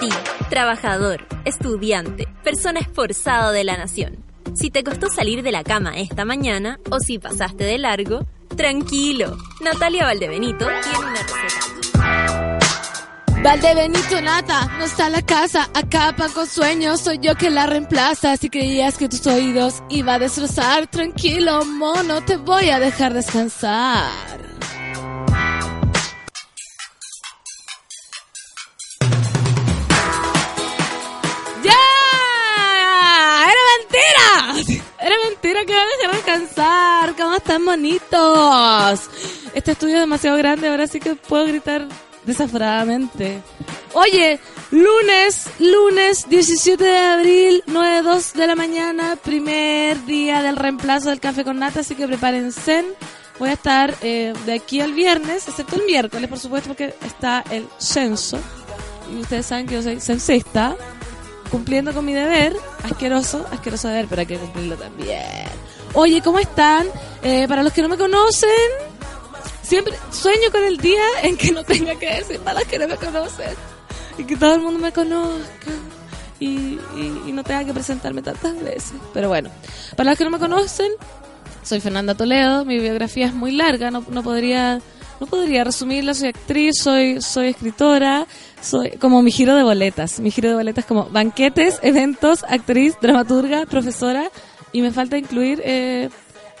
ti, trabajador, estudiante, persona esforzado de la nación. Si te costó salir de la cama esta mañana o si pasaste de largo, tranquilo. Natalia Valdebenito tiene una receta. Valdebenito Nata, no está la casa, acá con sueños, soy yo que la reemplaza. Si creías que tus oídos iba a destrozar, tranquilo, mono, te voy a dejar descansar. Descansar. ¿Cómo están bonitos? Este estudio es demasiado grande, ahora sí que puedo gritar desaforadamente. Oye, lunes, lunes 17 de abril, 9.02 de la mañana, primer día del reemplazo del café con nata, así que prepárense. Voy a estar eh, de aquí al viernes, excepto el miércoles, por supuesto, porque está el censo. Y ustedes saben que yo soy censista, cumpliendo con mi deber. Asqueroso, asqueroso deber, pero hay que cumplirlo también. Oye, ¿cómo están? Eh, para los que no me conocen, siempre sueño con el día en que no tenga que decir para los que no me conocen. Y que todo el mundo me conozca. Y, y, no tenga que presentarme tantas veces. Pero bueno, para los que no me conocen, soy Fernanda Toledo. Mi biografía es muy larga, no, no podría no podría resumirla, soy actriz, soy, soy escritora, soy como mi giro de boletas. Mi giro de boletas como banquetes, eventos, actriz, dramaturga, profesora y me falta incluir eh,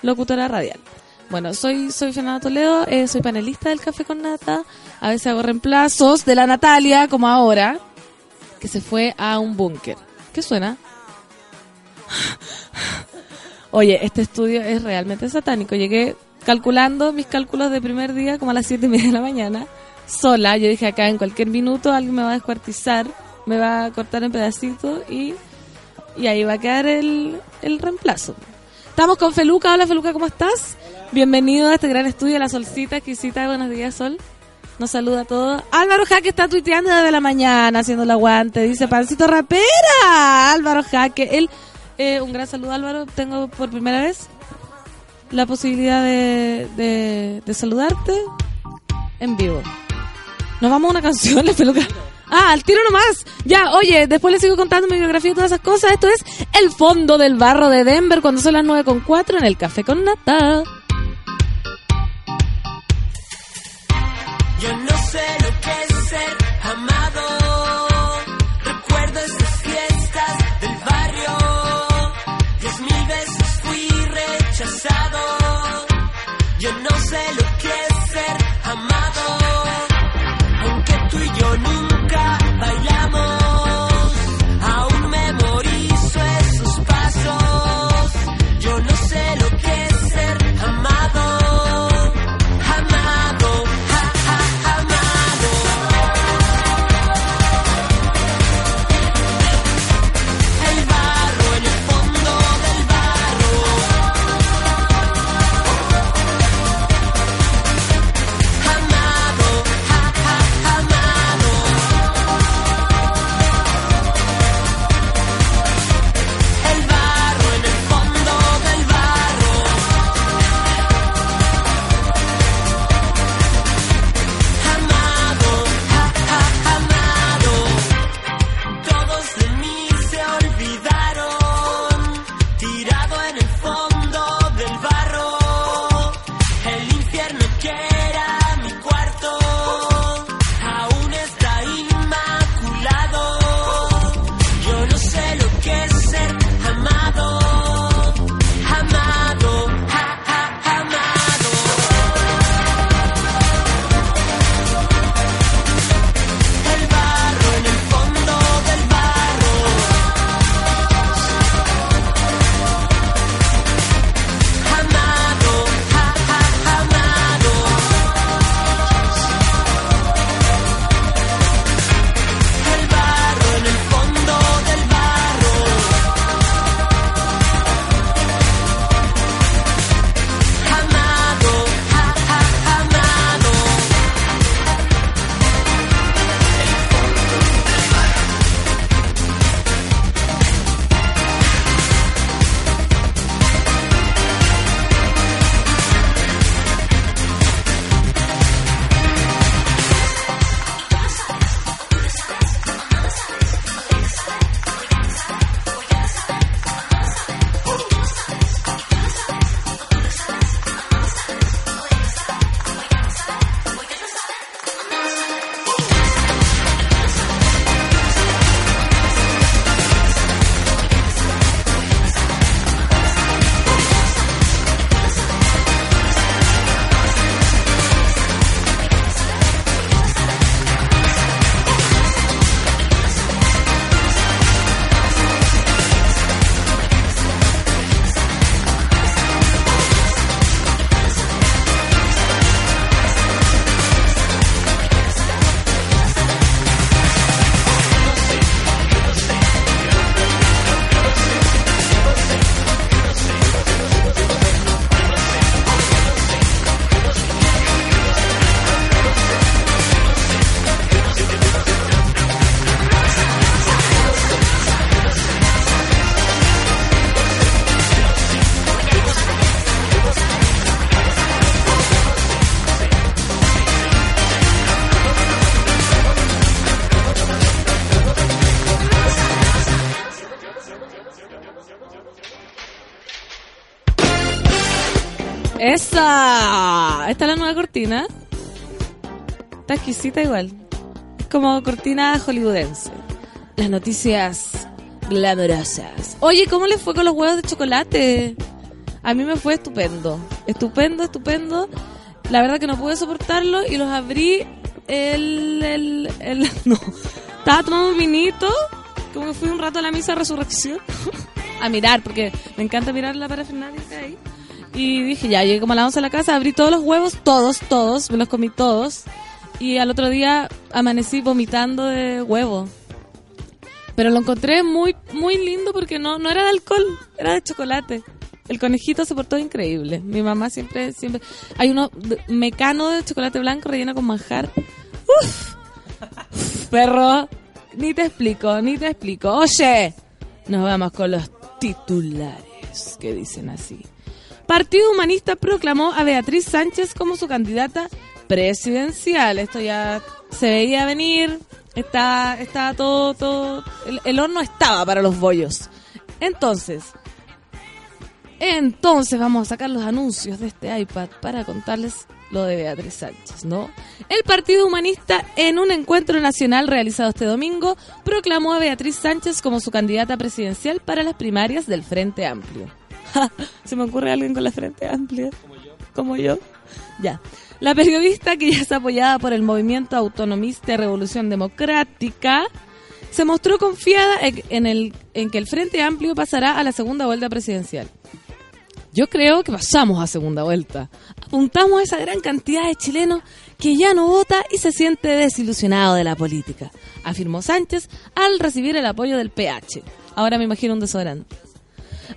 locutora radial. Bueno, soy, soy Fernanda Toledo, eh, soy panelista del Café con Nata, a veces hago reemplazos de la Natalia, como ahora, que se fue a un búnker. ¿Qué suena? Oye, este estudio es realmente satánico. Llegué calculando mis cálculos de primer día como a las siete y media de la mañana, sola. Yo dije acá en cualquier minuto alguien me va a descuartizar, me va a cortar en pedacitos y, y ahí va a quedar el, el reemplazo. Estamos con Feluca. Hola Feluca, ¿cómo estás? Bienvenido a este gran estudio, La Solcita, exquisita. Buenos días, Sol. Nos saluda a todos. Álvaro Jaque está tuiteando desde la mañana haciendo el aguante. Dice, pancito rapera. Álvaro Jaque. Él, eh, un gran saludo, Álvaro. Tengo por primera vez la posibilidad de, de, saludarte en vivo. Nos vamos a una canción, la peluca. Ah, al tiro nomás. Ya, oye, después les sigo contando mi biografía y todas esas cosas. Esto es El Fondo del Barro de Denver cuando son las 9.4 en el Café con Nata. Yo no sé cortina. Está exquisita igual. Es como cortina hollywoodense. Las noticias glamorosas. Oye, ¿cómo les fue con los huevos de chocolate? A mí me fue estupendo. Estupendo, estupendo. La verdad que no pude soportarlo y los abrí el... el, el no. Estaba tomando un vinito. Como que fui un rato a la misa de resurrección. a mirar, porque me encanta mirar la parafernalia. Y dije, ya, llegué como a las 11 a la casa, abrí todos los huevos, todos, todos, me los comí todos. Y al otro día amanecí vomitando de huevo. Pero lo encontré muy, muy lindo porque no, no era de alcohol, era de chocolate. El conejito se portó increíble. Mi mamá siempre, siempre... Hay uno mecano de chocolate blanco relleno con manjar. Uf, perro, ni te explico, ni te explico. Oye, nos vamos con los titulares que dicen así. Partido Humanista proclamó a Beatriz Sánchez como su candidata presidencial. Esto ya se veía venir. Está, estaba todo, todo. El, el horno estaba para los bollos. Entonces, entonces vamos a sacar los anuncios de este iPad para contarles lo de Beatriz Sánchez, ¿no? El Partido Humanista, en un encuentro nacional realizado este domingo, proclamó a Beatriz Sánchez como su candidata presidencial para las primarias del Frente Amplio. ¿Se me ocurre alguien con la Frente Amplia? Como yo. Como yo. Ya. La periodista, que ya es apoyada por el movimiento autonomista Revolución Democrática, se mostró confiada en el, en que el Frente Amplio pasará a la segunda vuelta presidencial. Yo creo que pasamos a segunda vuelta. Apuntamos a esa gran cantidad de chilenos que ya no vota y se siente desilusionado de la política, afirmó Sánchez al recibir el apoyo del PH. Ahora me imagino un desodorante.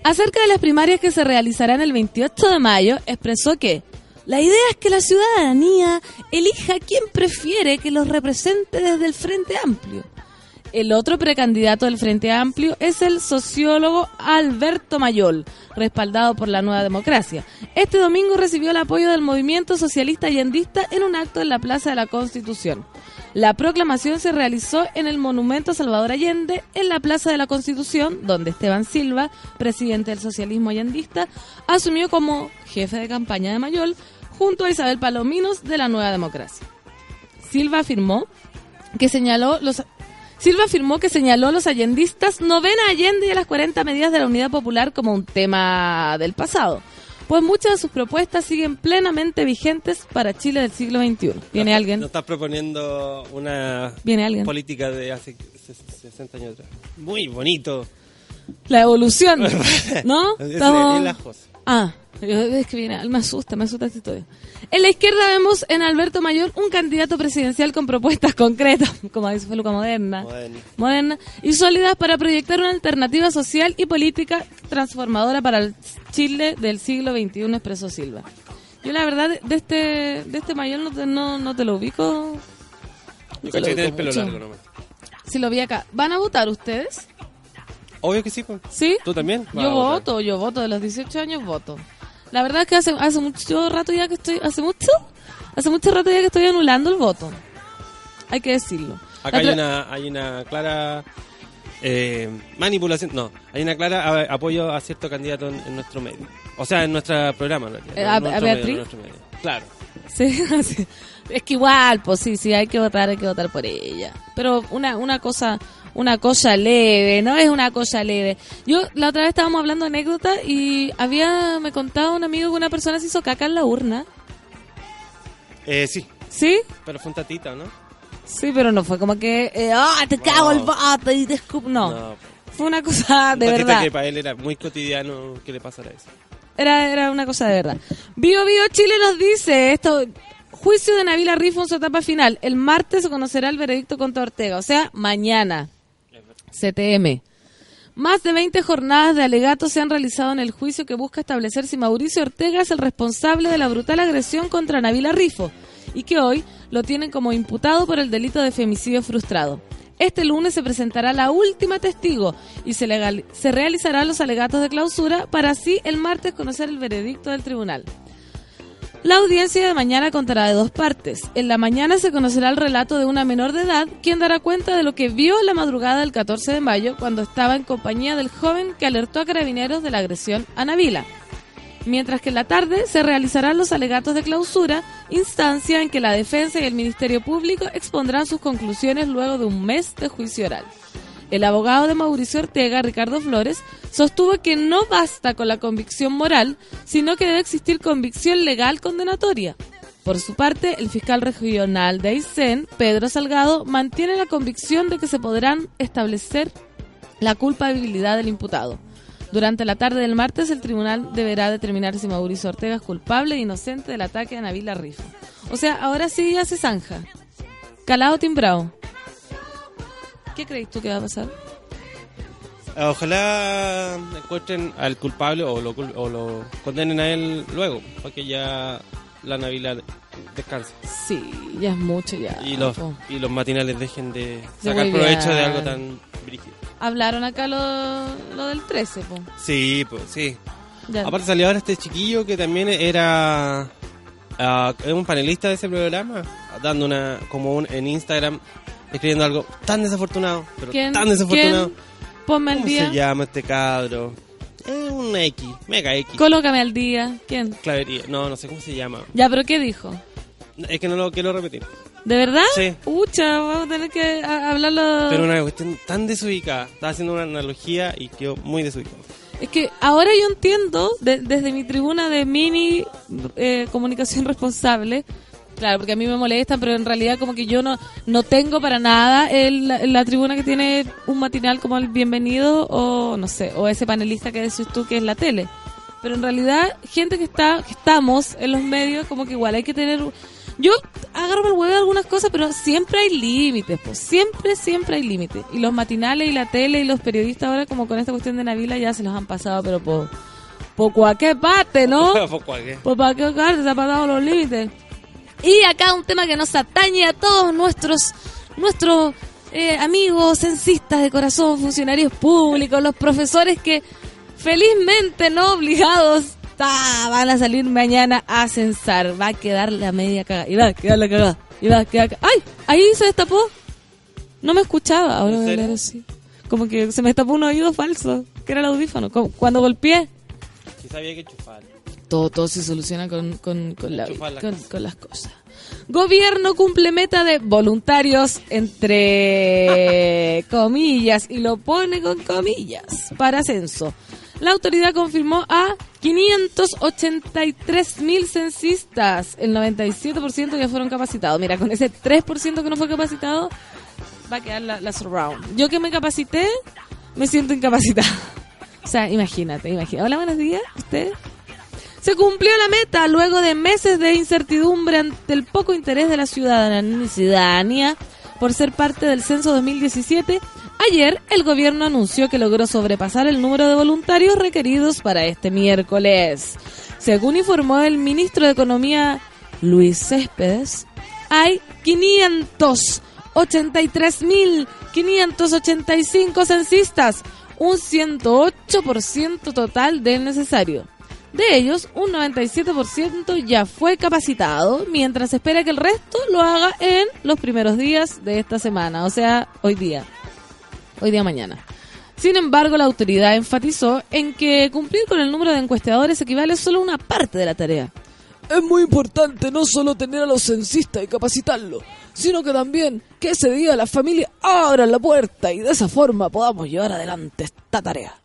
Acerca de las primarias que se realizarán el 28 de mayo, expresó que la idea es que la ciudadanía elija quien prefiere que los represente desde el Frente Amplio. El otro precandidato del Frente Amplio es el sociólogo Alberto Mayol, respaldado por la Nueva Democracia. Este domingo recibió el apoyo del movimiento socialista allendista en un acto en la Plaza de la Constitución. La proclamación se realizó en el Monumento Salvador Allende, en la Plaza de la Constitución, donde Esteban Silva, presidente del socialismo allendista, asumió como jefe de campaña de Mayol, junto a Isabel Palominos de la Nueva Democracia. Silva afirmó que señaló los Silva afirmó que señaló a los allendistas no ven a Allende y a las 40 medidas de la Unidad Popular como un tema del pasado, pues muchas de sus propuestas siguen plenamente vigentes para Chile del siglo XXI. ¿Viene No- alguien? No estás proponiendo una ¿Viene alguien? política de hace ses- 60 años atrás. Muy bonito. La evolución, ¿no? Es- Estamos-. Ah, yo- es que viene, me asusta, me asusta esta historia. En la izquierda vemos en Alberto Mayor un candidato presidencial con propuestas concretas, como dice Feluca Moderna, Moderna. moderna y sólidas para proyectar una alternativa social y política transformadora para el Chile del siglo XXI, expresó Silva. Yo la verdad de este de este Mayor no te, no, no te lo ubico. Yo no te lo el pelo largo nomás. Si lo vi acá. ¿Van a votar ustedes? Obvio que sí, pues. ¿Sí? ¿Tú también? Yo a votar. voto, yo voto, de los 18 años voto. La verdad es que hace, hace mucho rato ya que estoy, hace mucho, hace mucho rato ya que estoy anulando el voto. Hay que decirlo. Acá hay una, hay una clara eh, manipulación. No, hay una clara a- apoyo a cierto candidato en, en nuestro medio. O sea, en nuestro programa. en realidad, Eh, a- nuestro a medio, Beatriz. en nuestro medio. Claro. Sí, así. Es que igual, pues sí, sí, hay que votar, hay que votar por ella. Pero una, una cosa, una cosa leve, no es una cosa leve. Yo, la otra vez estábamos hablando de anécdota y había, me contaba un amigo que una persona se hizo caca en la urna. Eh, sí, ¿Sí? pero fue un tatita, ¿no? Sí, pero no fue como que, eh, ah, te cago el voto y te escupo. No, No, fue una cosa un de tatita verdad. que para él era muy cotidiano que le pasara eso. Era, era una cosa de verdad. Bio Bio Chile nos dice esto. Juicio de Navila Rifo en su etapa final. El martes se conocerá el veredicto contra Ortega, o sea, mañana. CTM. Más de 20 jornadas de alegatos se han realizado en el juicio que busca establecer si Mauricio Ortega es el responsable de la brutal agresión contra Navila Rifo y que hoy lo tienen como imputado por el delito de femicidio frustrado. Este lunes se presentará la última testigo y se, se realizarán los alegatos de clausura para así el martes conocer el veredicto del tribunal. La audiencia de mañana contará de dos partes. En la mañana se conocerá el relato de una menor de edad, quien dará cuenta de lo que vio la madrugada del 14 de mayo cuando estaba en compañía del joven que alertó a carabineros de la agresión a Navila. mientras que en la tarde se realizarán los alegatos de clausura, instancia en que la defensa y el Ministerio Público expondrán sus conclusiones luego de un mes de juicio oral. El abogado de Mauricio Ortega, Ricardo Flores, sostuvo que no basta con la convicción moral, sino que debe existir convicción legal condenatoria. Por su parte, el fiscal regional de Aysén, Pedro Salgado, mantiene la convicción de que se podrán establecer la culpabilidad del imputado. Durante la tarde del martes, el tribunal deberá determinar si Mauricio Ortega es culpable e inocente del ataque a Navila Rifa. O sea, ahora sí ya se zanja. Calado timbrado. ¿Qué crees tú que va a pasar? Ojalá encuentren al culpable o lo, o lo condenen a él luego, para que ya la Navila descanse. Sí, ya es mucho ya. Y los, po. y los matinales dejen de De sacar provecho de algo tan brígido. Hablaron acá lo, lo del 13, po. Sí, pues sí. Ya. Aparte salió ahora este chiquillo que también era es un panelista de ese programa, dando una como un en Instagram escribiendo algo tan desafortunado, pero ¿Quién? tan desafortunado. ¿Quién? Ponme al ¿Cómo día. se llama este cabro? Es un X, mega X. Colócame al día. ¿Quién? Clavería. No, no sé cómo se llama. Ya, pero ¿qué dijo? Es que no lo quiero repetir. ¿De verdad? Sí. Pucha, vamos a tener que a- hablarlo. Pero una cuestión tan desubicada. Estaba haciendo una analogía y quedó muy desubicado. Es que ahora yo entiendo, de- desde mi tribuna de mini eh, comunicación responsable, claro, porque a mí me molestan, pero en realidad como que yo no, no tengo para nada el- la, la tribuna que tiene un matinal como el Bienvenido o no sé, o ese panelista que decís tú que es la tele. Pero en realidad, gente que está que estamos en los medios, como que igual hay que tener... Yo agarro el huevo de algunas cosas, pero siempre hay límites, pues siempre, siempre hay límites. Y los matinales y la tele y los periodistas ahora, como con esta cuestión de Navila, ya se los han pasado, pero por, por cualquier parte, ¿no? Poco a qué. Por cualquier parte se han pasado los límites. Y acá un tema que nos atañe a todos nuestros, nuestros eh, amigos censistas de corazón, funcionarios públicos, los profesores que felizmente no obligados van a salir mañana a censar. Va a quedar la media cagada. Y va a quedar la cagada. Y va a quedar... ca- ¡Ay! Ahí se destapó. No me escuchaba. Ahora ¿En voy a leer así. Como que se me destapó un oído falso. Que era el audífono. Como Cuando golpeé. Quizá había que chufar. Todo, todo se soluciona con, con, con, la- Enchufar las con- cosas. con las cosas. Gobierno cumple meta de voluntarios entre comillas y lo pone con comillas para censo. La autoridad confirmó a 583 mil censistas. El 97% ya fueron capacitados. Mira, con ese 3% que no fue capacitado, va a quedar la, la surround. Yo que me capacité, me siento incapacitada. O sea, imagínate, imagínate. Hola, buenos días. ¿Usted? Se cumplió la meta luego de meses de incertidumbre ante el poco interés de la ciudadanía por ser parte del censo 2017. Ayer el gobierno anunció que logró sobrepasar el número de voluntarios requeridos para este miércoles. Según informó el ministro de Economía Luis Céspedes, hay 583.585 censistas, un 108% total del necesario. De ellos, un 97% ya fue capacitado, mientras se espera que el resto lo haga en los primeros días de esta semana, o sea, hoy día. Hoy día mañana. Sin embargo, la autoridad enfatizó en que cumplir con el número de encuestadores equivale solo a una parte de la tarea. Es muy importante no solo tener a los censistas y capacitarlos, sino que también que ese día las familias abran la puerta y de esa forma podamos llevar adelante esta tarea.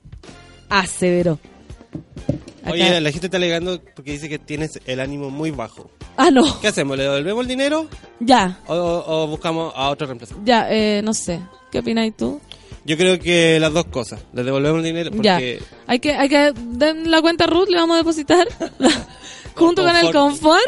Aseveró. Acá- Oye, la gente está alegando porque dice que tienes el ánimo muy bajo. Ah, no. ¿Qué hacemos? ¿Le devolvemos el dinero Ya, o, o buscamos a otro reemplazante? ya, eh, no sé. ¿Qué opinas tú? Yo creo que las dos cosas. Le devolvemos el dinero Ya. porque Hay que, hay que, den la cuenta Ruth, le vamos a depositar, junto con el confort.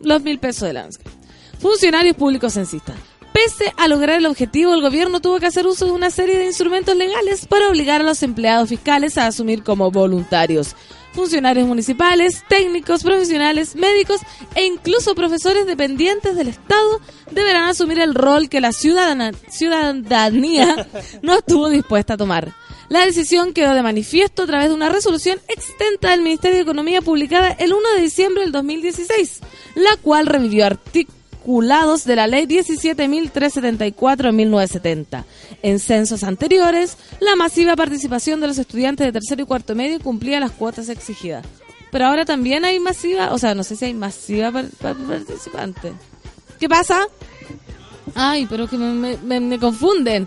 los mil pesos de Landscape. Funcionarios públicos censistas. Pese a lograr el objetivo, el gobierno tuvo que hacer uso de una serie de instrumentos legales para obligar a los empleados fiscales a asumir como voluntarios. Funcionarios municipales, técnicos, profesionales, médicos e incluso profesores dependientes del Estado deberán asumir el rol que la ciudadana- ciudadanía no estuvo dispuesta a tomar. La decisión quedó de manifiesto a través de una resolución extenta del Ministerio de Economía publicada el 1 de diciembre del 2016, la cual revivió articulados de la Ley 17.374 de 1970. En censos anteriores, la masiva participación de los estudiantes de tercero y cuarto medio cumplía las cuotas exigidas. pero ahora también hay masiva, o sea, no sé si hay masiva par- par- participante. ¿Qué pasa? Ay, pero que me, me- confunden.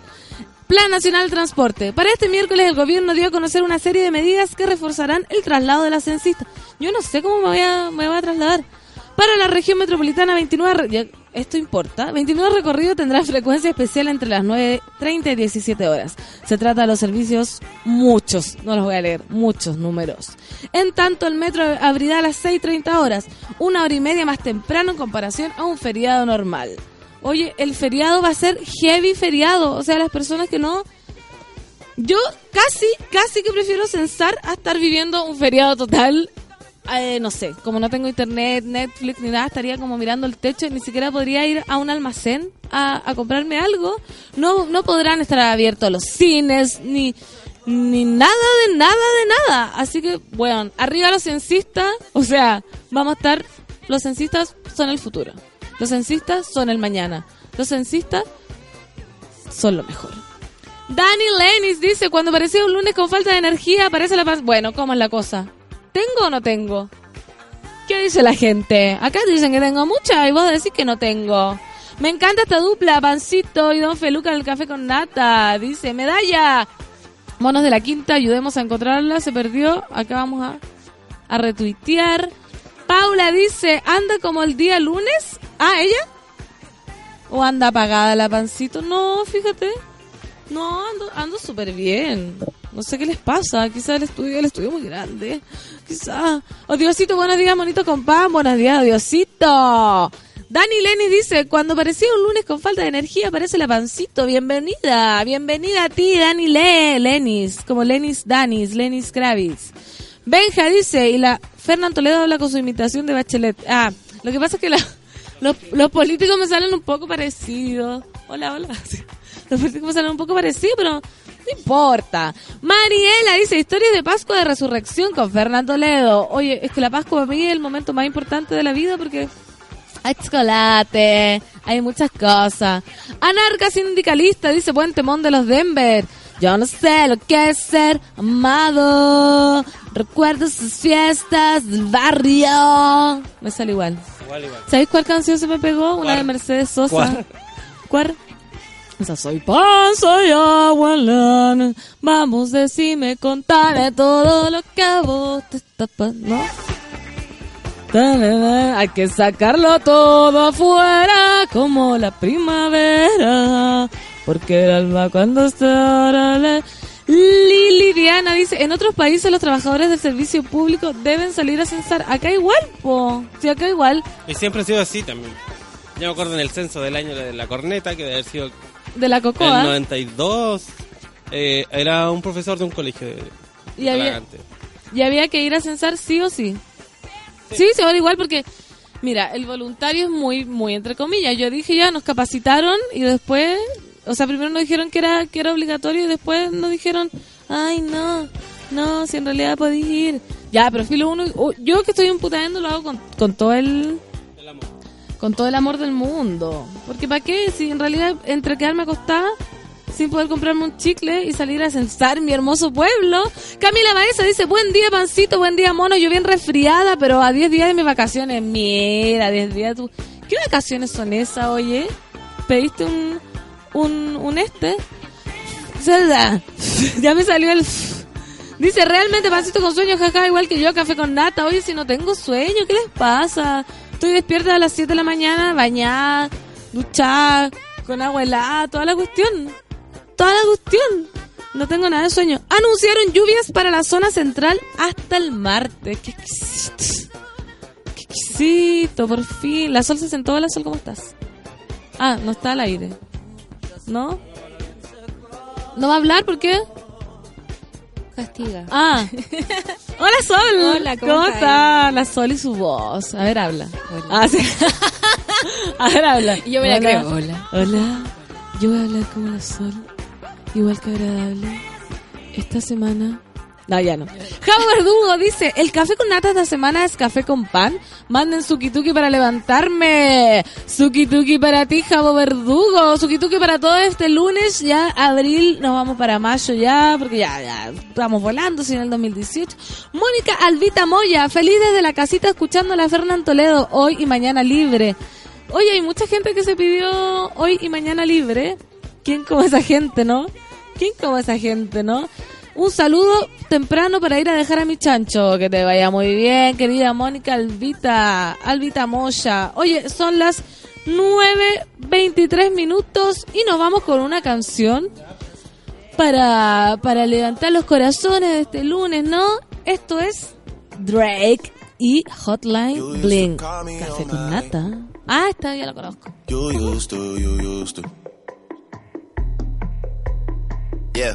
Plan Nacional de Transporte. Para este miércoles el gobierno dio a conocer una serie de medidas que reforzarán el traslado de las censistas. Yo no sé cómo me voy me voy a trasladar. Para la región metropolitana, 29... re- ya, esto importa. 29 recorridos tendrá frecuencia especial entre las 9.30 y 17 horas. Se trata de los servicios muchos, no los voy a leer, muchos números. En tanto, el metro abrirá a las 6.30 horas, una hora y media más temprano en comparación a un feriado normal. Oye, el feriado va a ser heavy feriado, o sea, las personas que no... Yo casi, casi que prefiero censar a estar viviendo un feriado total. Eh, no sé, como no tengo internet, Netflix ni nada, estaría como mirando el techo y ni siquiera podría ir a un almacén a, a comprarme algo. No, no podrán estar abiertos los cines, ni, ni nada de nada de nada. Así que, bueno, arriba los censistas, o sea, vamos a estar, los censistas son el futuro. Los censistas son el mañana. Los censistas son lo mejor. Dani Lenis dice, cuando parecía un lunes con falta de energía, aparece la paz. Bueno, ¿cómo es la cosa? ¿Tengo o no tengo? ¿Qué dice la gente? Acá dicen que tengo mucha y vos decís que no tengo. Me encanta esta dupla, Pancito y Don Feluca en el café con nata. Dice, medalla. Monos de la quinta, ayudemos a encontrarla. Se perdió. Acá vamos a, a retuitear. Paula dice, anda como el día lunes. Ah, ¿ella? ¿O anda apagada la pancito? No, fíjate. No, ando, ando súper bien. No sé qué les pasa. Quizás el estudio, el estudio es muy grande. Quizás. Oh, Diosito, buenos días, monito con pan. Buenos días, Diosito. Dani Lenny dice, cuando parecía un lunes con falta de energía, aparece la pancito. Bienvenida. Bienvenida a ti, Dani Le Lenis. Como Lenis Danis, Lenis Kravitz. Benja dice, y la Fernán Toledo habla con su imitación de Bachelet. Ah, lo que pasa es que la- los, los políticos me salen un poco parecidos. Hola, hola. Los me salen un poco parecidos, pero no importa. Mariela dice, historias de Pascua de Resurrección con Fernán Toledo. Oye, es que la Pascua para mí es el momento más importante de la vida porque hay chocolate, hay muchas cosas. Anarca sindicalista dice, buen temón de los Denver. Yo no sé lo que es ser amado. Recuerdo sus fiestas del barrio. Me sale igual. Igual, igual. ¿Sabéis cuál canción se me pegó? Una ¿Cuál? de Mercedes Sosa. ¿Cuál? ¿Cuál? Soy pan, soy agua, lana. Vamos, decime, contame todo lo que a vos te pasando. ¿No? Hay que sacarlo todo afuera como la primavera. Porque el alma cuando está ahora le... Lili Diana dice, en otros países los trabajadores del servicio público deben salir a censar. Acá igual, po. Sí, acá igual. Y siempre ha sido así también. Yo me acuerdo en el censo del año de la corneta, que debe haber sido De la cocoa. 92. eh, era un profesor de un colegio de Y había, Talagante. y había que ir a censar sí o sí. Sí, se va igual porque, mira, el voluntario es muy, muy entre comillas. Yo dije ya, nos capacitaron y después, o sea, primero nos dijeron que era, que era obligatorio y después nos dijeron, ay, no, no, si en realidad podéis ir. Ya, pero filo uno, yo que estoy imputando lo hago con, con todo el. Con todo el amor del mundo. Porque ¿para qué? Si en realidad entre quedarme acostada sin poder comprarme un chicle y salir a censar mi hermoso pueblo. Camila Baeza dice, buen día pancito, buen día mono, yo bien resfriada, pero a 10 días de mis vacaciones. Mira, 10 días tú. ¿Qué vacaciones son esas, oye? ¿Pediste un, un, un este? Zelda. ya me salió el... Dice, realmente pancito con sueño, jaja, igual que yo, café con nata. Oye, si no tengo sueño, ¿qué les pasa? Estoy despierta a las 7 de la mañana, bañada, duchada, con agua helada, toda la cuestión. Toda la cuestión. No tengo nada de sueño. Anunciaron lluvias para la zona central hasta el martes. Qué exquisito. Qué exquisito, por fin. La sol se sentó. Hola, sol, ¿cómo estás? Ah, no está al aire. ¿No? ¿No va a hablar? ¿Por qué? Castiga. Ah. Hola, Sol. Hola, ¿cómo está? La Sol y su voz. A ver, habla. Ah, sí. a ver, habla. Yo me la Hola. creo. Hola. Hola. Yo voy a hablar como la Sol. Igual que agradable. Esta semana No, ya no. Javo Verdugo dice, el café con nata esta semana es café con pan. Manden suki-tuki para levantarme. Suki-tuki para ti, Javo Verdugo. Suki-tuki para todo este lunes. Ya abril, nos vamos para mayo ya, porque ya, ya estamos volando, sin el 2018. Mónica Albita Moya, feliz desde la casita escuchando a la Fernán Toledo, hoy y mañana libre. Oye, hay mucha gente que se pidió hoy y mañana libre. ¿Quién como esa gente, no? ¿Quién como esa gente, no? Un saludo temprano para ir a dejar a mi chancho. Que te vaya muy bien, querida Mónica Albita, Albita Moya. Oye, son las 9.23 minutos y nos vamos con una canción para, para levantar los corazones de este lunes, ¿no? Esto es Drake y Hotline Bling. Café con nata. Ah, esta ya la conozco. You used to, you used to. Yeah.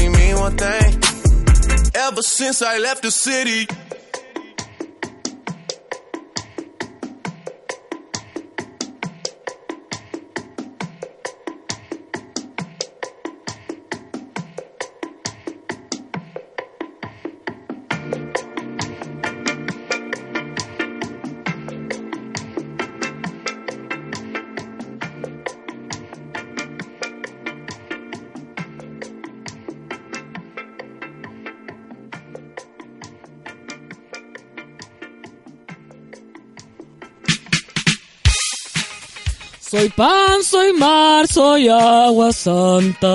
one thing. Ever since I left the city. Soy pan, soy mar, soy agua santa.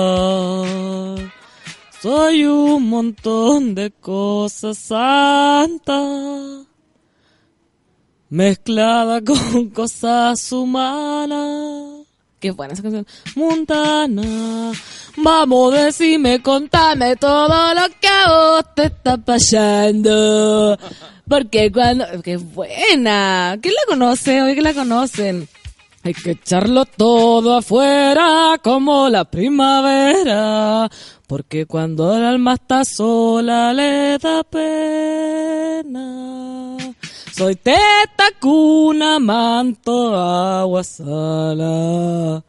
Soy un montón de cosas santas. Mezclada con cosas humanas. Qué buena esa canción. Montana. Vamos, decime, contame todo lo que a vos te está pasando. Porque cuando... Qué buena. ¿Quién la conoce? Oye, que la conocen. Hay que echarlo todo afuera como la primavera. Porque cuando el alma está sola le da pena. Soy teta, cuna, manto, agua, sala.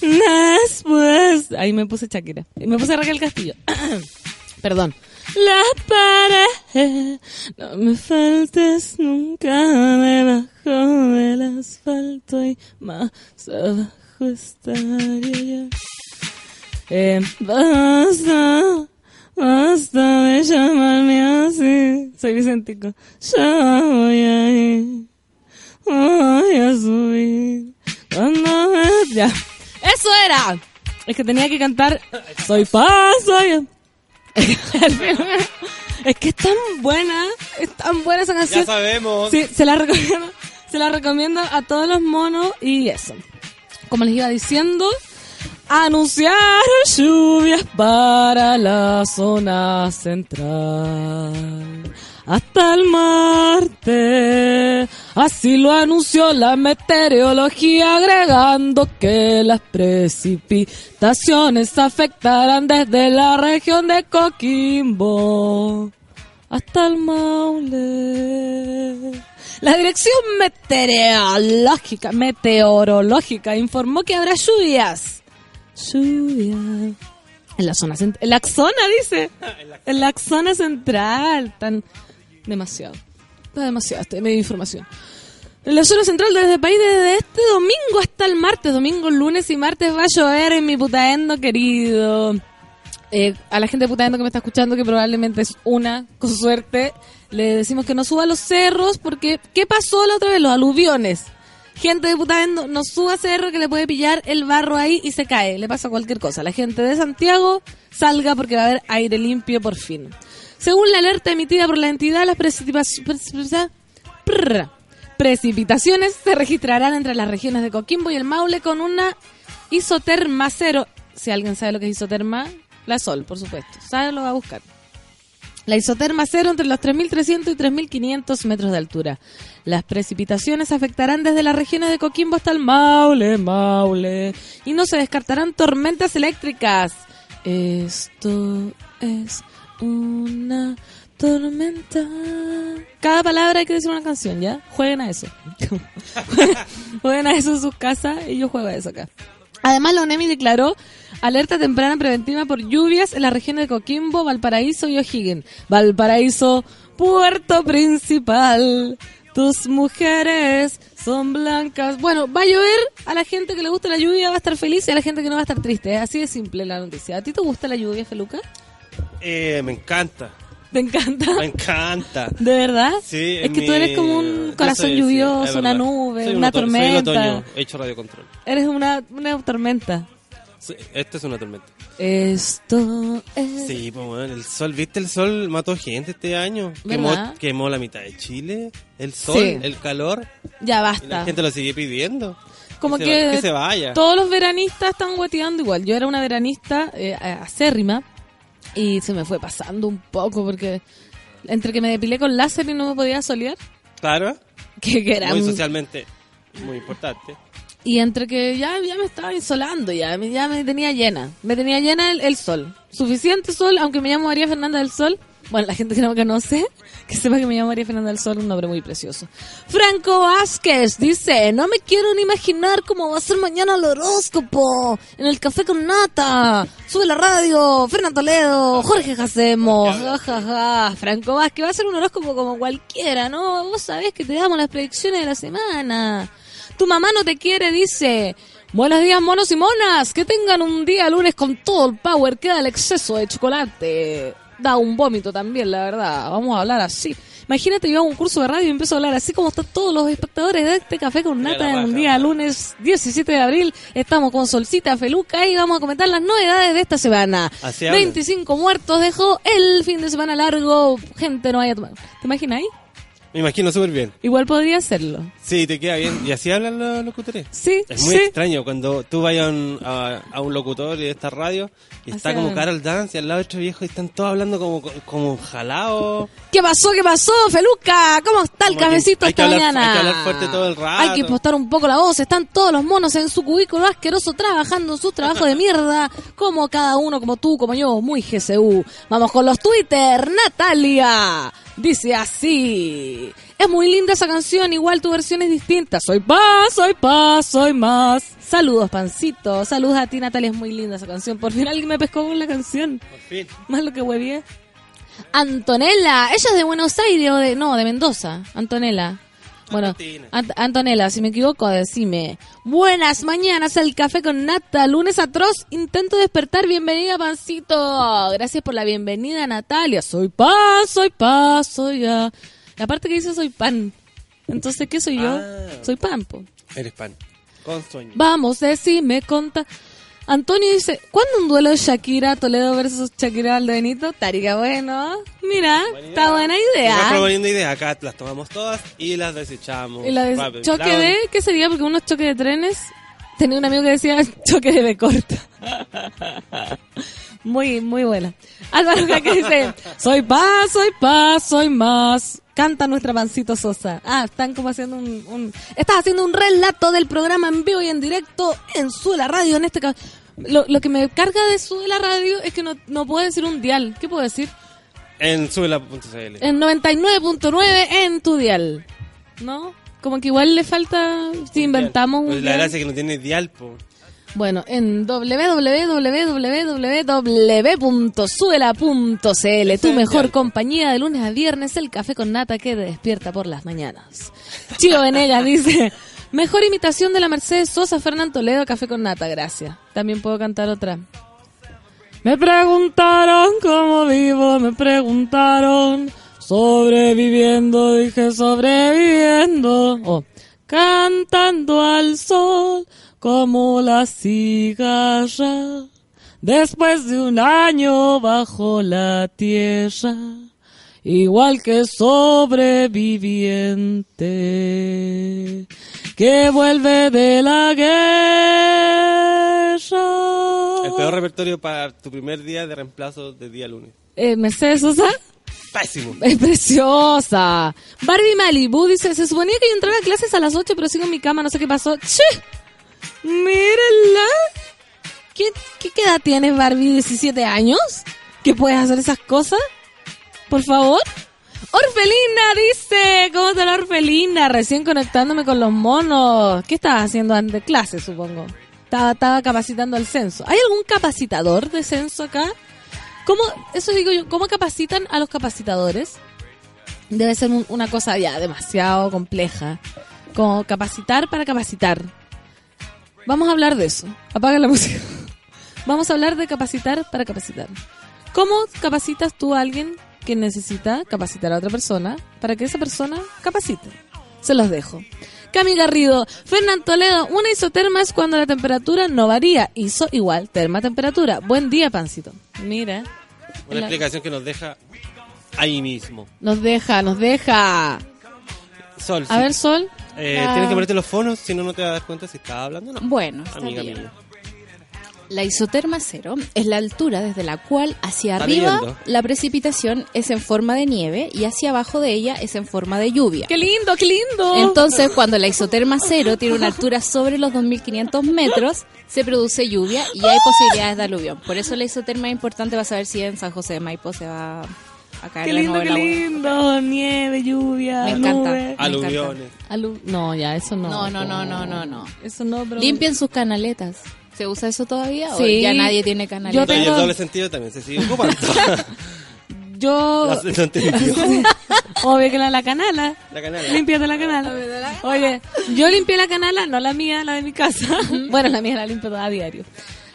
Después. Ahí me puse Shakira. Me puse Raquel Castillo. Perdón. La pared. No me faltes nunca debajo del asfalto y más abajo estaría yo. Eh, basta, basta de llamarme así. Soy Vicentico. Ya voy a ir. Voy a subir. Cuando me... Ya. Eso era. Es que tenía que cantar. Soy paz, soy. es que es tan buena. Es tan buena esa Ya canción. sabemos. Sí, se la recomiendo. Se la recomiendo a todos los monos y eso. Como les iba diciendo, anunciaron lluvias para la zona central. Hasta el martes. Así lo anunció la meteorología agregando que las precipitaciones afectarán desde la región de Coquimbo hasta el Maule. La Dirección Meteorológica, Meteorológica informó que habrá lluvias. Lluvias. En la zona cent- en la zona dice. En la zona central. Tan demasiado. Está demasiado este medio de información. En la zona central desde el país desde este domingo hasta el martes, domingo, lunes y martes va a llover en mi putaendo querido. Eh, a la gente de Putaendo que me está escuchando, que probablemente es una, con suerte, le decimos que no suba a los cerros porque ¿qué pasó la otra vez? Los aluviones. Gente de Putaendo, no suba cerro que le puede pillar el barro ahí y se cae, le pasa cualquier cosa. La gente de Santiago salga porque va a haber aire limpio por fin. Según la alerta emitida por la entidad, las precipitaciones se registrarán entre las regiones de Coquimbo y el Maule con una isoterma cero. Si alguien sabe lo que es isoterma, la sol, por supuesto. Sabe, lo va a buscar. La isoterma cero entre los 3.300 y 3.500 metros de altura. Las precipitaciones afectarán desde las regiones de Coquimbo hasta el Maule, Maule. Y no se descartarán tormentas eléctricas. Esto es una tormenta. Cada palabra hay que decir una canción, ¿ya? Jueguen a eso. Jueguen a eso en sus casas y yo juego a eso acá. Además, la ONEMI declaró alerta temprana preventiva por lluvias en las regiones de Coquimbo, Valparaíso y O'Higgins. Valparaíso, puerto principal. Tus mujeres son blancas. Bueno, va a llover. A la gente que le gusta la lluvia va a estar feliz y a la gente que no va a estar triste. Así de simple la noticia. ¿A ti te gusta la lluvia, Feluca? Eh, me encanta. ¿Te encanta? Me encanta. ¿De verdad? Sí, es que tú mi- eres como un corazón soy- sí, lluvioso, es una nube, Soy un una oto- Soy el tormenta. otoño, hecho radio control. Eres una, una tormenta. Sí, esta es una tormenta. Esto es... Sí, pues bueno, el sol, ¿viste? El sol mató gente este año. Quemó, quemó la mitad de Chile. El sol, Sí. el calor. Ya Y la basta. gente lo sigue pidiendo. Como que, que, se, que se vaya. todos los veranistas están guateando igual. Yo era una veranista eh, acérrima y se me fue pasando un poco porque entre que me depilé con láser y no me podía solear, Claro. que, que era Muy socialmente muy importante. Y entre que ya, ya me estaba insolando, ya, me- ya me tenía llena. Me tenía llena el, el sol. Suficiente sol, aunque me llamo María Fernanda del Sol. Bueno, la gente que no me conoce, que sepa que me llamo María Fernanda del Sol, un nombre muy precioso. Franco Vázquez dice, no me quiero ni imaginar cómo va a ser mañana el horóscopo en el café con nata. Sube la radio, Fernando Toledo, Jorge Jacemo, ja, ja, ja. Franco Vázquez va a ser un horóscopo como cualquiera, ¿no? Vos sabés que te damos las predicciones de la semana. Tu mamá no te quiere, dice. Buenos días, monos y monas. Que tengan un día lunes con todo el power. Queda el exceso de chocolate. Da un vómito también, la verdad. Vamos a hablar así. Imagínate, yo hago un curso de radio y empiezo a hablar así como están todos los espectadores de este café con nata en un día lunes 17 de abril. Estamos con Solcita Feluca y vamos a comentar las novedades de esta semana. Así hablan. 25 muertos dejó el fin de semana largo. Gente no vaya a tomar. ¿Te imaginas ahí? Me imagino súper bien. Igual podría hacerlo. Sí, te queda bien. ¿Y así hablan los locutores? Sí, Es muy sí. extraño cuando tú vayas a un, a, a un locutor de esta radio y está como hablan. Carol Dance y al lado otro viejo y están todos hablando como, como jalados. ¿Qué pasó? ¿Qué pasó, Feluca? ¿Cómo está el Como que cafecito hay que esta hablar- mañana? hay que hablar fuerte todo el rato. Hay que impostar un poco la voz. Están todos los monos en su cubículo asqueroso trabajando su trabajo de mierda. Como cada uno, como tú, como yo, muy GCU. Vamos con los Twitter. Natalia dice así. Es muy linda esa canción, igual tu versión es distinta. Soy paz, soy paz, soy más. Saludos, pancito. Saludos a ti, Natalia. Es muy linda esa canción. Por fin alguien me pescó con la canción. Por fin. Más lo que huevié. Antonella, ella es de Buenos Aires o de. No, de Mendoza. Antonella. Bueno. Ant- Antonella, si me equivoco, decime. Buenas mañanas al café con nata. Lunes atroz, intento despertar. Bienvenida, pancito. Gracias por la bienvenida, Natalia. Soy paz, soy paz, soy ya. La parte que dice soy pan. Entonces, ¿qué soy yo? Ah. Soy pan, po. Eres pan. Con sueño. Vamos, decime, conta. Antonio dice, ¿cuándo un duelo de Shakira Toledo versus Shakira Valdebenito? Estaría bueno. Mira, Buena está idea. buena idea. proponiendo idea. Acá las tomamos todas y las desechamos. Y la de Rápido. choque de, ¿qué sería? Porque unos choques de trenes. Tenía un amigo que decía choque de B corta. muy, muy buena. Álvaro que dice, soy paz, soy paz, soy más. Canta nuestra pancito Sosa. Ah, están como haciendo un, un... Estás haciendo un relato del programa en vivo y en directo en Suela Radio. En este ca- lo, lo que me carga de Suela Radio es que no, no puedo decir un dial. ¿Qué puedo decir? En suela.cl. En 99.9 en tu dial. ¿No? Como que igual le falta si inventamos un Pues la dial. gracia es que no tiene dial, po. Bueno, en www.suela.cl, tu mejor compañía de lunes a viernes, el café con nata que te despierta por las mañanas. Chio Venegas dice, mejor imitación de la Mercedes Sosa, Fernán Toledo, café con nata, gracias. También puedo cantar otra. Me preguntaron cómo vivo, me preguntaron sobreviviendo, dije sobreviviendo. Oh, cantando al sol como la cigarra. Después de un año bajo la tierra, igual que sobreviviente que vuelve de la guerra. El peor repertorio para tu primer día de reemplazo de día lunes. Eh, Mercedes Sosa. Pésimo. Es preciosa. Barbie Malibu dice, se suponía que yo entraba a clases a las 8, pero sigo en mi cama, no sé qué pasó. ¡Che! Mírenla. ¿Qué, qué, edad tienes, Barbie? ¿17 años? ¿Que puedes hacer esas cosas? Por favor. Orfelina dice, ¿cómo está la Orfelina? Recién conectándome con los monos. ¿Qué estabas haciendo antes de clase, supongo? Estaba, capacitando al censo. ¿Hay algún capacitador de censo acá? ¿Cómo, eso digo yo, cómo capacitan a los capacitadores? Debe ser un- una cosa ya demasiado compleja. Como capacitar para capacitar. Vamos a hablar de eso. Apaga la música. Vamos a hablar de capacitar para capacitar. ¿Cómo capacitas tú a alguien que necesita capacitar a otra persona para que esa persona capacite? Se los dejo. Cami Garrido, Fernán Toledo, una isoterma es cuando la temperatura no varía. Iso igual, terma temperatura. Buen día, pancito. Mira. Una La- explicación que nos deja ahí mismo. Nos deja, nos deja. Sol, A sí. ver, Sol. Eh, Ah. Tienes que ponerte los fonos, si no, no te vas a dar cuenta si estás hablando o no. Bueno, está Amiga bien. mía. La isoterma cero es la altura desde la cual hacia Está arriba la precipitación es en forma de nieve y hacia abajo de ella es en forma de lluvia. ¡Qué lindo, qué lindo! Entonces, cuando la isoterma cero tiene una altura sobre los 2500 metros, se produce lluvia y hay posibilidades de aluvión. Por eso la isoterma es importante para saber si en San José de Maipo se va a caer ¡Qué de lindo, nuevo qué el agua. lindo! Nieve, lluvia, Me encanta. nube. Aluviones. Alu- no, ya, eso no. No, no, no, no, no, no. Eso no, pero... Limpien sus canaletas. ¿Se usa eso todavía? ¿O Sí. ya nadie tiene Yo canaletas? Y el tengo- doble sentido también se sigue ocupando. Yo... no entendió. Obvio que la, la canala. La canala. Límpiate la canala. Oye, yo limpié la canala, no la mía, la de mi casa. bueno, la mía la limpio a diario.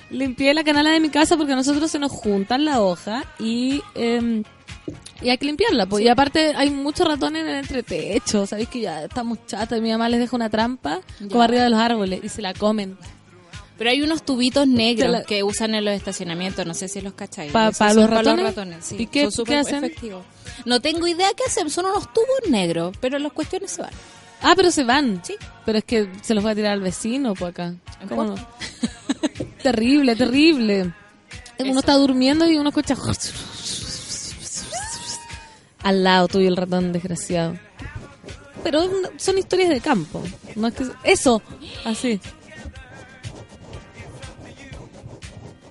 Limpié la canala de mi casa porque a nosotros se nos juntan la hoja y em, Y hay que limpiarla, pues. Y aparte hay muchos ratones en el entretecho. Sabéis que ya estamos chatos y mi mamá les deja una trampa como arriba de los árboles y se la comen. Pero hay unos tubitos negros la- que usan en los estacionamientos, no sé si los cacháis. Pa- Esos pa son los ratones. sí. ¿Y qué- Son súper efectivos. No tengo idea qué hacen, son unos tubos negros, pero las cuestiones se van. Ah, pero se van. Sí. Pero es que se los va a tirar al vecino, pues acá. ¿Cómo no? Terrible, terrible. Uno está durmiendo y uno escucha... Al lado tuyo el ratón desgraciado. Pero son historias de campo. No es que... Eso. Así.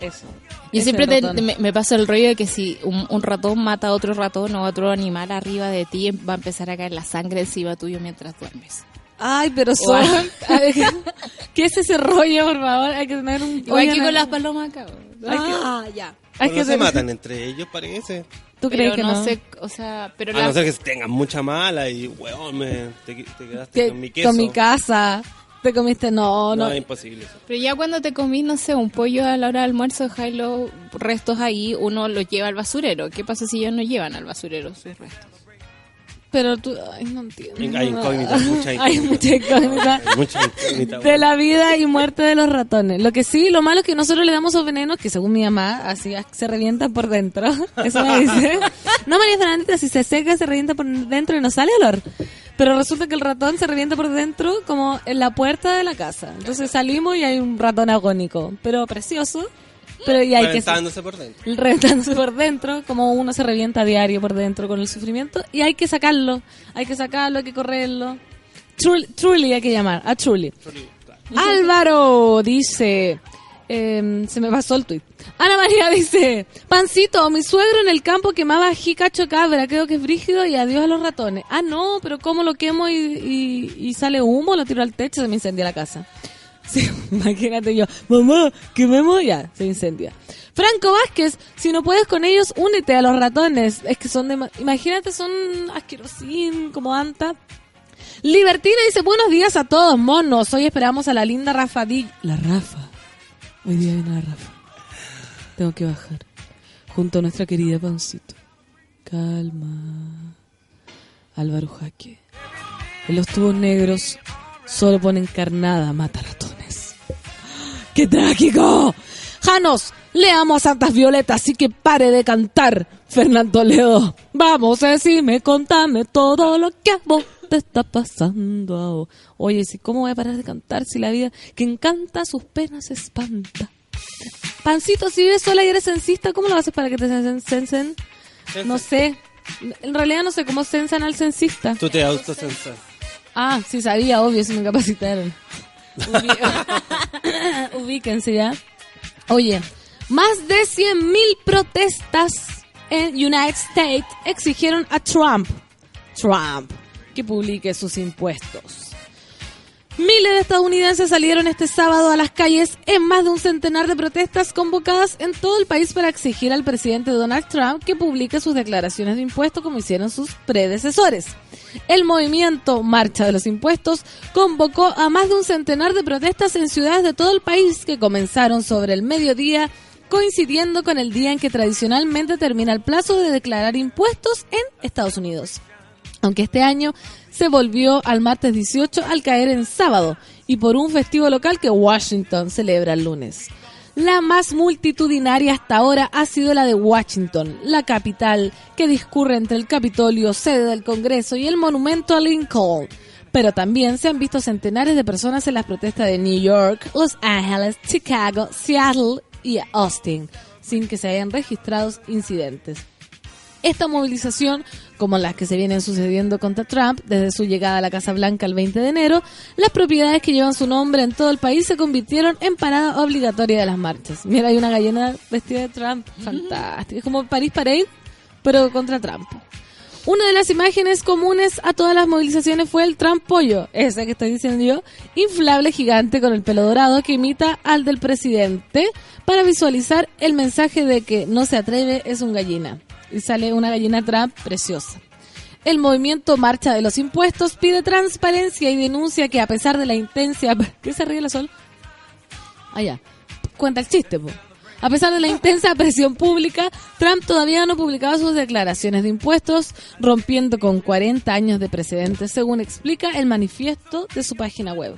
Eso. Yo Ese siempre te- me, me paso el rollo de que si un, un ratón mata a otro ratón o a otro animal arriba de ti, va a empezar a caer la sangre encima tuyo mientras duermes. Ay, pero son... ¿Qué es ese rollo, por favor? Hay que tener un... Igual que con las palomas acá. Que- Ah, ya. hay No se matan entre ellos, parece. ¿Tú Pero crees que no, no? sé, o sea, pero A la- no ser que tengan mucha mala y, weón, me, te, te quedaste Que- con mi queso. con mi casa. Te comiste... No, No, no. es imposible eso. Pero ya cuando te comís, no sé, un pollo a la hora del almuerzo, dejáis los restos ahí, uno los lleva al basurero. ¿Qué pasa si ellos no llevan al basurero sus restos? Pero tú, ay, no entiendo. Hay incógnitas, mucha Hay mucha incógnita mucha incógnita, de la vida y muerte de los ratones. Lo que sí, lo malo es que nosotros le damos esos venenos que según mi mamá, así se revientan por dentro. Eso me dice. No, María Fernandita, si se seca, se revienta por dentro y no sale olor. Pero resulta que el ratón se revienta por dentro como en la puerta de la casa. Entonces salimos y hay un ratón agónico, pero precioso. Pero y hay que Reventándose por dentro. reventándose por dentro, como uno se revienta a diario por dentro con el sufrimiento, y hay que sacarlo, hay que sacarlo, hay que correrlo. Truly, truly hay que llamar, a Truly. Álvaro dice, em, se me pasó el tuit. Ana María dice, pancito, mi suegro en el campo quemaba jicacho cabra, creo que es brígido y adiós a los ratones. Ah, no, pero ¿cómo lo quemo y, y- y sale humo? Lo tiro al techo, se me incendia la casa. Sí, imagínate yo, mamá, quememos ya, se incendia. Franco Vázquez, si no puedes con ellos, únete a los ratones. Es que son de... Imagínate, son asquerosín, como anta. Libertina dice, buenos días a todos, monos. Hoy esperamos a la linda Rafa Di... La Rafa. Hoy día viene la Rafa. Tengo que bajar. Junto a nuestra querida Pancito. Calma. Álvaro Jaque. En los tubos negros solo ponen carnada, mata ratones. ¡Qué trágico! Janos, leamos a Santas Violetas, así que pare de cantar, Fernando Ledo. Vamos, decime, contame todo lo que a vos te está pasando ahora. Oye, si ¿cómo voy a parar de cantar si la vida que encanta sus penas espanta? Pancito, si vives sola y eres censista, ¿cómo lo haces para que te cen- censen? No sé. En realidad no sé cómo censan al censista. Tú te autocensas. Ah, sí sabía, obvio, si me capacitaron. Ubíquense ya. Oye, más de 100.000 protestas en United States exigieron a Trump, Trump, que publique sus impuestos. Miles de estadounidenses salieron este sábado a las calles en más de un centenar de protestas convocadas en todo el país para exigir al presidente Donald Trump que publique sus declaraciones de impuestos como hicieron sus predecesores. El movimiento Marcha de los Impuestos convocó a más de un centenar de protestas en ciudades de todo el país que comenzaron sobre el mediodía coincidiendo con el día en que tradicionalmente termina el plazo de declarar impuestos en Estados Unidos aunque este año se volvió al martes 18 al caer en sábado y por un festivo local que Washington celebra el lunes. La más multitudinaria hasta ahora ha sido la de Washington, la capital que discurre entre el Capitolio, sede del Congreso, y el monumento a Lincoln. Pero también se han visto centenares de personas en las protestas de New York, Los Ángeles, Chicago, Seattle y Austin, sin que se hayan registrado incidentes. Esta movilización, como las que se vienen sucediendo contra Trump desde su llegada a la Casa Blanca el 20 de enero, las propiedades que llevan su nombre en todo el país se convirtieron en parada obligatoria de las marchas. Mira, hay una gallina vestida de Trump, fantástico. Es como París Parade, pero contra Trump. Una de las imágenes comunes a todas las movilizaciones fue el Trump pollo, ese que estoy diciendo yo, inflable gigante con el pelo dorado que imita al del presidente para visualizar el mensaje de que no se atreve es un gallina. Y sale una gallina Trump preciosa. El movimiento Marcha de los Impuestos pide transparencia y denuncia que a pesar de la intensa... ¿Qué se ríe la sol? Allá. Cuenta el chiste, po. A pesar de la intensa presión pública, Trump todavía no publicaba sus declaraciones de impuestos, rompiendo con 40 años de precedentes, según explica el manifiesto de su página web.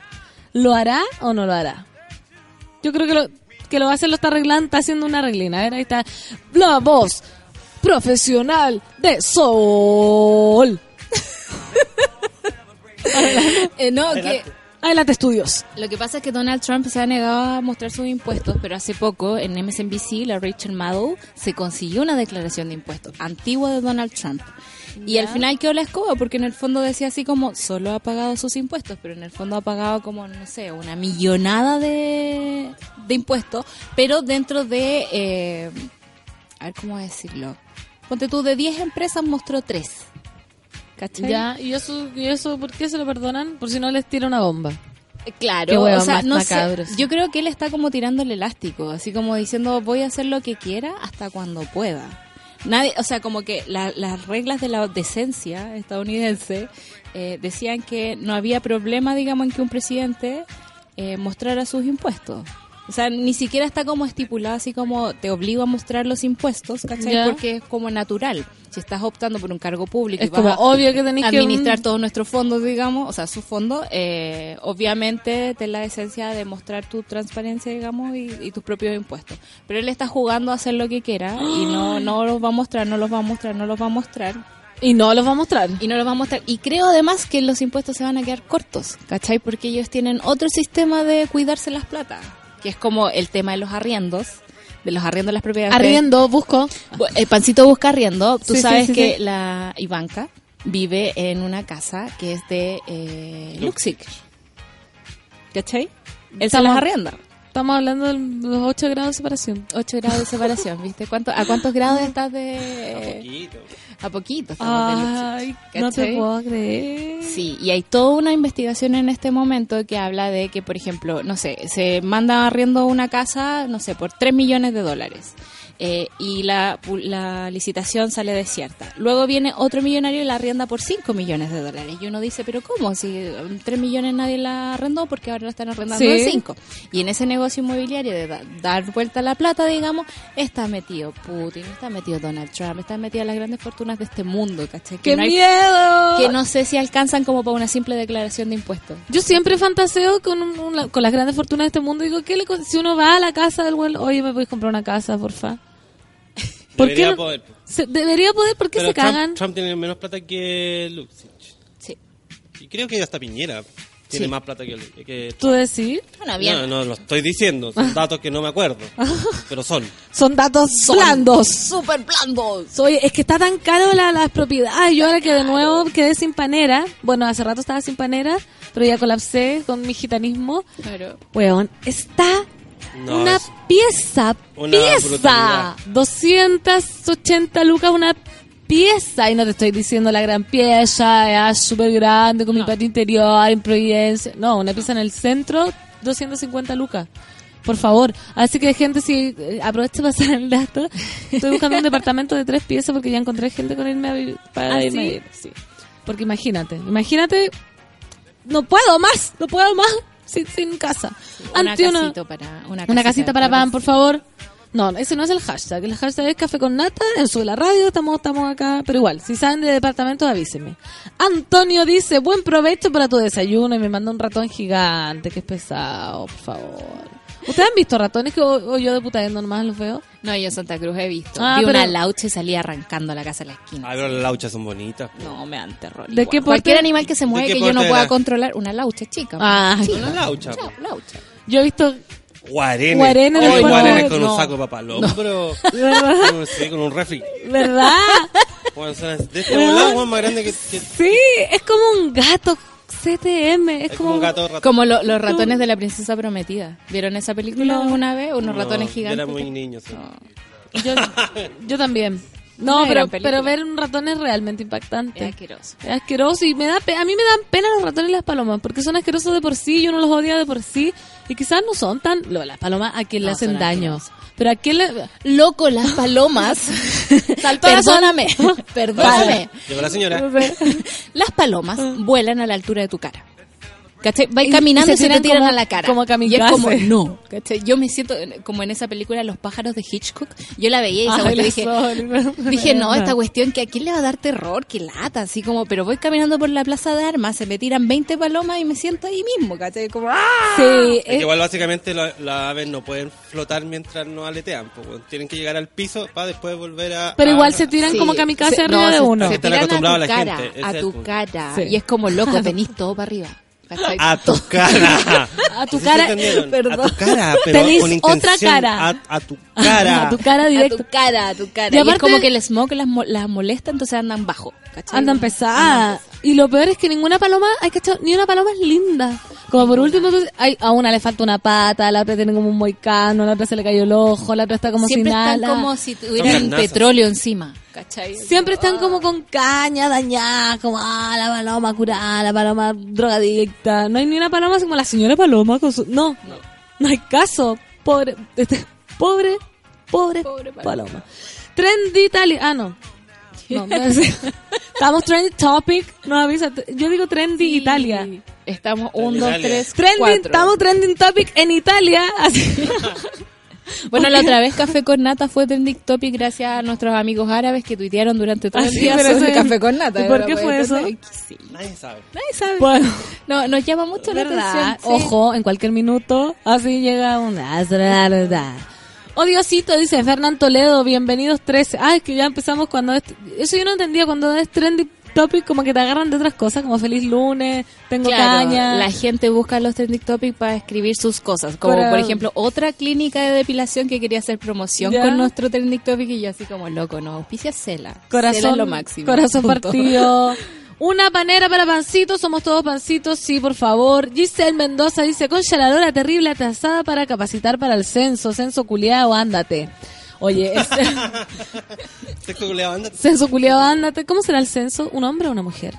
¿Lo hará o no lo hará? Yo creo que lo, que lo va a hacer, lo está arreglando, está haciendo una arreglina. A ver, ahí está. Voz profesional de Sol. Eh, no, que Adelante, estudios. lo que pasa es que Donald Trump se ha negado a mostrar sus impuestos, pero hace poco en MSNBC, la Rachel Maddow se consiguió una declaración de impuestos antigua de Donald Trump. Y al final quedó la escoba, porque en el fondo decía así como, solo ha pagado sus impuestos, pero en el fondo ha pagado como, no sé, una millonada de, de impuestos, pero dentro de, eh, a ver cómo decirlo, ponte tú, de 10 empresas mostró 3. ¿Cachai? Ya, ¿y eso, ¿y eso por qué se lo perdonan? Por si no les tira una bomba. Eh, Claro, huevo o sea, no sé, yo creo que él está como tirando el elástico, así como diciendo voy a hacer lo que quiera hasta cuando pueda. Nadie, o sea, como que la- las reglas de la decencia estadounidense eh, decían que no había problema, digamos, en que un presidente eh, mostrara sus impuestos. O sea, ni siquiera está como estipulado así como te obligo a mostrar los impuestos, ¿cachai? Porque es como natural. Si estás optando por un cargo público y Es vas como a- obvio que administrar todos nuestros fondos, digamos, o sea, sus fondos, eh, obviamente ten la esencia de mostrar tu transparencia, digamos, y, y tus propios impuestos. Pero él está jugando a hacer lo que quiera y no, no los va a mostrar, no los va a mostrar, no los va a mostrar. Y no los va a mostrar. Y no los va a mostrar. Y creo además que los impuestos se van a quedar cortos, ¿cachai? Porque ellos tienen otro sistema de cuidarse las plata, que es como el tema de los arriendos, de los arriendos de las propiedades. Arriendo, busco. Bu- El pancito busca arriendo. Tú Sí, sabes sí, que sí. la Ivanka vive en una casa que es de eh, Luxic. ¿Cachai? Él se las arrienda. Estamos hablando de los 8 grados de separación. 8 grados de separación, ¿viste? ¿Cuánto, ¿A cuántos grados estás de...? Poquito. A poquito estamos de. Ay, no te puedo creer. Sí, y hay toda una investigación en este momento que habla de que, por ejemplo, no sé, se manda arriendo una casa, no sé, por 3 millones de dólares. Eh, y la, la licitación sale desierta. Luego viene otro millonario y la arrienda por 5 millones de dólares. Y uno dice, pero ¿cómo? Si en 3 millones nadie la arrendó porque ahora la están arrendando Sí. en 5. Y en ese negocio inmobiliario de da- dar vuelta a la plata, digamos, está metido Putin, está metido Donald Trump, están metidas las grandes fortunas de este mundo, ¿cachai? Que ¡Qué no hay miedo! que no sé si alcanzan como para una simple declaración de impuestos. Yo siempre fantaseo con, un- un- con las grandes fortunas de este mundo. Digo, ¿qué le, si uno va a la casa del güey, oye, ¿me puedes comprar una casa, porfa? ¿Por Debería qué no- poder. Se- debería poder, ¿por qué Pero se Trump, cagan? Trump tiene menos plata que Luxich. Sí. Y creo que hasta Piñera tiene Sí. más plata que, que ¿Tú decís? Bueno, bien. No, no lo estoy diciendo, son datos que no me acuerdo, pero son. Son datos blandos. Súper blandos. Oye, es que está tan caro la- las propiedades. Yo ahora que de nuevo quedé sin panera. Bueno, hace rato estaba sin panera, pero ya colapsé con mi gitanismo. Claro. Weón, está No, una es- pieza, una pieza. brutalidad. 280 lucas una pieza. Y no te estoy diciendo la gran pieza, ya súper grande, con mi patio interior, en Providencia. No, una pieza en el centro, 250 lucas. Por favor. Así que, gente, si eh, aproveche para pasar el dato. Estoy buscando un departamento de tres piezas porque ya encontré gente con irme a vivir, para ¿Ah, irme a sí? vivir. Sí. Porque imagínate, imagínate, no puedo más, no puedo más sin, sin casa. Una Ante una- casita para una, una casita para pan, por favor. No, ese no es el hashtag. El hashtag es café con nata. En su la radio estamos, estamos acá. Pero igual, si saben de departamentos, avísenme. Antonio dice, buen provecho para tu desayuno. Y me manda un ratón gigante, que es pesado, por favor. ¿Ustedes han visto ratones que o, o yo de putadendo nomás los veo? No, yo en Santa Cruz he visto. Ah, Vi pero- una laucha y salía arrancando a la casa de la esquina. Ay, pero las lauchas son bonitas. No, me dan terror. ¿De qué? Cualquier animal que se mueve que yo no pueda controlar. Una laucha chica. Ay, Una laucha. Chao, laucha. yo he visto... Guarenes. Guarenes el guarenes con un No. saco de papá al hombro. ¿Verdad? No sé, con un refri. ¿Verdad? Bueno, son de este volado, más grande que, que- Sí, es como un gato CTM. Es, es como un gato ratón. Como lo- los ratones de la princesa prometida. ¿Vieron esa película No. una vez? Unos No, ratones yo gigantes. Era muy niño, sí. Yo, yo también. No, pero, pero ver un ratón es realmente Es impactante. asqueroso. Es asqueroso y me da pe- a mí me dan pena los ratones y las palomas porque son asquerosos de por sí, yo no los odio de por sí y quizás no son tan lo, las palomas a quien le hacen daño, pero a quién le Loco, las palomas. Perdóname, perdóname. Llegó la señora. Las palomas vuelan a la altura de tu cara. ¿Cachai? Va Y- caminando y y se se, te tiran como- a la cara. como y es como, no. ¿Cachai? Yo me siento como en esa película Los pájaros de Hitchcock. Yo la veía y esa Ay, dije, Sol. dije, no, esta cuestión que a quién le va a dar terror, que lata, así como, pero voy caminando por la plaza de armas, se me tiran 20 palomas y me siento ahí mismo, ¿cachai? Como, ¡ah! Sí, Es igual básicamente las aves no pueden flotar mientras no aletean, pues, tienen que llegar al piso para después volver a... pero a- igual se tiran Sí, como kamikaze se- arriba no, de uno. Se tiran a tu cara, a tu cara. Sí. Y es como, loco, tenís todo para arriba. ¿Cachai? A tu cara. A tu ¿Sí cara, perdón. A tu cara, pero Tenés con otra intención. cara. A, a tu cara. A tu cara A directo. tu cara, a tu cara. Y Y, aparte- es como que el smog las, mo- las molesta, entonces andan bajo. ¿cachai? Andan pesadas. Y lo peor es que ninguna paloma, hay que ni una paloma es linda. Como por último, hay, a una le falta una pata, a la otra tiene como un moicano, a la otra se le cayó el ojo, a la otra está como Siempre sin están ala. como si tuvieran petróleo encima. ¿cachai? Siempre están como con caña dañada, como, ah, la paloma curada, la paloma drogadicta. No hay ni una paloma así como la señora paloma con su... No, no, hay caso. Pobre, este, pobre, pobre, paloma. Trendy Italia... Ah, no. No, no es- Estamos Trendy Topic, no avisa. Yo digo Trendy Italia. Estamos un, dos, Italia. tres, Trending, cuatro. estamos Trending Topic en Italia. Así. Bueno, la otra vez Café con Nata fue trending topic gracias a nuestros amigos árabes que tuitearon durante todo Ah, el sí, día pero sobre eso- Café con Nata. ¿Y por ¿no? qué fue eso? Sí. Nadie sabe. Nadie sabe. Bueno. No, nos llama mucho la ¿Verdad? atención. sí. Ojo, en cualquier minuto, así llega una... Oh, Diosito, dice Fernán Toledo, bienvenidos 13. Ah, es que ya empezamos cuando es... Eso yo no entendía, cuando es trendy topic como que te agarran de otras cosas, como feliz lunes, tengo Claro, caña. la gente busca los trending topics para escribir sus cosas. Como por ejemplo, otra clínica de depilación que quería hacer promoción Ya. con nuestro trending topic y yo así como loco, no, auspicia Cela. Cela Corazón, es lo máximo. corazón Punto. partido. Una panera para pancitos, somos todos pancitos, sí, por favor. Giselle Mendoza dice, concha la lora terrible atrasada para capacitar para el censo, censo culiado, ándate. Oye, es, Sexo culiao, ándate. censo culiado, ándate. ¿Cómo será el censo? ¿Un hombre o una mujer?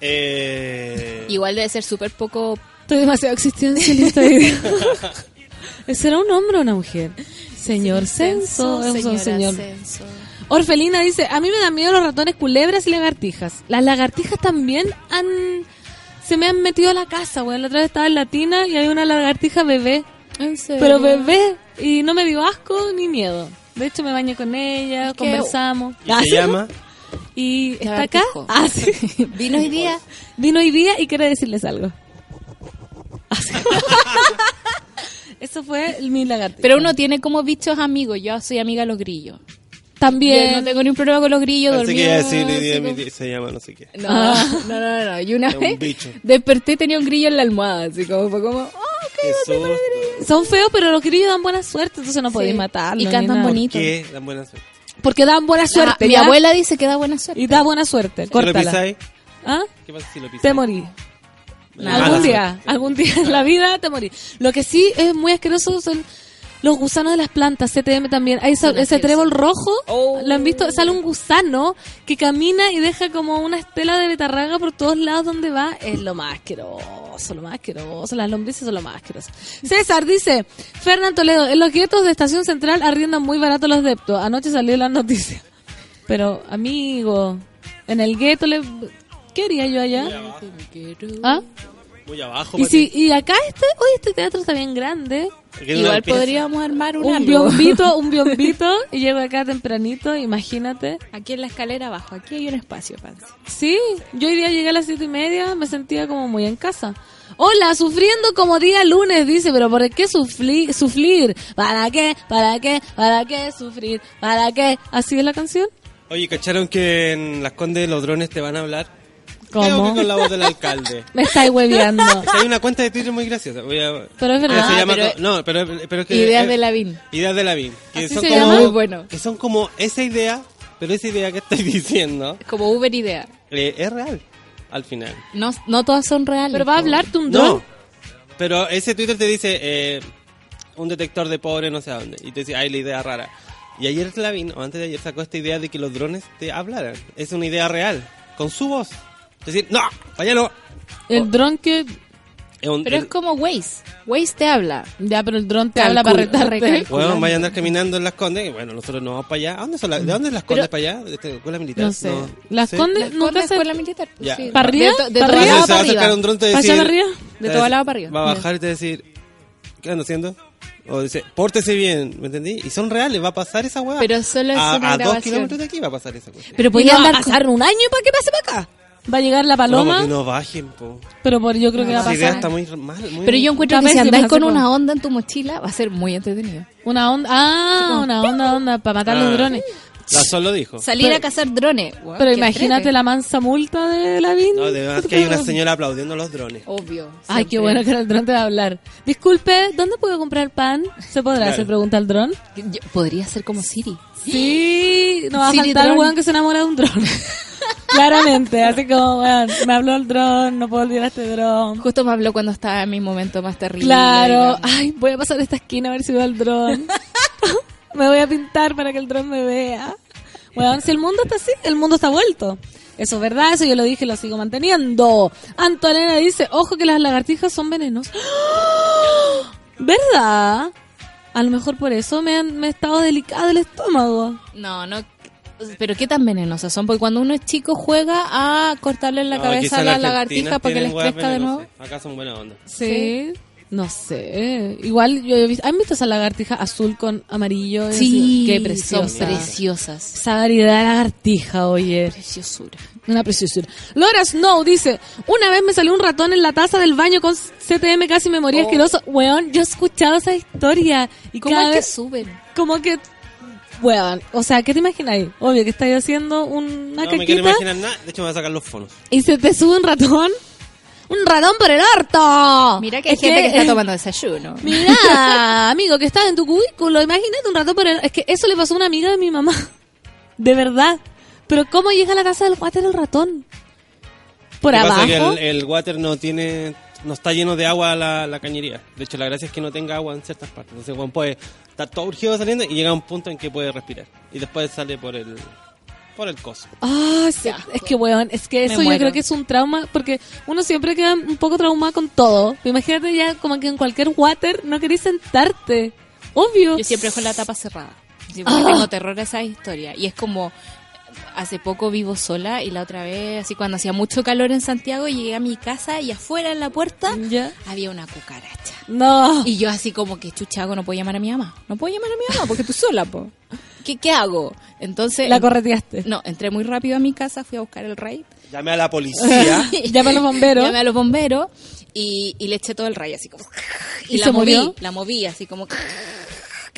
Eh, Igual debe ser súper poco... Estoy demasiado existencialista. ¿Será un hombre o una mujer? Señor censo, es un señora señor. censo. Orfelina dice, a mí me dan miedo los ratones, culebras y lagartijas. Las lagartijas también han... Se me han metido a la casa, güey. La otra vez estaba en Latina y hay una lagartija bebé. ¿En serio? Pero bebé. Y no me dio asco ni miedo. De hecho, me bañé con ella, conversamos. ¿Y Ah, se ¿sí? llama? Y está acá. Ah, sí. Vino hoy día. Vino hoy día y quiere decirles algo. Así. Eso fue mi lagartija. Pero uno tiene como bichos amigos. Yo soy amiga de los grillos. También... Yo no tengo ni un problema con los grillos. Pensé que decir, como- se llama no sé qué. No, Ah. no, no, no, no. Y una Es un vez bicho. desperté y tenía un grillo en la almohada. Así como, fue como, oh, Qué susto. Son feos, pero los grillos dan buena suerte, entonces no podéis Sí. matarlos. Y cantan bonito. ¿Qué? Dan buena suerte. Porque dan buena suerte. Ah, mi ¿ya? abuela dice que da buena suerte. Y da buena suerte. Si lo Córtala. ¿Ah? ¿qué pasa si lo pisáis? Te morí. Mala algún suerte. día, algún día en la vida te morí. Lo que sí es muy asqueroso son los gusanos de las plantas, CTM también. Hay esa- ese trébol rojo, Oh. ¿lo han visto? Sale un gusano que camina y deja como una estela de betarraga por todos lados donde va. Es lo más asqueroso, lo más asqueroso. Las lombrices son lo más asqueroso. César dice, Fernán Toledo, en los guetos de Estación Central arriendan muy barato los deptos. Anoche salió la noticia. Pero, amigo, en el gueto le... ¿Qué haría yo allá? ¿Ah? Muy abajo. Y, si, y acá este, oye, este teatro está bien grande. Igual podríamos armar un, biombito, un biombito, y llego acá tempranito, imagínate. Aquí en la escalera abajo. Aquí hay un espacio, Pansy. Sí, yo hoy día llegué a las siete y media, me sentía como muy en casa. Hola, sufriendo como día lunes, dice, pero ¿por qué suflir? sufrir? ¿Para qué? ¿Para qué? ¿Para qué sufrir? ¿Para qué? ¿Así es la canción? Oye, ¿cacharon que en Las Condes los drones te van a hablar? ¿Cómo? Que con la voz del alcalde. Me estáis hueveando. Hay una cuenta de Twitter muy graciosa. Voy a- Pero es verdad. se Ah, llama pero- co- no, pero, pero es que Ideas eh, de Lavín. Ideas de Lavín. Que ¿Así son se como, llama? Muy bueno. Que son como esa idea, pero esa idea que estoy diciendo Como Uber Idea. eh, es real al final. No, no todas son reales. Pero va a hablarte un dron. No, pero ese Twitter te dice eh, un detector de pobre no sé a dónde y te dice, ay, la idea rara. Y ayer Lavín, o antes de ayer, sacó esta idea de que los drones te hablaran. Es una idea real, con su voz. Es decir, no, vaya no. El dron que... Es un- Pero es como Waze. Waze te habla. Ya, pero el dron te Calcula, habla para retarte. recalcula. Weón, vaya a andar caminando en las condes y bueno, nosotros nos vamos para allá. ¿A dónde son las, ¿De dónde es las condes para allá? ¿De esta escuela militar? No sé. Las ¿Sí? Condes nunca se... escuela militar. pues, Ya. sí. ¿Para arriba? De, ¿Para arriba? para arriba. un dron te ¿Para allá decir... para arriba? De todo lado para arriba. Va a bajar y te va a decir... ¿Qué anda haciendo? O dice, pórtese bien, ¿me entendí? Y son reales, va a pasar esa weá. Pero solo es a, una a dos grabación. kilómetros de aquí va a pasar esa cuestión. Pero ¿Y podía no va a andar pasar un año para que pase para acá. Va a llegar la paloma, porque no bajen, po. pero por, yo creo que va a pasar está muy mal. Muy Pero yo encuentro que si andáis con una onda en tu mochila va a ser muy entretenido. una onda. Ah, una onda, onda, para matar los Ah. drones. La Sol lo dijo. Salir Pero- a cazar drones. Pero imagínate entrete. la mansa multa de la VIN. No, de verdad que hay una señora aplaudiendo los drones. Obvio. Ay, qué bueno que el dron te va a hablar. Disculpe, ¿dónde puedo comprar pan? ¿Se podrá Claro. hacer pregunta al dron? Yo- podría ser como Siri. Sí, no va a Siri faltar el weón que se enamora de un dron. Claramente, así como, weón, me habló el dron, no puedo olvidar este dron. Justo me habló cuando estaba en mi momento más terrible. Claro, ay, voy a pasar esta esquina a ver si veo al dron. me voy a pintar para que el dron me vea. Weón, si el mundo está así, el mundo está vuelto. Eso es verdad, eso yo lo dije y lo sigo manteniendo. Antonella dice, ojo que las lagartijas son venenosas. ¿Verdad? A lo mejor por eso me, han, me ha estado delicado el estómago. No, no. Pero qué tan venenosas son, porque cuando uno es chico juega a cortarle la No, cabeza a la lagartija para que les crezca de nuevo. Acá son buena onda. Sí. No sé. Igual yo he visto, ¿han visto esa lagartija azul con amarillo? Sí, qué preciosa. son preciosas. Esa variedad de lagartija, oye. Preciosura. Una preciosura. Laura Snow dice, una vez me salió un ratón en la taza del baño con CTM, casi me moría asqueroso. Weón, yo he escuchado esa historia. Y ¿Cómo cada es que vez, suben? como que, weón, o sea, ¿qué te imagináis? Obvio que estáis haciendo una no me quiero caquita imaginar nada. De hecho, me voy a sacar los fonos. y se te sube un ratón. ¡Un ratón por el orto! Mira que hay Es gente que, está eh, tomando desayuno. Mira, amigo, que estás en tu cubículo, imagínate un ratón por el... Es que eso le pasó a una amiga de mi mamá. De verdad. Pero ¿cómo llega a la casa del water el ratón? ¿Por pasa abajo? es que el, el water no tiene... No está lleno de agua la, la cañería. De hecho, la gracia es que no tenga agua en ciertas partes. Entonces, Juan puede estar todo urgido saliendo y llega a un punto en que puede respirar. Y después sale por el... Por el coso. Ah, sí. Es que, weón, es que eso yo creo que es un trauma, porque uno siempre queda un poco traumado con todo. Imagínate ya como que en cualquier water no querés sentarte. Obvio. Yo siempre con la tapa cerrada. Sí, Ah. tengo terror a esa historia. Y es como, hace poco vivo sola y la otra vez, así cuando hacía mucho calor en Santiago, llegué a mi casa y afuera en la puerta ¿Ya? había una cucaracha. No. Y yo así como que chuchago, no puedo llamar a mi mamá. No puedo llamar a mi mamá porque tú sola, po. ¿Qué, qué hago? Entonces... La correteaste. No, entré muy rápido a mi casa, fui a buscar el raid. Llame a la policía. Llama a los bomberos. Llamé a los bomberos y, y le eché todo el rayo así como... ¿Y la se moví, murió? la moví así como...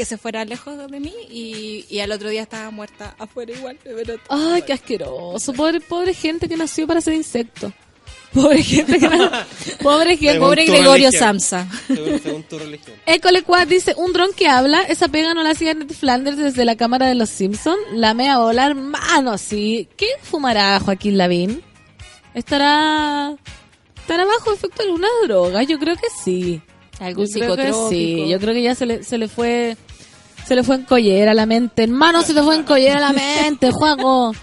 Que se fuera lejos de mí y, y al otro día estaba muerta afuera igual. Pero Ay, qué asqueroso. Pobre, pobre gente que nació para ser insecto. Pobre gente que nació. Pobre gente. Pobre Gregorio religión. Samsa. según, según tu religión. École Quad dice, un dron que habla, esa pega no la hacía Ned Flanders desde la cámara de los Simpsons, la mea volar, mano, sí. ¿Qué fumará Joaquín Lavín? ¿Estará, estará bajo efecto de alguna droga? Yo creo que sí. Algún Yo creo que psicotrópico. sí, yo creo que ya se le, se le fue, se le fue en collera a la mente. Hermano, se te fue en collera a la mente, Juaco.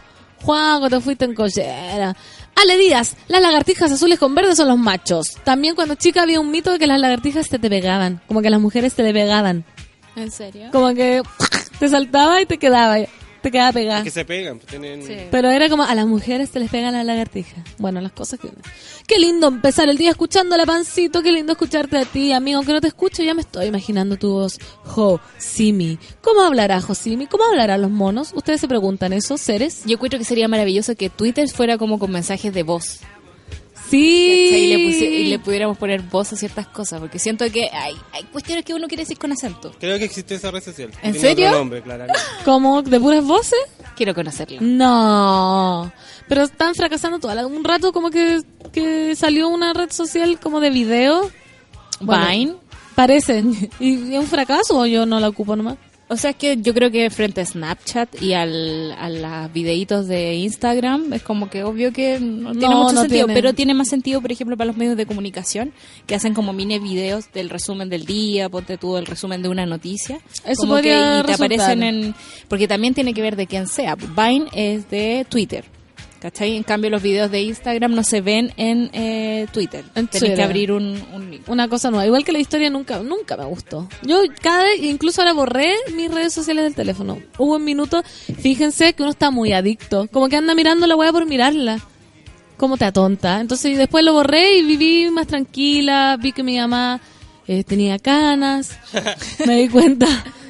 Juaco, te fuiste en collera. Ale Díaz, las lagartijas azules con verdes son los machos. También cuando chica había un mito de que las lagartijas te, te pegaban, como que las mujeres te le pegaban. ¿En serio? Como que te saltaba y te quedaba, te quedaba pegada. Que se pegan. pues, tienen... Sí. Pero era como a las mujeres se les pega la lagartija. Bueno, las cosas que... Qué lindo empezar el día escuchando la pancito, qué lindo escucharte a ti, amigo. Aunque no te escucho, ya me estoy imaginando tu voz. Jo, Simi. ¿Cómo hablará Josimi? ¿Cómo hablarán los monos? Ustedes se preguntan eso, seres. Yo encuentro que sería maravilloso que Twitter fuera como con mensajes de voz. Sí. Y, le y le pudiéramos poner voz a ciertas cosas. Porque siento que hay, hay cuestiones que uno quiere decir con acento. Creo que existe esa red social. ¿En Tiene serio? Nombre, claramente. ¿Como de puras voces? Quiero conocerla. No. Pero están fracasando todo. Un rato como que, que salió una red social como de video. Bueno, Vine. Parece. ¿Y es un fracaso o yo no la ocupo nomás? O sea, es que yo creo que frente a Snapchat y al, a los videitos de Instagram es como que obvio que no tiene No, mucho no sentido, tiene. pero tiene más sentido, por ejemplo, para los medios de comunicación que hacen como mini videos del resumen del día, ponte tú el resumen de una noticia. Eso como podría que y te resultar. aparecen en... Porque también tiene que ver de quién sea. Vine es de Twitter. ¿Cachai? En cambio, los videos de Instagram no se ven en eh, Twitter. En Tenés que abrir un, un link. Una cosa nueva. Igual que la historia nunca, nunca me gustó. Yo cada vez, incluso ahora borré mis redes sociales del teléfono. Hubo un minuto, fíjense que uno está muy adicto. Como que anda mirando la weá por mirarla. Como te atonta. Entonces después lo borré y viví más tranquila. Vi que mi mamá eh, tenía canas. me di cuenta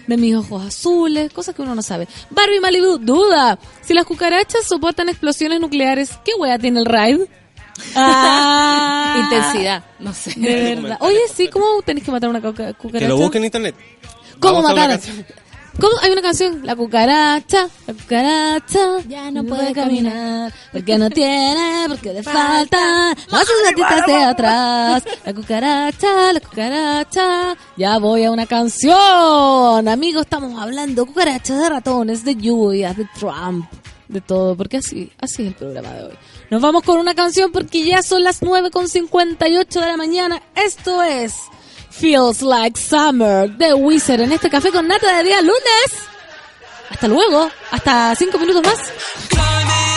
de mis ojos azules. Cosas que uno no sabe. Barbie Malibu, duda. Si las cucarachas soportan explosiones nucleares, ¿qué weá tiene el raid? Ah. Intensidad, no sé. De verdad. Oye, sí, ¿cómo tenés que matar una cuca- cucaracha? Que lo busquen en internet. ¿Cómo matar? ¿Cómo? Hay una canción, la cucaracha, la cucaracha Ya no puede caminar, porque no tiene, porque le falta las gatitas de atrás. La cucaracha, la cucaracha. Ya voy a una canción. Amigos, estamos hablando cucarachas, de ratones, de lluvias, de Trump, de todo, porque así, así es el programa de hoy. Nos vamos con una canción porque ya son las 9.58 de la mañana. Esto es Feels Like Summer de Wizard en este café con nata de día lunes. Hasta luego, hasta cinco minutos más.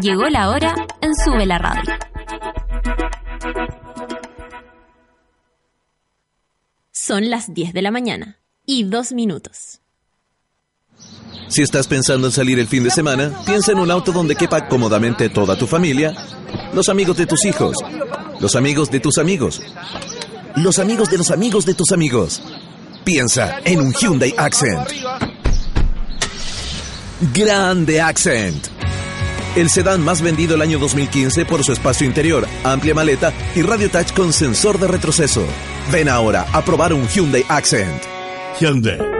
Llegó la hora en Sube la Radio. Son las 10 de la mañana y dos minutos. Si estás pensando en salir el fin de semana, piensa en un auto donde quepa cómodamente toda tu familia, los amigos de tus hijos, los amigos de tus amigos, los amigos de los amigos de tus amigos. Piensa en un Hyundai Accent. Grande Accent. El sedán más vendido el año 2015 por su espacio interior, amplia maleta y radio touch con sensor de retroceso. Ven ahora a probar un Hyundai Accent. Hyundai.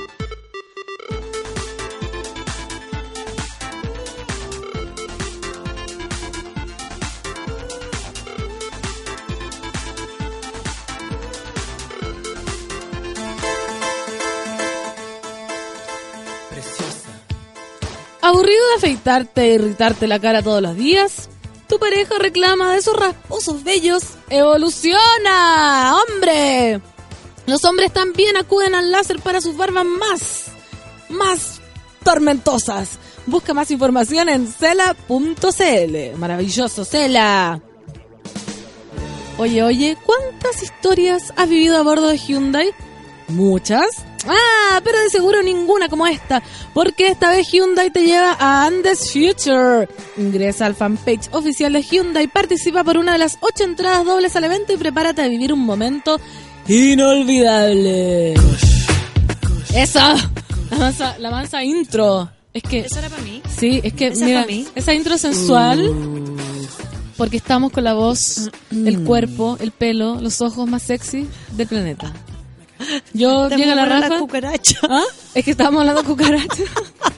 ¿Aburrido de afeitarte e irritarte la cara todos los días? Tu pareja reclama de esos rasposos bellos. ¡Evoluciona! ¡Hombre! Los hombres también acuden al láser para sus barbas más, más tormentosas. Busca más información en cela.cl. Maravilloso, Cela. Oye, oye, ¿cuántas historias has vivido a bordo de Hyundai? Muchas. Ah, pero de seguro ninguna como esta, porque esta vez Hyundai te lleva a Andes Future. Ingresa al fanpage oficial de Hyundai, participa por una de las ocho entradas dobles al evento y prepárate a vivir un momento inolvidable. Eso, la mansa, la mansa intro. Es que ¿Eso era para mí? Sí, es que, ¿Esa mira, mí? esa intro sensual, porque estamos con la voz, el cuerpo, el pelo, los ojos más sexy del planeta. Yo, llega la Rafa. cucaracha. ¿Ah? Es que estábamos hablando de cucaracha.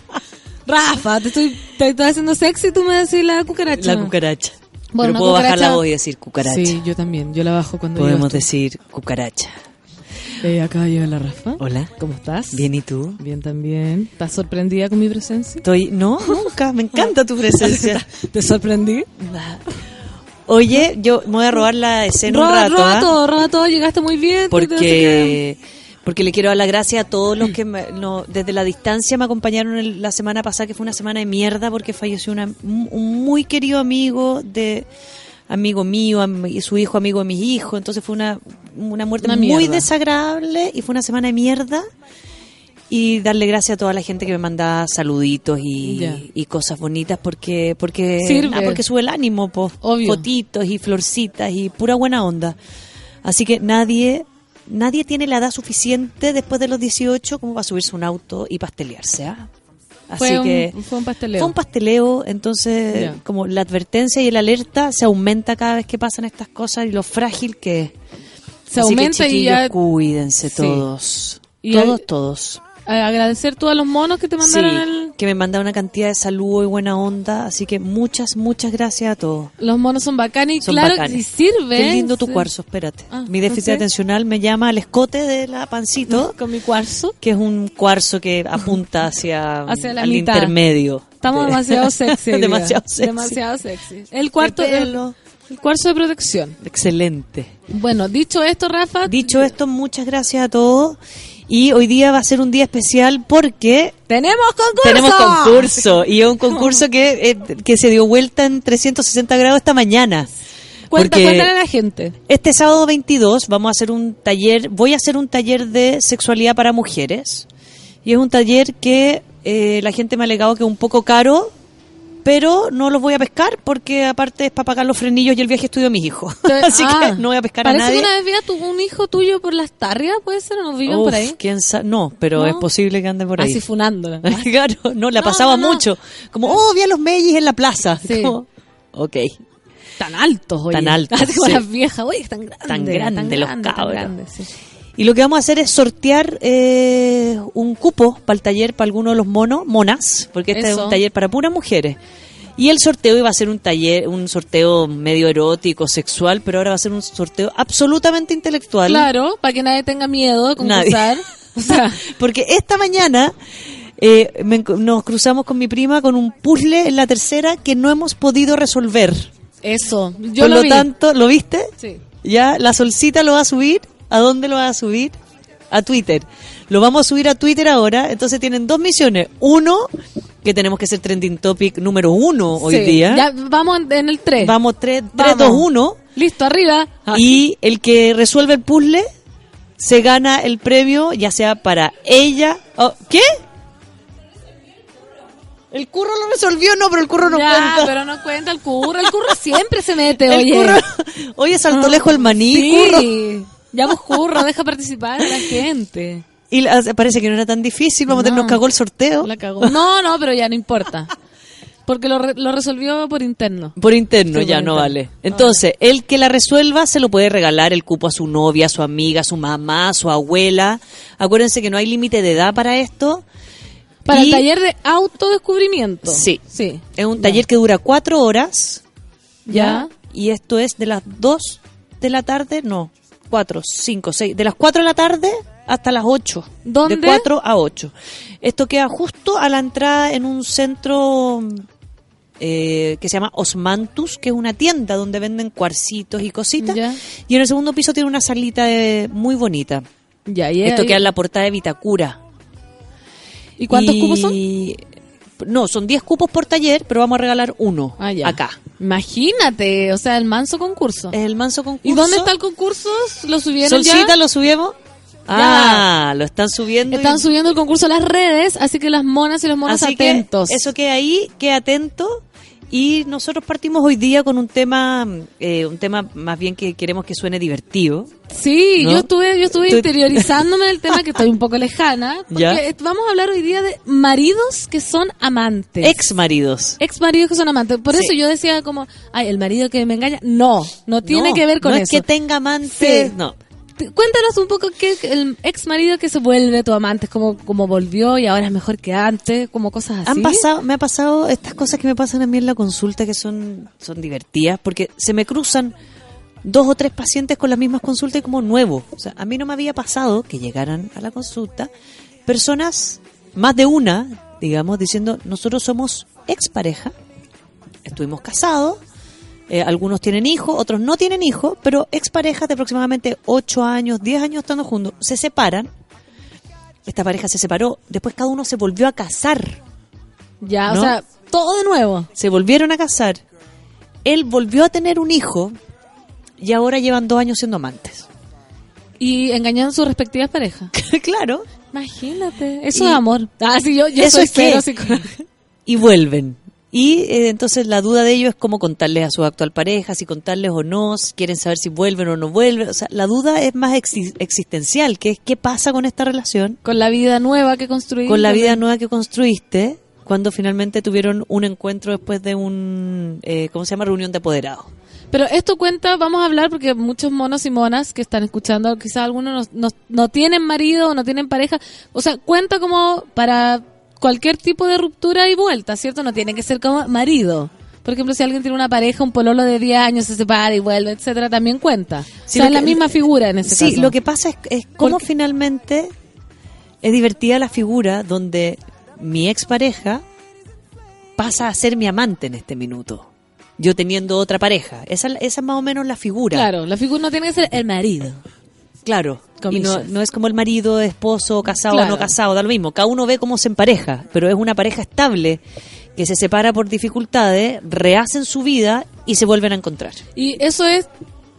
Rafa, te estoy, te estoy haciendo sexy y tú me decís la cucaracha. La cucaracha. Bueno, Pero puedo bajar la voz y decir cucaracha. Sí, yo también. Yo la bajo cuando Podemos decir cucaracha. Eh, acá llega la Rafa. Hola. ¿Cómo estás? Bien, ¿y tú? Bien también. ¿Estás sorprendida con mi presencia? Estoy... No, nunca. Me encanta tu presencia. ¿Te sorprendí? Oye, yo me voy a robar la escena un Roba, rato. roba ¿ah? todo, roba todo. Llegaste muy bien. porque porque le quiero dar las gracias a todos los que me- no, desde la distancia me acompañaron el- la semana pasada que fue una semana de mierda porque falleció una, un un muy querido amigo de amigo mío am- y su hijo amigo de mis hijos entonces fue una una muerte Una muy mierda. desagradable y fue una semana de mierda y darle gracias a toda la gente que me manda saluditos y, y cosas bonitas porque porque Sirve. ah, porque sube el ánimo po. Obvio. fotitos y florcitas y pura buena onda así que nadie nadie tiene la edad suficiente después de los 18 como para subirse un auto y pastelearse ¿ah? así Fue un- que fue un pasteleo. fue un pasteleo entonces como la advertencia y el alerta se aumenta cada vez que pasan estas cosas y lo frágil que es Se Así que, aumenta y chiquillos, ya... cuídense Sí. todos Y todos hay- todos agradecer tú a los monos que te Sí, mandaron el... que me mandaron una cantidad de saludo y buena onda así que muchas muchas gracias a todos Los monos son bacanes y Son claro, bacanes. y sirve. Qué lindo tu Sí. cuarzo, espérate. Ah, Mi déficit ¿ok? atencional me llama al escote de la pancito, Con mi cuarzo. que es un cuarzo que apunta hacia, Hacia la al mitad. intermedio. Estamos De- demasiado sexy. demasiado sexy. Demasiado sexy. El cuarto, el cuarzo de protección. Excelente. Bueno, dicho esto, Rafa. Dicho esto, muchas gracias a todos. Y hoy día va a ser un día especial porque ¡Tenemos concurso! tenemos concurso. Y es un concurso que, eh, que se dio vuelta en 360 grados esta mañana. Cuenta, cuéntale a la gente. Este sábado 22 vamos a hacer un taller, voy a hacer un taller de sexualidad para mujeres. Y es un taller que eh, la gente me ha alegado que es un poco caro, pero no los voy a pescar porque aparte es para pagar los frenillos y el viaje estudio de mis hijos. Así Ah, que no voy a pescar a Parece nadie. que una vez vi a tu, un hijo tuyo por las tarrias, ¿puede ser? ¿O no viven Uf, por ahí? ¿quién No, pero ¿No? es posible que ande por ahí. Así funándola. claro, no, la No, pasaba no, mucho. Como, oh, vi a los Mellis en la plaza. Sí. Como, ok. Tan altos, oye. Tan altos, Así como sí. las viejas, oye, tan grandes. Tan grande los tan cabros. grandes, sí. Y lo que vamos a hacer es sortear eh, un cupo para el taller para alguno de los monos, monas, porque este es un taller para puras mujeres. Y el sorteo iba a ser un taller, un sorteo medio erótico, sexual, pero ahora va a ser un sorteo absolutamente intelectual. Claro, para que nadie tenga miedo de concursar. O sea, Porque esta mañana eh, me nos cruzamos con mi prima con un puzzle en la tercera que no hemos podido resolver. eso. Yo Por lo, lo vi. tanto, ¿lo viste? Sí. Ya, la solcita lo va a subir. ¿A dónde lo va a subir? A Twitter. Lo vamos a subir a Twitter ahora. Entonces tienen dos misiones. Uno, que tenemos que ser trending topic número uno hoy Sí. día. Ya vamos en- el 3. Vamos 3, Vamos. 2, 1. Listo, arriba. Ah, Y el que resuelve el puzzle se gana el premio, ya sea para ella. oh, ¿Qué? El curro lo resolvió, no, pero el curro no ya, cuenta. pero no cuenta el curro. El curro siempre se mete, El oye. curro- Oye, saltó lejos el maní, curro. Ya vos curro, deja participar a la gente. Y la- parece que no era tan difícil, vamos a tener, No. nos cagó el sorteo. La cagó. No, no, pero ya no importa. Porque lo, re- lo resolvió por interno. Por interno, Sí, ya por no interno. vale. Entonces, el que la resuelva se lo puede regalar el cupo a su novia, a su amiga, a su mamá, a su abuela. Acuérdense que no hay límite de edad para esto. Para Y- el taller de autodescubrimiento. Sí. Sí. Es un taller que dura cuatro horas. Ya. Y esto es de las dos de la tarde, no, cuatro, cinco, seis, de las cuatro de la tarde hasta las ocho. ¿Dónde? De cuatro a ocho. Esto queda justo a la entrada en un centro eh, que se llama Osmantus, que es una tienda donde venden cuarcitos y cositas. Ya. Y en el segundo piso tiene una salita eh, muy bonita. Ya, Esto queda en la portada de Vitacura. ¿Y cuántos Y- cupos son? No, son 10 cupos por taller, pero vamos a regalar uno Ah, ya. acá. Imagínate, o sea, el manso concurso. Es el manso concurso. ¿Y dónde está el concurso? ¿Lo subieron Solcita, ya? ¿lo subimos? Ah, lo están subiendo. y- Están subiendo el concurso a las redes, así que las monas y los monos Así atentos. que eso queda ahí, queda atento. Y nosotros partimos hoy día con un tema, eh, un tema más bien que queremos que suene divertido. Sí, ¿No? yo estuve, yo estuve interiorizándome del tema que estoy un poco lejana. Porque Ya. vamos a hablar hoy día de maridos que son amantes. Ex maridos. Ex maridos que son amantes. Por Sí. eso yo decía como, ay, el marido que me engaña. No, no tiene que ver con no eso. es que tenga amantes. Sí. No. Cuéntanos un poco qué el ex marido que se vuelve tu amante, como, como volvió y ahora es mejor que antes, como cosas así. Han pasado, me ha pasado estas cosas que me pasan a mí en la consulta que son, son divertidas porque se me cruzan dos o tres pacientes con las mismas consultas y como nuevo. O sea, a mí no me había pasado que llegaran a la consulta personas, más de una, digamos, diciendo, nosotros somos expareja, estuvimos casados, eh, algunos tienen hijos, otros no tienen hijos, pero exparejas de aproximadamente 8 años, 10 años estando juntos, se separan. Esta pareja se separó, después cada uno se volvió a casar Ya, ¿no? o sea, todo de nuevo. se volvieron a casar, él volvió a tener un hijo y ahora llevan dos años siendo amantes. Y engañando sus respectivas parejas. claro. Imagínate, eso Y- es amor. Ah, sí, yo, yo ¿Eso soy es cero psicóloga. Y vuelven. Y eh, entonces la duda de ellos es cómo contarles a su actual pareja, si contarles o no, si quieren saber si vuelven o no vuelven. O sea, la duda es más exi- existencial, que es qué pasa con esta relación, Con la vida nueva que construí. con la vida nueva que construiste, cuando finalmente tuvieron un encuentro después de un, eh, ¿cómo se llama? Reunión de apoderados. Pero esto cuenta, vamos a hablar porque muchos monos y monas que están escuchando, quizás algunos no, no- no tienen marido o no tienen pareja. O sea, cuenta como para cualquier tipo de ruptura y vuelta, ¿cierto? No tiene que ser como marido. Por ejemplo, si alguien tiene una pareja, un pololo de 10 años, se separa y vuelve, etcétera, también cuenta. Sí, o sea, lo es la misma figura en ese Sí, caso. lo que pasa es, es cómo Porque- finalmente es divertida la figura donde mi expareja pasa a ser mi amante en este minuto. Yo teniendo otra pareja. Esa, esa es más o menos la figura. Claro, la figura no tiene que ser el marido. Claro. Y no, no es como el marido, esposo, casado o no casado, da lo mismo. Cada uno ve cómo se empareja, pero es una pareja estable que se separa por dificultades, rehacen su vida y se vuelven a encontrar. Y eso es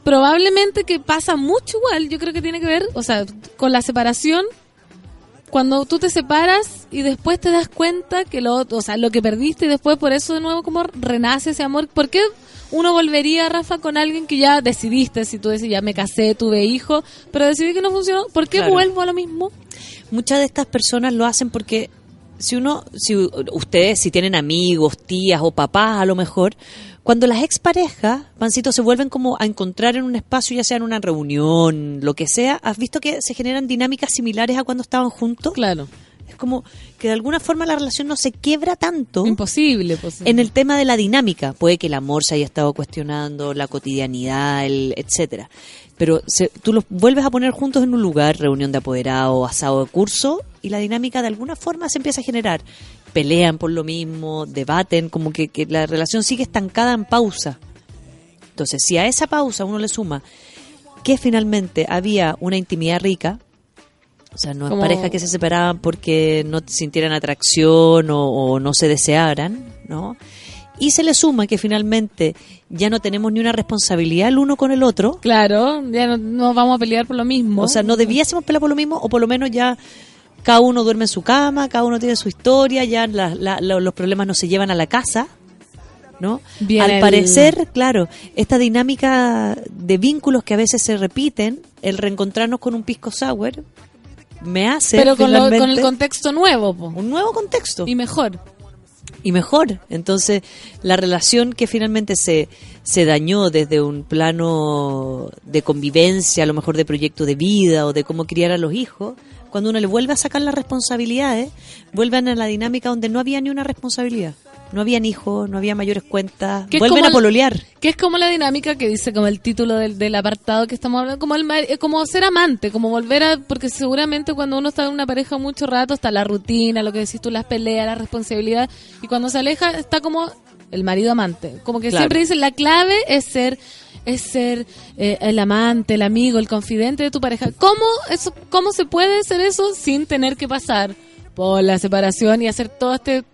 probablemente que pasa mucho igual, yo creo que tiene que ver, o sea, con la separación, cuando tú te separas y después te das cuenta que lo, o sea, lo que perdiste y después por eso de nuevo como renace ese amor. ¿Por qué uno volvería, Rafa, con alguien que ya decidiste, si tú decís ya me casé, tuve hijo, pero decidí que no funcionó? ¿Por qué Claro. vuelvo a lo mismo? Muchas de estas personas lo hacen porque si uno, si ustedes, si tienen amigos, tías o papás a lo mejor, cuando las exparejas, Pancito, se vuelven como a encontrar en un espacio, ya sea en una reunión, lo que sea, ¿has visto que se generan dinámicas similares a cuando estaban juntos? Claro. Es como que de alguna forma la relación no se quiebra tanto Imposible, pues. en el tema de la dinámica. Puede que el amor se haya estado cuestionando, la cotidianidad, el etcétera. Pero se- tú los vuelves a poner juntos en un lugar, reunión de apoderados, asado de curso, y la dinámica de alguna forma se empieza a generar. Pelean por lo mismo, debaten, como que, que la relación sigue estancada en pausa. Entonces, si a esa pausa uno le suma que finalmente había una intimidad rica, o sea, no es Como- pareja que se separaban porque no sintieran atracción o, o no se desearan, ¿no? Y se le suma que finalmente ya no tenemos ni una responsabilidad el uno con el otro, Claro, ya no, no vamos a pelear por lo mismo. o sea, no debiésemos pelear por lo mismo, o por lo menos ya cada uno duerme en su cama, cada uno tiene su historia, ya la- la- la- los problemas no se llevan a la casa, ¿no? Bien Al parecer, claro, esta dinámica de vínculos que a veces se repiten, el reencontrarnos con un pisco sour, me hace Pero con, lo- con el contexto nuevo, po. un nuevo contexto Y mejor. y mejor. Entonces, la relación que finalmente se, se dañó desde un plano de convivencia, a lo mejor de proyecto de vida o de cómo criar a los hijos, cuando uno le vuelve a sacar las responsabilidades, vuelven a la dinámica donde no había ni una responsabilidad. No habían hijos, no había mayores cuentas, Que es vuelven como a pololear. Que es como la dinámica que dice como el título del, del apartado que estamos hablando, como el eh, como ser amante, como volver a, porque seguramente cuando uno está en una pareja mucho rato está la rutina, lo que decís tú, las peleas, la responsabilidad, y cuando se aleja está como el marido amante, como que Claro. siempre dicen la clave es ser es ser eh, el amante, el amigo, el confidente de tu pareja. ¿Cómo eso cómo se puede hacer eso sin tener que pasar por la separación y hacer todo este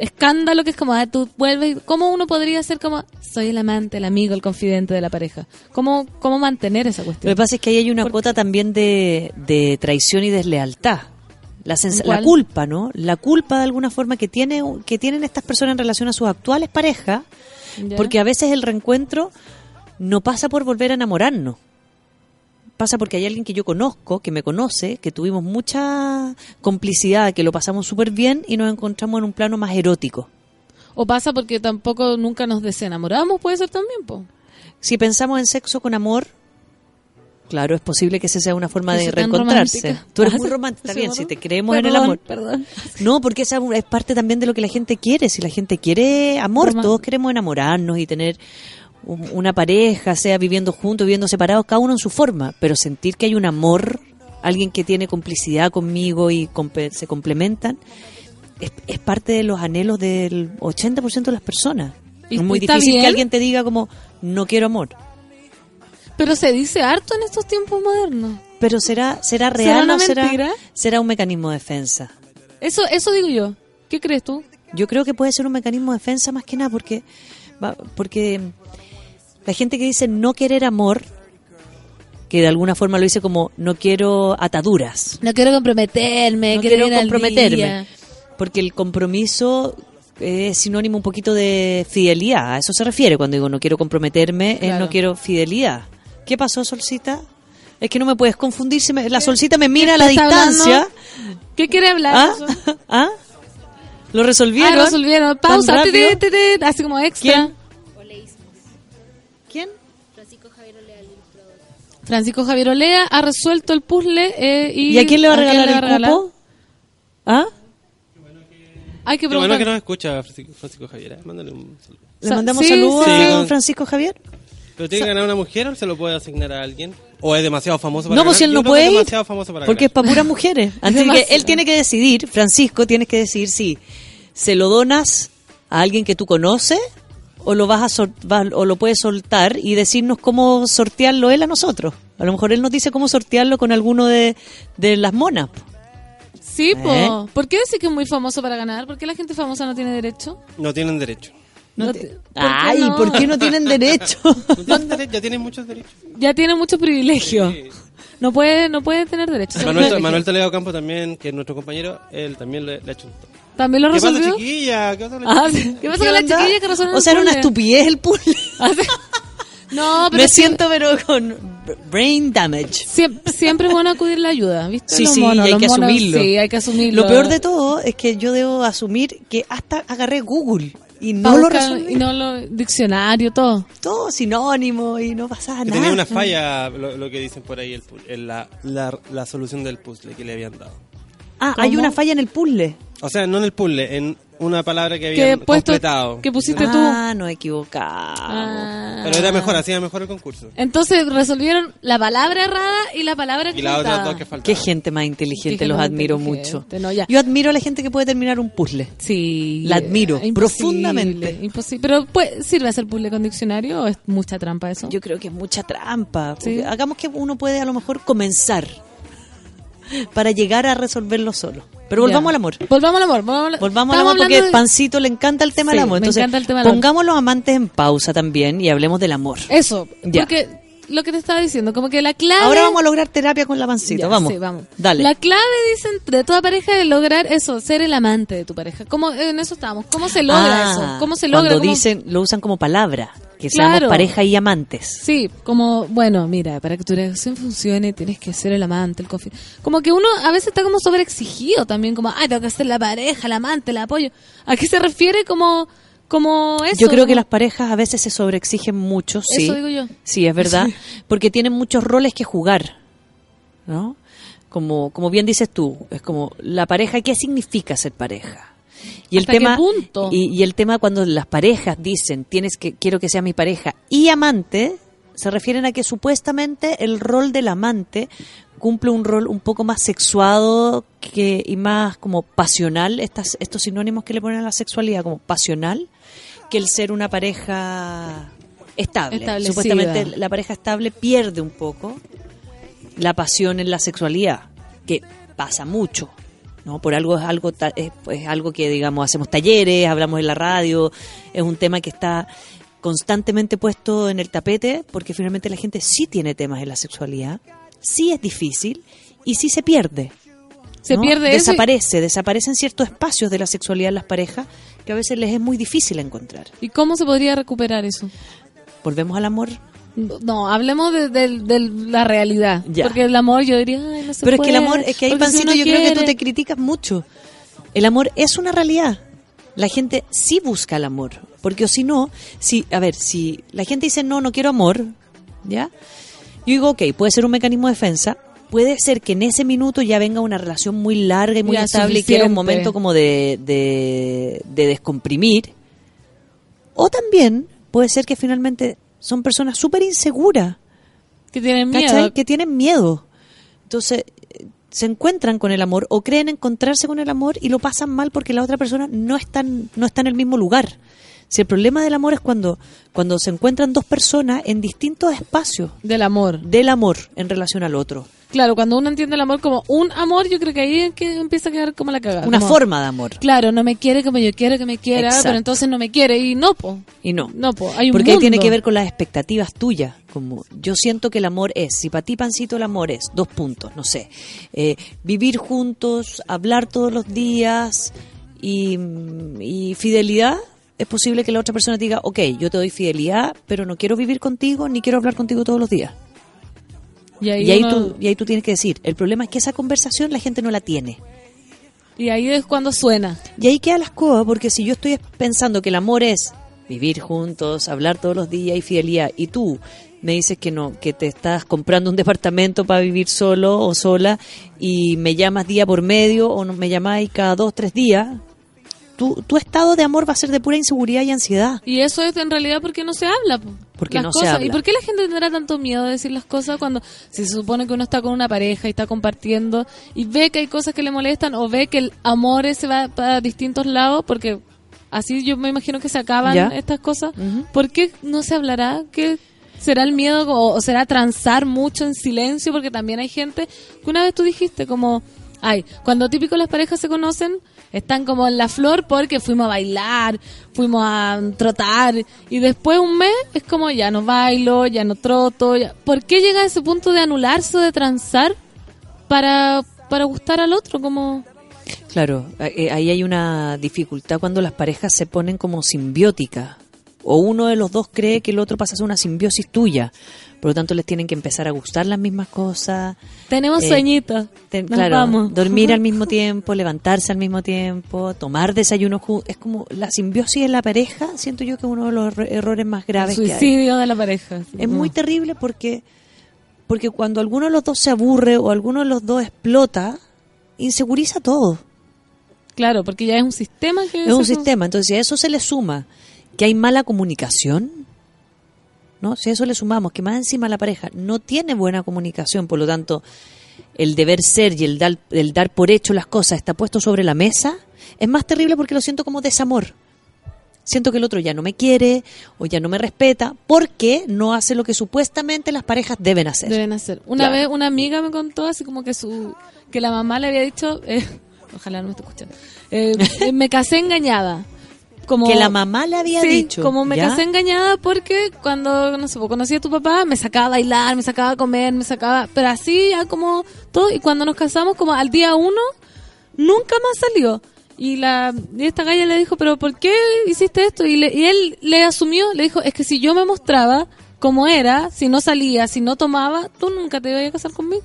escándalo que es como, ah, tú vuelves, ¿cómo uno podría ser como, soy el amante, el amigo, el confidente de la pareja? ¿Cómo, cómo mantener esa Lo cuestión? que pasa es que ahí hay una cuota también de, de traición y deslealtad. La, la culpa, ¿no? La culpa de alguna forma que tiene que tienen estas personas en relación a sus actuales parejas, ¿Ya? porque a veces el reencuentro no pasa por volver a enamorarnos. Pasa porque hay alguien que yo conozco, que me conoce, que tuvimos mucha complicidad, que lo pasamos súper bien y nos encontramos en un plano más erótico. O pasa porque tampoco nunca nos desenamoramos, puede ser también, po. Si pensamos en sexo con amor, claro, es posible que esa sea una forma de reencontrarse. romántica. Tú eres muy romántica, está bien, si te creemos en el amor. Perdón. No, porque esa es parte también de lo que la gente quiere. Si la gente quiere amor, Román- todos queremos enamorarnos y tener una pareja, sea viviendo juntos, viviendo separados, cada uno en su forma. Pero sentir que hay un amor, alguien que tiene complicidad conmigo y se complementan, es, es parte de los anhelos del 80% de las personas. ¿Y Es muy difícil bien? que alguien te diga como, no quiero amor. Pero se dice harto en estos tiempos modernos. Pero será, será ¿Será real o será, será un mecanismo de defensa. Eso, eso digo yo. ¿Qué crees tú? Yo creo que puede ser un mecanismo de defensa más que nada porque, porque la gente que dice no querer amor, que de alguna forma lo dice como no quiero ataduras, No quiero comprometerme, no quiero comprometerme, porque el compromiso es sinónimo un poquito de fidelidad, a eso se refiere cuando digo no quiero comprometerme, es no quiero fidelidad. ¿Qué pasó, Solcita? Es que no me puedes confundir, me- la Solcita me mira a la distancia. hablando? ¿Qué quiere hablar? ¿Ah? eso? ¿Ah? ¿Lo resolvieron? Ah, resolvieron. ¿Tan Pausa. Así como extra. Francisco Javier Olea ha resuelto el puzzle eh, y... ¿Y a quién le va a regalar le el cupo? ¿Ah? Hay que Qué bueno preguntar. que nos escucha Francisco, Francisco Javier. ¿eh? Mándale un saludo. ¿Le Sa- mandamos sí, saludos sí. a con- Francisco Javier? ¿Pero tiene que ganar una mujer o se lo puede asignar a alguien? ¿O es demasiado famoso para No, pues ganar? si él no puede es ir, demasiado famoso para porque es para puras mujeres. Así que él tiene que decidir, Francisco, tienes que decidir si se lo donas a alguien que tú conoces o lo vas a sol- va- o lo puedes soltar y decirnos cómo sortearlo él a nosotros. A lo mejor él nos dice cómo sortearlo con alguno de, de las monas. Sí, po. ¿Eh? ¿Por qué decir que es muy famoso para ganar? ¿Por qué la gente famosa no tiene derecho? No tienen derecho. No te- ¿por qué Ay, no? ¿por qué no tienen derecho? No tienen derecho, Ya tienen muchos derechos. Ya tiene mucho privilegio. Sí. No puede, no puede tener derecho. solo Manuel. Manuel Toledo Campo también, que es nuestro compañero, él también le, le ha hecho un toque. ¿También lo ¿Qué pasa, resolvió? chiquilla? ¿Qué pasa, la Ah, chiquilla? ¿Qué pasa con la chiquilla que resolvió O sea, era el una estupidez el puzzle. Ah. No, pero Me siento pero con brain damage. Siempre, siempre es bueno acudir la ayuda, ¿viste? Sí, Los sí, monos, y hay los que monos, asumirlo. Sí, hay que asumirlo. Lo peor de todo es que yo debo asumir que hasta agarré Google y no lo buscar- resolví. Y no lo... Diccionario, todo. Todo sinónimo y no pasaba nada. tenía una falla, lo, lo que dicen por ahí, el, el- la, la, la solución del puzzle que le habían dado. Ah, hay una falla en el puzzle. O sea, no en el puzzle, en una palabra que puesto, completado. que pusiste tú. Ah, no equivocado. Ah. Pero era mejor, hacía mejor el concurso. Entonces resolvieron la palabra errada y la palabra Y equivocada. dos que faltaban. Qué gente más inteligente, Qué los gente admiro inteligente, mucho. no, ya. Yo admiro a la gente que puede terminar un puzzle. Sí. La admiro imposible, profundamente. Imposible. Pero pues, ¿sirve hacer puzzle con diccionario o es mucha trampa eso? Yo creo que es mucha trampa. Sí. Hagamos que uno puede a lo mejor comenzar para llegar a resolverlo solo. Pero volvamos al amor. Volvamos al amor. Volvamos al, Volvamos al amor porque de- Pancito le encanta el tema Sí, del amor. me Entonces, encanta el tema del amor. pongamos los amantes en pausa también y hablemos del amor. Eso. Ya. Porque lo que te estaba diciendo, como que la clave... Ahora vamos a lograr terapia con la Pancito. Ya, vamos. sí, vamos. Dale. La clave, dicen, de toda pareja es lograr eso, ser el amante de tu pareja. ¿Cómo, en eso estamos. ¿Cómo se logra Ah, eso? ¿Cómo se logra? Cuando ¿Cómo- dicen, lo usan como palabra, que Claro. seamos pareja y amantes. Sí, como, bueno, mira, para que tu relación funcione tienes que ser el amante, el confi... Como que uno a veces está como sobreexigido también, como, ay, tengo que ser la pareja, el amante, el apoyo. ¿A qué se refiere como, como eso? Yo creo que las parejas a veces se sobreexigen mucho, sí. Eso digo yo. Sí, es verdad, porque tienen muchos roles que jugar, ¿no? Como, como bien dices tú, es como la pareja, ¿qué significa ser pareja? Y el ¿Hasta qué tema punto? Y, y el tema cuando las parejas dicen, tienes que quiero que sea mi pareja y amante, se refieren a que supuestamente el rol del amante cumple un rol un poco más sexuado que y más como pasional, estas estos sinónimos que le ponen a la sexualidad como pasional que el ser una pareja estable. Supuestamente la pareja estable pierde un poco la pasión en la sexualidad, que pasa mucho. ¿no? Por algo es algo es, es algo que digamos hacemos talleres, hablamos en la radio, es un tema que está constantemente puesto en el tapete porque finalmente la gente sí tiene temas en la sexualidad, sí es difícil y sí se pierde. Se ¿no? pierde eso y- desaparece, desaparecen ciertos espacios de la sexualidad en las parejas que a veces les es muy difícil encontrar. ¿Y cómo se podría recuperar eso? Volvemos al amor. No, hablemos de, de- de la realidad. Ya. Porque el amor, yo diría, ay, no se Pero es que el amor, es que ahí, si uno yo creo que tú te criticas mucho. El amor es una realidad. La gente sí busca el amor. Porque o si no, si, a ver, si la gente dice no, no quiero amor, ¿ya? Yo digo, ok, puede ser un mecanismo de defensa. Puede ser que en ese minuto ya venga una relación muy larga y muy Ya, estable y quiera un momento como de, de, de descomprimir. O también puede ser que finalmente son personas súper inseguras. Que tienen miedo. Que tienen miedo. Entonces, se encuentran con el amor o creen encontrarse con el amor y lo pasan mal porque la otra persona no está no está en el mismo lugar. Si el problema del amor es cuando, cuando se encuentran dos personas en distintos espacios Del amor. del amor en relación al otro. Claro, cuando uno entiende el amor como un amor, yo creo que ahí es que empieza a quedar como la cagada. Una como, forma de amor. Claro, no me quiere como yo quiero que me quiera, Exacto. pero entonces no me quiere y no, po. Y no. No, po. Hay un Porque tiene que ver con las expectativas tuyas. Como yo siento que el amor es, si para ti, Pancito, el amor es dos puntos, no sé, eh, vivir juntos, hablar todos los días y, y fidelidad, es posible que la otra persona diga, ok, yo te doy fidelidad, pero no quiero vivir contigo ni quiero hablar contigo todos los días. Y ahí, Y ahí, uno- tú, y ahí tú tienes que decir, el problema es que esa conversación la gente no la tiene. y ahí es cuando suena. Y ahí queda la escoba, porque si yo estoy pensando que el amor es vivir juntos, hablar todos los días y fidelidad, y tú me dices que no, que te estás comprando un departamento para vivir solo o sola, y me llamas día por medio, o no- me llamáis cada dos, tres días, tu, tu estado de amor va a ser de pura inseguridad y ansiedad. Y eso es en realidad porque no se habla. po. Porque Las no se cosas. habla. ¿Y por qué la gente tendrá tanto miedo de decir las cosas cuando si se supone que uno está con una pareja y está compartiendo y ve que hay cosas que le molestan o ve que el amor ese va para distintos lados? Porque así yo me imagino que se acaban Ya. estas cosas. Ujú. ¿Por qué no se hablará? ¿Qué será el miedo o, o será transar mucho en silencio? Porque también hay gente que una vez tú dijiste como... Ay, cuando típico las parejas se conocen, están como en la flor porque fuimos a bailar, fuimos a trotar y después un mes es como ya no bailo, ya no troto. ya- ¿Por qué llega a ese punto de anularse o de transar para, para gustar al otro? Como Claro, eh, ahí hay una dificultad cuando las parejas se ponen como simbióticas. O uno de los dos cree que el otro pasa a ser una simbiosis tuya. Por lo tanto, les tienen que empezar a gustar las mismas cosas. tenemos Eh, sueñitos, Ten- nos claro, vamos. dormir al mismo tiempo, levantarse al mismo tiempo, tomar desayuno. Es como la simbiosis en la pareja, siento yo que es uno de los erro- errores más graves que hay. suicidio de la pareja. Es muy terrible porque, porque cuando alguno de los dos se aburre o alguno de los dos explota, inseguriza todo. Claro, porque ya es un sistema que... Es un sistema. Entonces, si a eso se le suma que hay mala comunicación, ¿no? Si a eso le sumamos que más encima la pareja no tiene buena comunicación, por lo tanto, el deber ser y el dar, el dar por hecho las cosas está puesto sobre la mesa, es más terrible porque lo siento como desamor. Siento que el otro ya no me quiere o ya no me respeta porque no hace lo que supuestamente las parejas deben hacer. Deben hacer. Una Claro. vez una amiga me contó así como que su que la mamá le había dicho, eh, ojalá no me esté escuchando, eh, eh, me casé engañada. Como, Que la mamá le había Sí, dicho. como me ¿ya? casé engañada porque cuando, no sé, conocí a tu papá, me sacaba a bailar, me sacaba a comer, me sacaba, pero así ya como todo, y cuando nos casamos, como al día uno, nunca más salió. Y la y esta galla le dijo, pero ¿por qué hiciste esto? Y, le- y él le asumió, le dijo, es que si yo me mostraba como era, si no salía, si no tomaba, tú nunca te ibas a casar conmigo.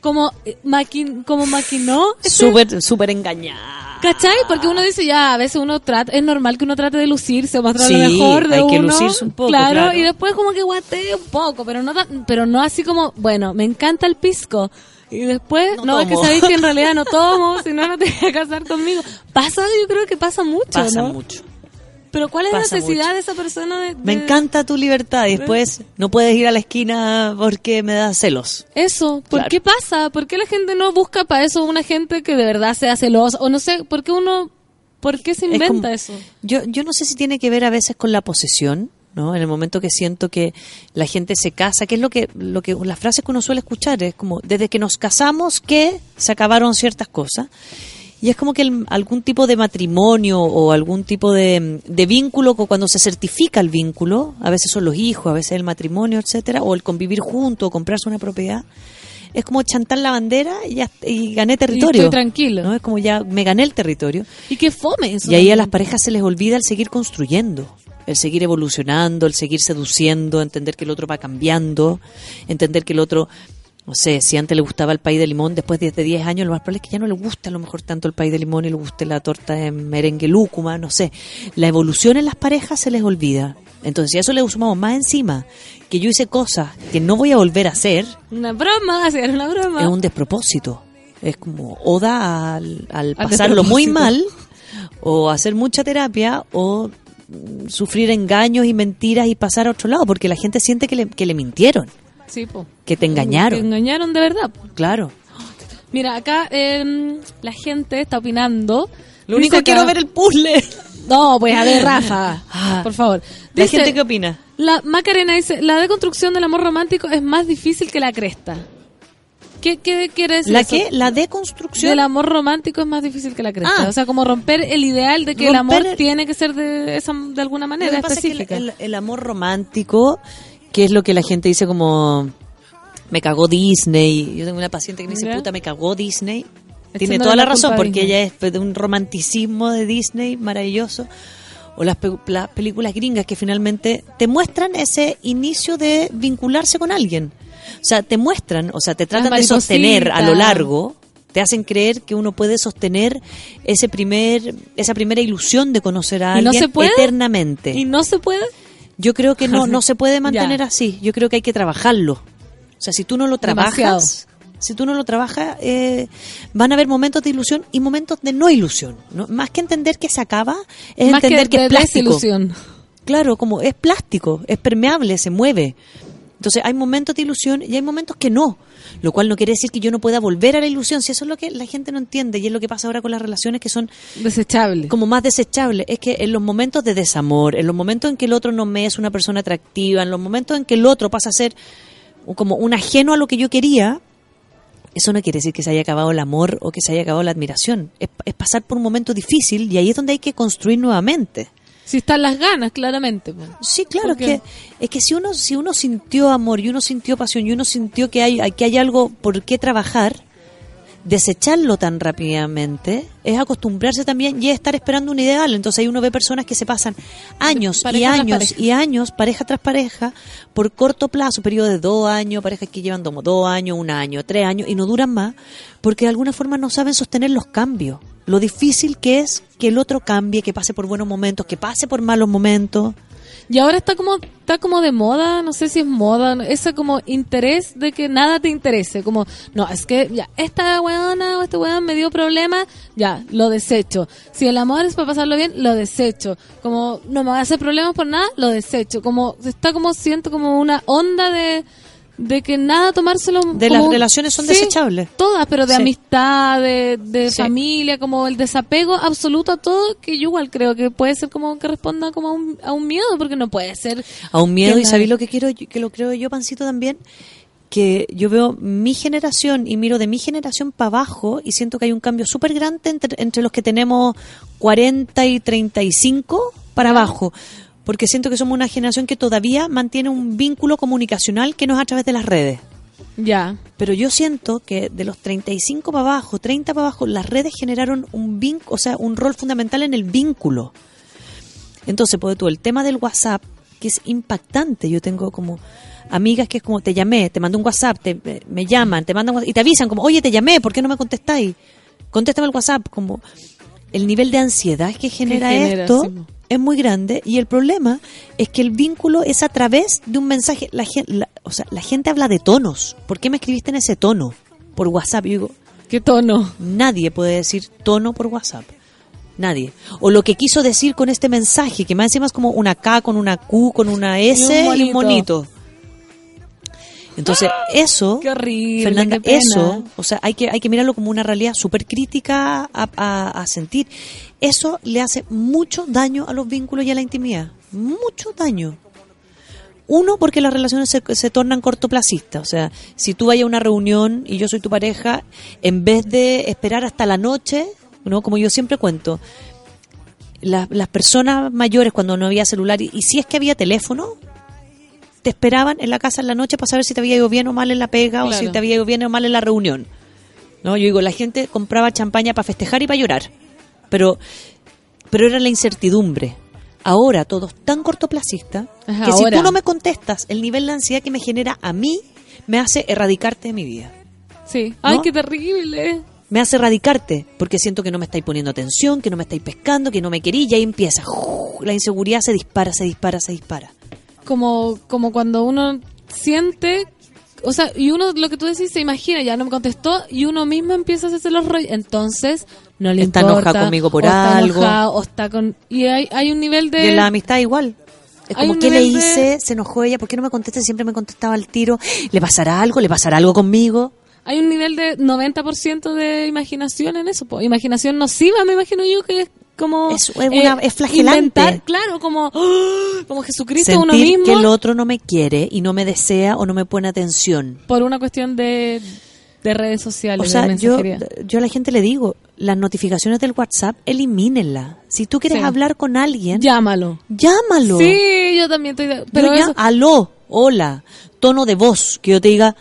Como, eh, maqui- como maquinó. Súper, súper engañada. ¿Cachai? Porque uno dice, ya, a veces uno trata, es normal que uno trate de lucirse o mostrar lo Sí, mejor de hay que uno. lucirse un poco, Claro, claro. y después como que guatee un poco, pero no, tan- pero no así como, bueno, me encanta el pisco. Y después, No no, es que sabéis que en realidad no tomo, si no, no te voy a casar conmigo. Pasa, yo creo que pasa mucho, Pasa ¿no? mucho. Pero ¿cuál es la necesidad mucho. de esa persona de, Me encanta tu libertad y después no puedes ir a la esquina porque me da celos. Eso, ¿por Claro. qué pasa? ¿Por qué la gente no busca para eso una gente que de verdad sea celosa? O no sé, ¿por qué uno, por qué se Es inventa como- eso? Yo, yo no sé si tiene que ver a veces con la posesión, ¿no? En el momento que siento que la gente se casa, que es lo que, lo que, las frases que uno suele escuchar, es como, desde que nos casamos que se acabaron ciertas cosas. Y es como que el- algún tipo de matrimonio o algún tipo de, de vínculo, cuando se certifica el vínculo, a veces son los hijos, a veces el matrimonio, etcétera, o el convivir junto, o comprarse una propiedad, es como chantar la bandera y, ya, y gané territorio. estoy tranquilo. ¿no? Es como ya me gané el territorio. Y que fome eso. Y ahí a las parejas se les olvida el seguir construyendo, el seguir evolucionando, el seguir seduciendo, entender que el otro va cambiando, entender que el otro, no sé, si antes le gustaba el pay de limón, después de de 10 años lo más probable es que ya no le gusta a lo mejor tanto el pay de limón y le guste la torta de merengue lúcuma, no sé. La evolución en las parejas se les olvida. Entonces, si a eso le sumamos más encima, que yo hice cosas que no voy a volver a hacer, Una broma, hacer una broma. es un despropósito. Es como oda al, al Al pasarlo muy mal, o hacer mucha terapia, o mm, sufrir engaños y mentiras y pasar a otro lado, porque la gente siente que le, que le mintieron, Sí, po. que te engañaron. Te engañaron de verdad. po. Claro. Mira, acá eh, la gente está opinando. Lo único que quiero ver el puzzle. No, pues a ver, Rafa, Ah. por favor. ¿La gente qué opina? La Macarena dice, la deconstrucción del amor romántico es más difícil que la cresta. ¿Qué, qué quiere decir ¿La eso? qué? ¿La deconstrucción? Del amor romántico es más difícil que la cresta. Ah. O sea, como romper el ideal de que el amor el- tiene que ser de, esa, de alguna Lo manera que pasa es que el, el- el amor romántico, que es lo que la gente dice como me cagó Disney. Yo tengo una paciente que me dice, Ya. puta, me cagó Disney. Tiene toda la, la razón, porque ella es de un romanticismo de Disney maravilloso. O las, pe- las películas gringas que finalmente te muestran ese inicio de vincularse con alguien. O sea, te muestran, o sea, te tratan de sostener a lo largo, te hacen creer que uno puede sostener ese primer, esa primera ilusión de conocer a ¿Y no alguien se puede? eternamente. ¿Y no se puede? Yo creo que no, no se puede mantener así. Yo creo que hay que trabajarlo. O sea, si tú no lo trabajas, Demasiado. si tú no lo trabajas, eh, van a haber momentos de ilusión y momentos de no ilusión. ¿no? Más que entender que se acaba, es Más entender que, de es plástico. desilusión. Claro, como es plástico, es permeable, se mueve. Entonces hay momentos de ilusión y hay momentos que no. Lo cual no quiere decir que yo no pueda volver a la ilusión. Si eso es lo que la gente no entiende y es lo que pasa ahora con las relaciones que son Desechable. como más desechable es que en los momentos de desamor, en los momentos en que el otro no me es una persona atractiva, en los momentos en que el otro pasa a ser como un ajeno a lo que yo quería, eso no quiere decir que se haya acabado el amor o que se haya acabado la admiración. Es, es pasar por un momento difícil y ahí es donde hay que construir nuevamente. Si están las ganas, claramente. Sí, claro, es ¿Por que, es que si uno, si uno sintió amor y uno sintió pasión y uno sintió que hay, que hay algo por qué trabajar, desecharlo tan rápidamente es acostumbrarse también y es estar esperando un ideal. Entonces ahí uno ve personas que se pasan años y Pareja años y años, pareja tras pareja, por corto plazo, periodo de dos años, parejas que llevan como dos años, un año, tres años y no duran más, porque de alguna forma no saben sostener los cambios. Lo difícil que es que el otro cambie, que pase por buenos momentos, que pase por malos momentos. Y ahora está como está como de moda, no sé si es moda, ese como interés de que nada te interese, como no, es que ya esta weona o este weón me dio problema, ya, lo desecho. Si el amor es para pasarlo bien, lo desecho. Como no me va a hacer problemas por nada, lo desecho. Como está como siento como una onda de de que nada tomárselo De como- las relaciones son Sí, desechables. Todas, pero de Sí. amistad, de, de Sí. familia, como el desapego absoluto a todo, que yo igual creo que puede ser como que responda como a un, a un miedo, porque no puede ser. a un miedo y sabéis lo que quiero que lo creo yo pancito también que yo veo mi generación y miro de mi generación para abajo y siento que hay un cambio súper grande entre, entre los que tenemos 40 y 35 para abajo porque siento que somos una generación que todavía mantiene un vínculo comunicacional que no es a través de las redes Ya. pero yo siento que de los 35 para abajo, 30 para abajo, las redes generaron un vínculo, o sea, un rol fundamental en el vínculo. Entonces, pues tú, el tema del WhatsApp, que es impactante. Yo tengo como amigas que es como, te llamé, te mando un WhatsApp, te, me- llaman, te mandan WhatsApp, y te avisan como, oye, te llamé, ¿por qué no me contestáis? Contéstame el WhatsApp, como el nivel de ansiedad que genera, genera, esto sí. Es muy grande y el problema es que el vínculo es a través de un mensaje. La, gen- la- o sea, la gente habla de tonos. ¿Por qué me escribiste en ese tono? Por WhatsApp. Yo digo, ¿Qué tono? nadie puede decir tono por WhatsApp. Nadie. O lo que quiso decir con este mensaje, que más encima es como una K con una Q, con una S y un monito. monito. Entonces, eso, Qué horrible. Fernanda, qué pena. eso, o sea, hay que, hay que mirarlo como una realidad súper crítica a, a- a sentir. Eso le hace mucho daño a los vínculos y a la intimidad. Mucho daño. Uno, porque las relaciones se, se tornan cortoplacistas. O sea, si tú vayas a una reunión y yo soy tu pareja, en vez de esperar hasta la noche, ¿no? como yo siempre cuento, la- las personas mayores cuando no había celular y, y si es que había teléfono, te esperaban en la casa en la noche para saber si te había ido bien o mal en la pega o si te había ido bien o mal en la reunión. ¿No? Yo digo, la gente compraba champaña para festejar y para llorar. Pero, pero era la incertidumbre. Ahora todo es tan cortoplacista Es que si tú no me contestas, el nivel de ansiedad que me genera a mí me hace erradicarte de mi vida. Sí. Ay, qué terrible. Me hace erradicarte porque siento que no me estáis poniendo atención, que no me estáis pescando, que no me querí y ahí empieza. La inseguridad se dispara, se dispara, se dispara. Como, como cuando uno siente. O sea, y uno, lo que tú decís, se imagina, ya no me contestó, y uno mismo empieza a hacerse los rollos. Entonces, no le Está importa. enojado conmigo por o está algo. enojado, o está con. Y hay, hay un nivel de. Y en la amistad igual. Es como, ¿qué le nivel de- hice? Se enojó ella, ¿por qué no me contesta? Siempre me contestaba al tiro. ¿Le pasará algo? ¿Le pasará algo conmigo? Hay un nivel de 90% de imaginación en eso. po. Imaginación nociva, me imagino yo, que es como... Es- una- es flagelante. inventar, claro, como, ¡ah! como Jesucristo uno Sentir mismo que el otro no me quiere y no me desea o no me pone atención. por una cuestión de, de redes sociales, O sea, de yo, mensajería. yo a la gente le digo, las notificaciones del WhatsApp, elimínenla. Si tú quieres Sí. hablar con alguien, Llámalo. llámalo. Sí, yo también estoy... de- Pero ya, eso, aló, hola, tono de voz, que yo te diga,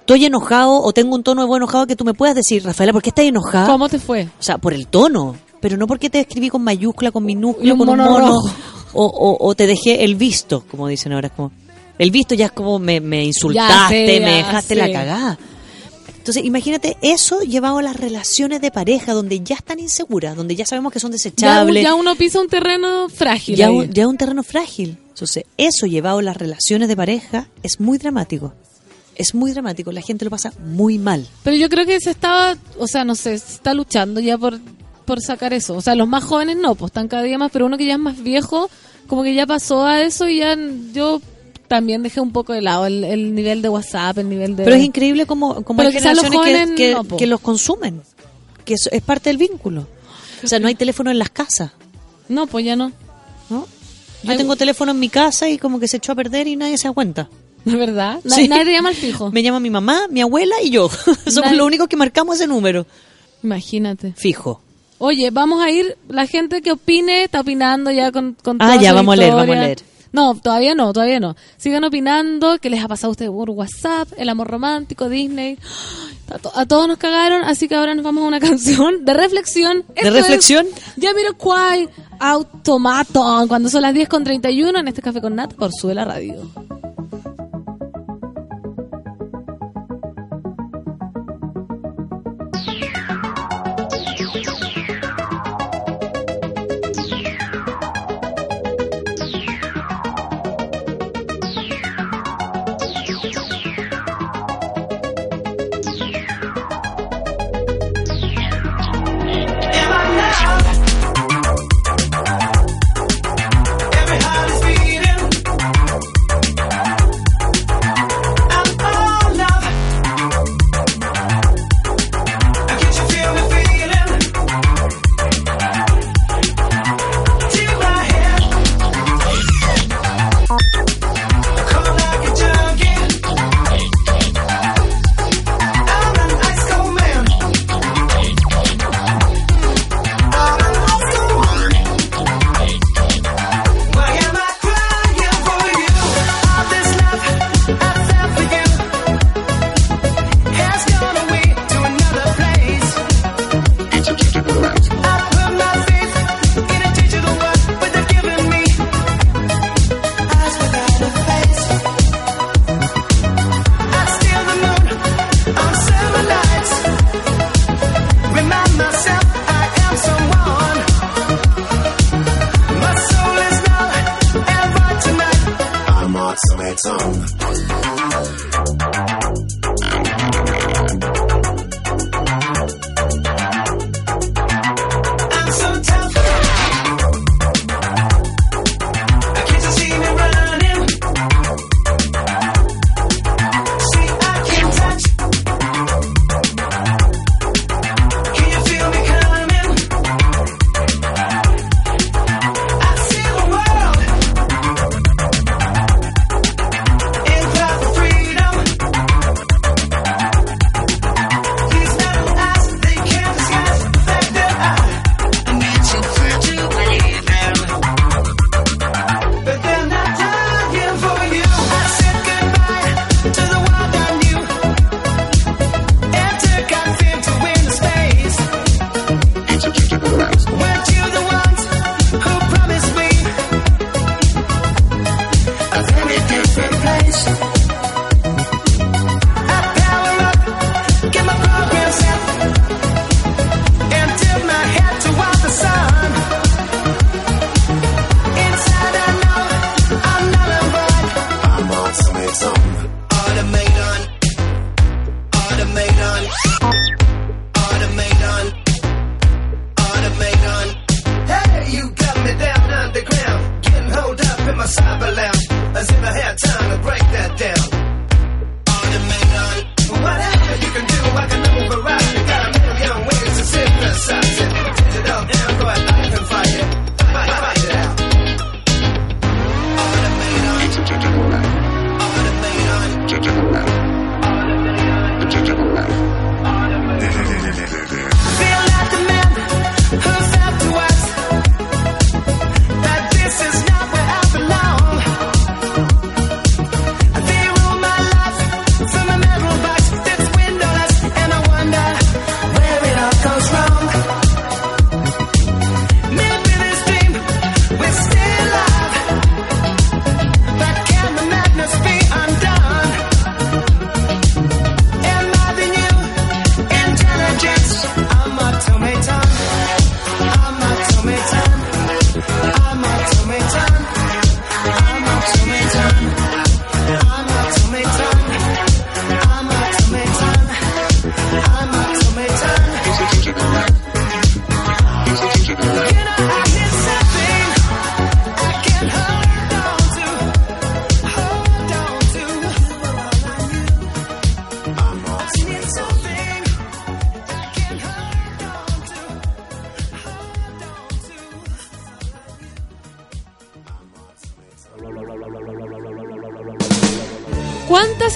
estoy enojado o tengo un tono de voz enojado que tú me puedas decir, Rafaela, ¿por qué estás enojada? ¿cómo te fue? O sea, por el tono, pero no porque te escribí con mayúscula, con minúscula, un con un mono mono, rojo. o, o, o te dejé el visto, como dicen ahora, es como, el visto ya es como me, me insultaste, sé, me dejaste sé. la cagada. Entonces, imagínate eso llevado a las relaciones de pareja, donde ya están inseguras, donde ya sabemos que son desechables, ya uno pisa un terreno frágil. ya, un, ya un terreno frágil. Entonces, eso llevado a las relaciones de pareja es muy dramático. Es muy dramático, la gente lo pasa muy mal. Pero yo creo que se estaba, o sea, no sé, se está luchando ya por, por sacar eso. O sea, los más jóvenes no, pues están cada día más, pero uno que ya es más viejo, como que ya pasó a eso y ya yo también dejé un poco de lado el, el nivel de WhatsApp, el nivel de... Pero es increíble como, como hay los generaciones que, jóvenes que, no, po. que los consumen, que es parte del vínculo. O sea, no hay teléfono en las casas, No, pues ya no. ¿no? Yo tengo teléfono en mi casa y como que se echó a perder y nadie se da cuenta. ¿De verdad? Sí. Nadie te llama al fijo. Me llama mi mamá, mi abuela y yo. Somos Nadie- los únicos que marcamos ese número. Imagínate. Fijo. Oye, vamos a ir, la gente que opine está opinando ya con, con Ah, toda ya, vamos a leer, vamos a leer. No, todavía no, todavía no. Sigan opinando, qué les ha pasado a ustedes por WhatsApp, el amor romántico, Disney. A, to- a todos nos cagaron, así que ahora nos vamos a una canción de reflexión. Esto reflexión? Es Jamiroquai Automaton, cuando son las 10 con 31 en este Café con Nat por Sube la Radio.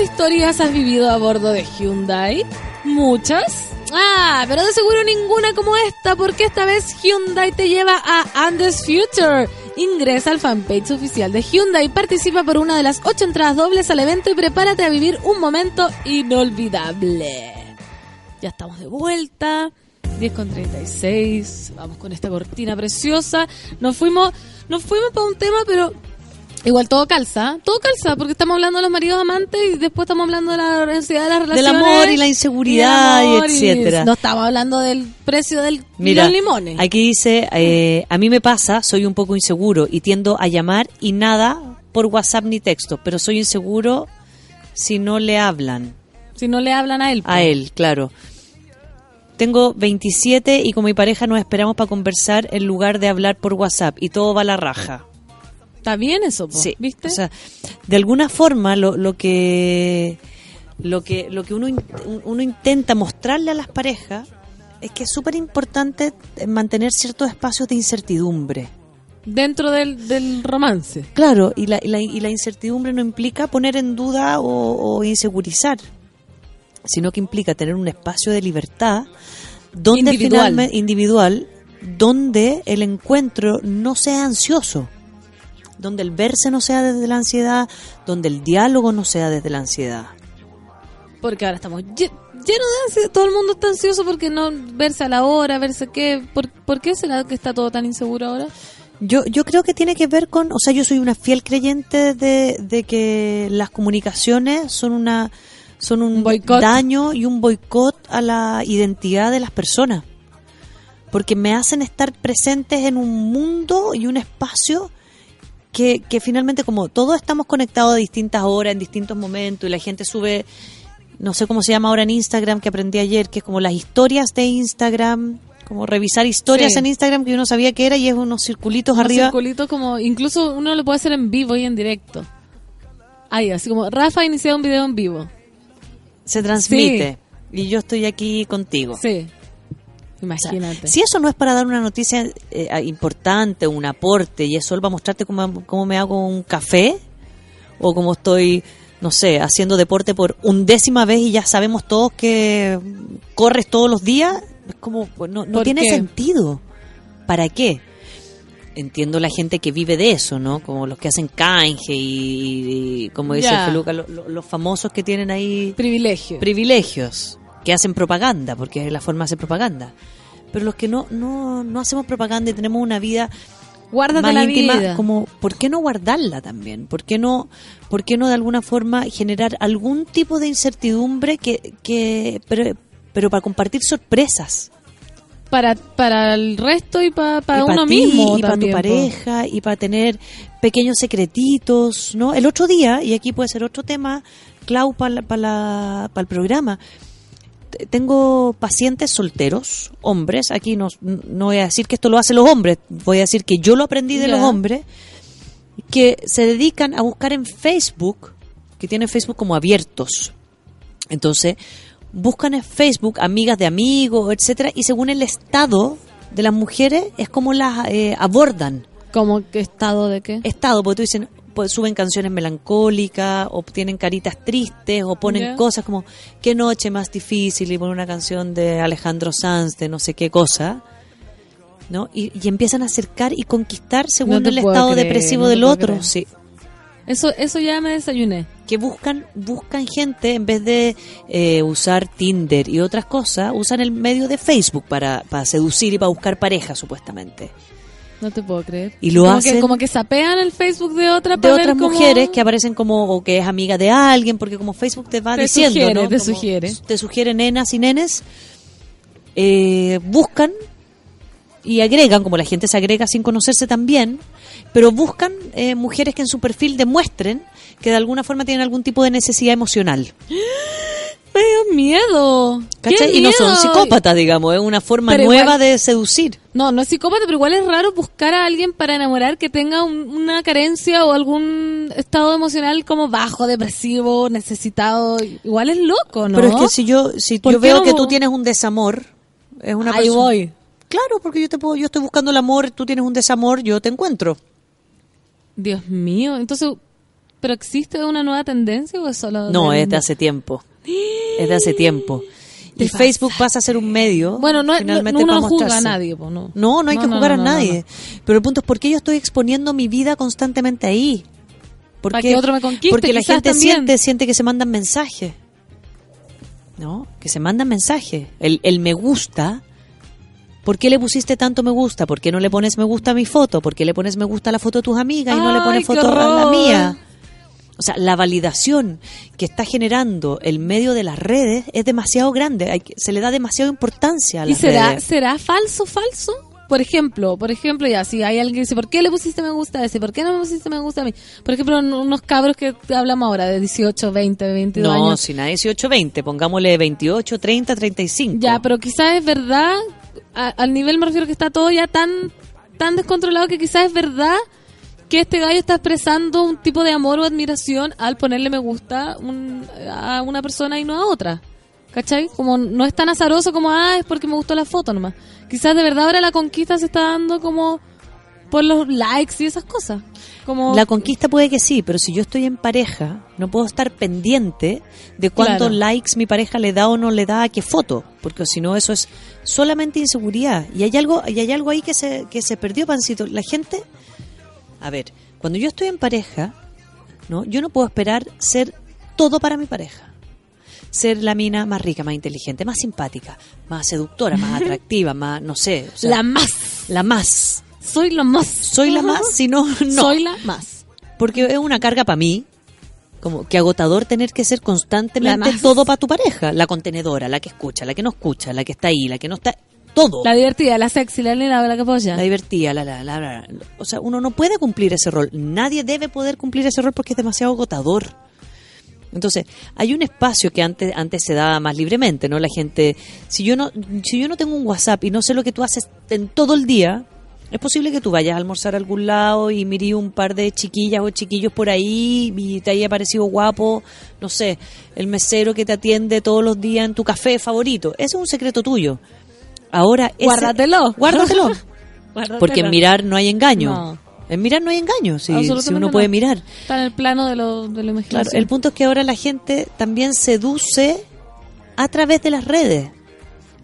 ¿Cuántas historias has vivido a bordo de Hyundai? ¿Muchas? Ah, pero de seguro ninguna como esta, porque esta vez Hyundai te lleva a Andes Future. Ingresa al fanpage oficial de Hyundai, participa por una de las ocho entradas dobles al evento y prepárate a vivir un momento inolvidable. Ya estamos de vuelta. 10 con 36. Vamos con esta cortina preciosa. Nos fuimos, nos fuimos para un tema, pero igual todo calza. Todo calza, porque estamos hablando de los maridos amantes y después estamos hablando de la densidad de las Del relaciones. amor y la inseguridad y, amor etcétera. No estamos hablando del precio del, Mira, los limones. aquí dice, eh, a mí me pasa, soy un poco inseguro y tiendo a llamar y nada por WhatsApp ni texto, pero soy inseguro si no le hablan. Si no le hablan a él. A él, claro. Tengo 27 y con mi pareja nos esperamos para conversar en lugar de hablar por WhatsApp y todo va a la raja. Está bien eso, po, Sí, ¿viste? o sea, de alguna forma lo, lo que lo que lo que uno uno intenta mostrarle a las parejas es que es súper importante mantener ciertos espacios de incertidumbre. Dentro del, del romance. Claro, y la, y la, y la incertidumbre no implica poner en duda o, o insegurizar, sino que implica tener un espacio de libertad donde Individual. finalmente individual, donde el encuentro no sea ansioso, donde el verse no sea desde la ansiedad, donde el diálogo no sea desde la ansiedad. Porque ahora estamos lle- llenos de ansiedad. Todo el mundo está ansioso porque no verse a la hora, verse qué. ¿Por, por qué será que está todo tan inseguro ahora? Yo, yo creo que tiene que ver con, o sea, yo soy una fiel creyente de, de que las comunicaciones son una son un daño y un boicot a la identidad de las personas, porque me hacen estar presentes en un mundo y un espacio que, que finalmente como todos estamos conectados a distintas horas, en distintos momentos, y la gente sube, no sé cómo se llama ahora en Instagram, que aprendí ayer, que es como las historias de Instagram, como revisar historias Sí. en Instagram que uno sabía que era y es unos circulitos Unos arriba. circulitos como, incluso uno lo puede hacer en vivo y en directo. Ahí, así como, Rafa ha iniciado un video en vivo. Se transmite. Y yo estoy aquí contigo. Sí. O sea, Imagínate. si eso no es para dar una noticia eh, ah, importante, un aporte, y eso va a mostrarte cómo, cómo me hago un café, o cómo estoy, no sé, haciendo deporte por undécima vez y ya sabemos todos que corres todos los días, es como, no, no ¿Por tiene qué? sentido. ¿Para qué? Entiendo la gente que vive de eso, ¿no? Como los que hacen canje y, y como dice Ya. Feluca, lo- lo- los famosos que tienen ahí Privilegio. privilegios, que hacen propaganda, porque es la forma de hacer propaganda. Pero los que no, no, no hacemos propaganda y tenemos una vida Guárdate más la íntima, vida. como, ¿por qué no guardarla también? ¿Por qué no, por qué no de alguna forma generar algún tipo de incertidumbre que, que pero, pero para compartir sorpresas? Para, para el resto y para, para y uno ti, mismo. y para tu po. pareja, y para tener pequeños secretitos, ¿no? El otro día, y aquí puede ser otro tema, Clau, para el programa, tengo pacientes solteros, hombres, aquí no, no voy a decir que esto lo hacen los hombres, voy a decir que yo lo aprendí de los hombres, que se dedican a buscar en Facebook, que tienen Facebook como abiertos. Entonces, buscan en Facebook amigas de amigos, etcétera, y según el estado de las mujeres es como las eh, abordan. ¿Cómo qué estado de qué? Estado, porque tú dicen, pues suben canciones melancólicas, o tienen caritas tristes, o ponen cosas como qué noche más difícil, y ponen una canción de Alejandro Sanz, de no sé qué cosa. ¿No? Y, y empiezan a acercar y conquistar según No el estado creer, depresivo no del otro. creer. Sí. Eso, eso ya me desayuné. que buscan buscan gente en vez de eh, usar Tinder y otras cosas usan el medio de Facebook para, para seducir y para buscar pareja supuestamente No te puedo creer. Y lo como hacen- Que, como que sapean el Facebook de otra de para otras ver cómo- mujeres que aparecen como o que es amiga de alguien porque como Facebook te va Te diciendo sugiere, ¿no? te Como sugiere. te sugiere nenas y nenes eh, buscan y agregan como la gente se agrega sin conocerse también pero buscan eh, mujeres que en su perfil demuestren que de alguna forma tienen algún tipo de necesidad emocional Me dio miedo. ¡Qué ¿Cachai? Y no son miedo! psicópatas, digamos, es una forma Pero nueva igual- de seducir. No, no es psicópata, pero igual es raro buscar a alguien para enamorar que tenga un- una carencia o algún estado emocional como bajo, depresivo, necesitado. Igual es loco, ¿no? Pero es que si yo si ¿Por yo veo no? que tú tienes un desamor, es una Ahí persona- voy. Claro, porque yo te puedo yo estoy buscando el amor, tú tienes un desamor, yo te encuentro. Dios mío, entonces, ¿pero existe una nueva tendencia o es solo... No, es de hace tiempo. Es de hace tiempo. Y Facebook pasa a ser un medio. Bueno, no, no, finalmente uno para no juzga a nadie, no. No, no hay que jugar a nadie. Pero el punto es por qué yo estoy exponiendo mi vida constantemente ahí. ¿Por Para que otro me conquiste, Porque la gente también. siente, siente que se mandan mensajes. ¿No? Que se mandan mensajes. El, el me gusta. ¿Por qué le pusiste tanto me gusta? ¿Por qué no le pones me gusta a mi foto? ¿Por qué le pones me gusta a la foto de tus amigas y no le pones foto a la mía? O sea, la validación que está generando el medio de las redes es demasiado grande. Hay que- se le da demasiada importancia a ¿Y las será, redes. será falso, falso? Por ejemplo, por ejemplo, ya, si hay alguien que dice, ¿por qué le pusiste me gusta a ese? ¿Por qué no me pusiste me gusta a mí? Por ejemplo, unos cabros que hablamos ahora, de 18, 20, 22 No, años. si nada 18, 20, pongámosle 28, 30, 35. Ya, pero quizás es verdad, a- al nivel me refiero que está todo ya tan, tan descontrolado que quizás es verdad que este gallo está expresando un tipo de amor o admiración al ponerle me gusta un- a una persona y no a otra. ¿Cachai? Como no es tan azaroso como, ah, es porque me gustó la foto nomás. Quizás de verdad ahora la conquista se está dando como por los likes y esas cosas. Como La conquista puede que sí, pero si yo estoy en pareja, no puedo estar pendiente de cuántos Claro. likes mi pareja le da o no le da a qué foto, porque si no eso es solamente inseguridad. Y hay algo, y hay algo ahí que se, que se perdió, Pancito. La gente, a ver, cuando yo estoy en pareja, ¿no? yo no puedo esperar ser todo para mi pareja. Ser la mina más rica, más inteligente, más simpática, más seductora, más atractiva, más, no sé. o sea, la más. la más. Soy la más. Soy la más, si no, no. Soy la más. Porque es una carga para mí. Como que agotador tener que ser constantemente todo para tu pareja. La contenedora, la que escucha, la que no escucha, la que está ahí, la que no está. Todo. La divertida, la sexy, la linda, la capolla. La divertida, la, la, la, la. O sea, uno no puede cumplir ese rol. Nadie debe poder cumplir ese rol porque es demasiado agotador. Entonces, hay un espacio que antes antes se daba más libremente, ¿no? La gente, si yo no si yo no tengo un WhatsApp y no sé lo que tú haces en todo el día, es posible que tú vayas a almorzar a algún lado y mires un par de chiquillas o chiquillos por ahí y te haya parecido guapo, no sé, el mesero que te atiende todos los días en tu café favorito. Ese es un secreto tuyo. Ahora, ese- Guárdatelo. Guárdatelo. Porque en mirar no hay engaño. No. En mirar no hay engaño, si, uno no. puede mirar. Está en el plano de lo, de lo Claro, el punto es que ahora la gente también seduce a través de las redes.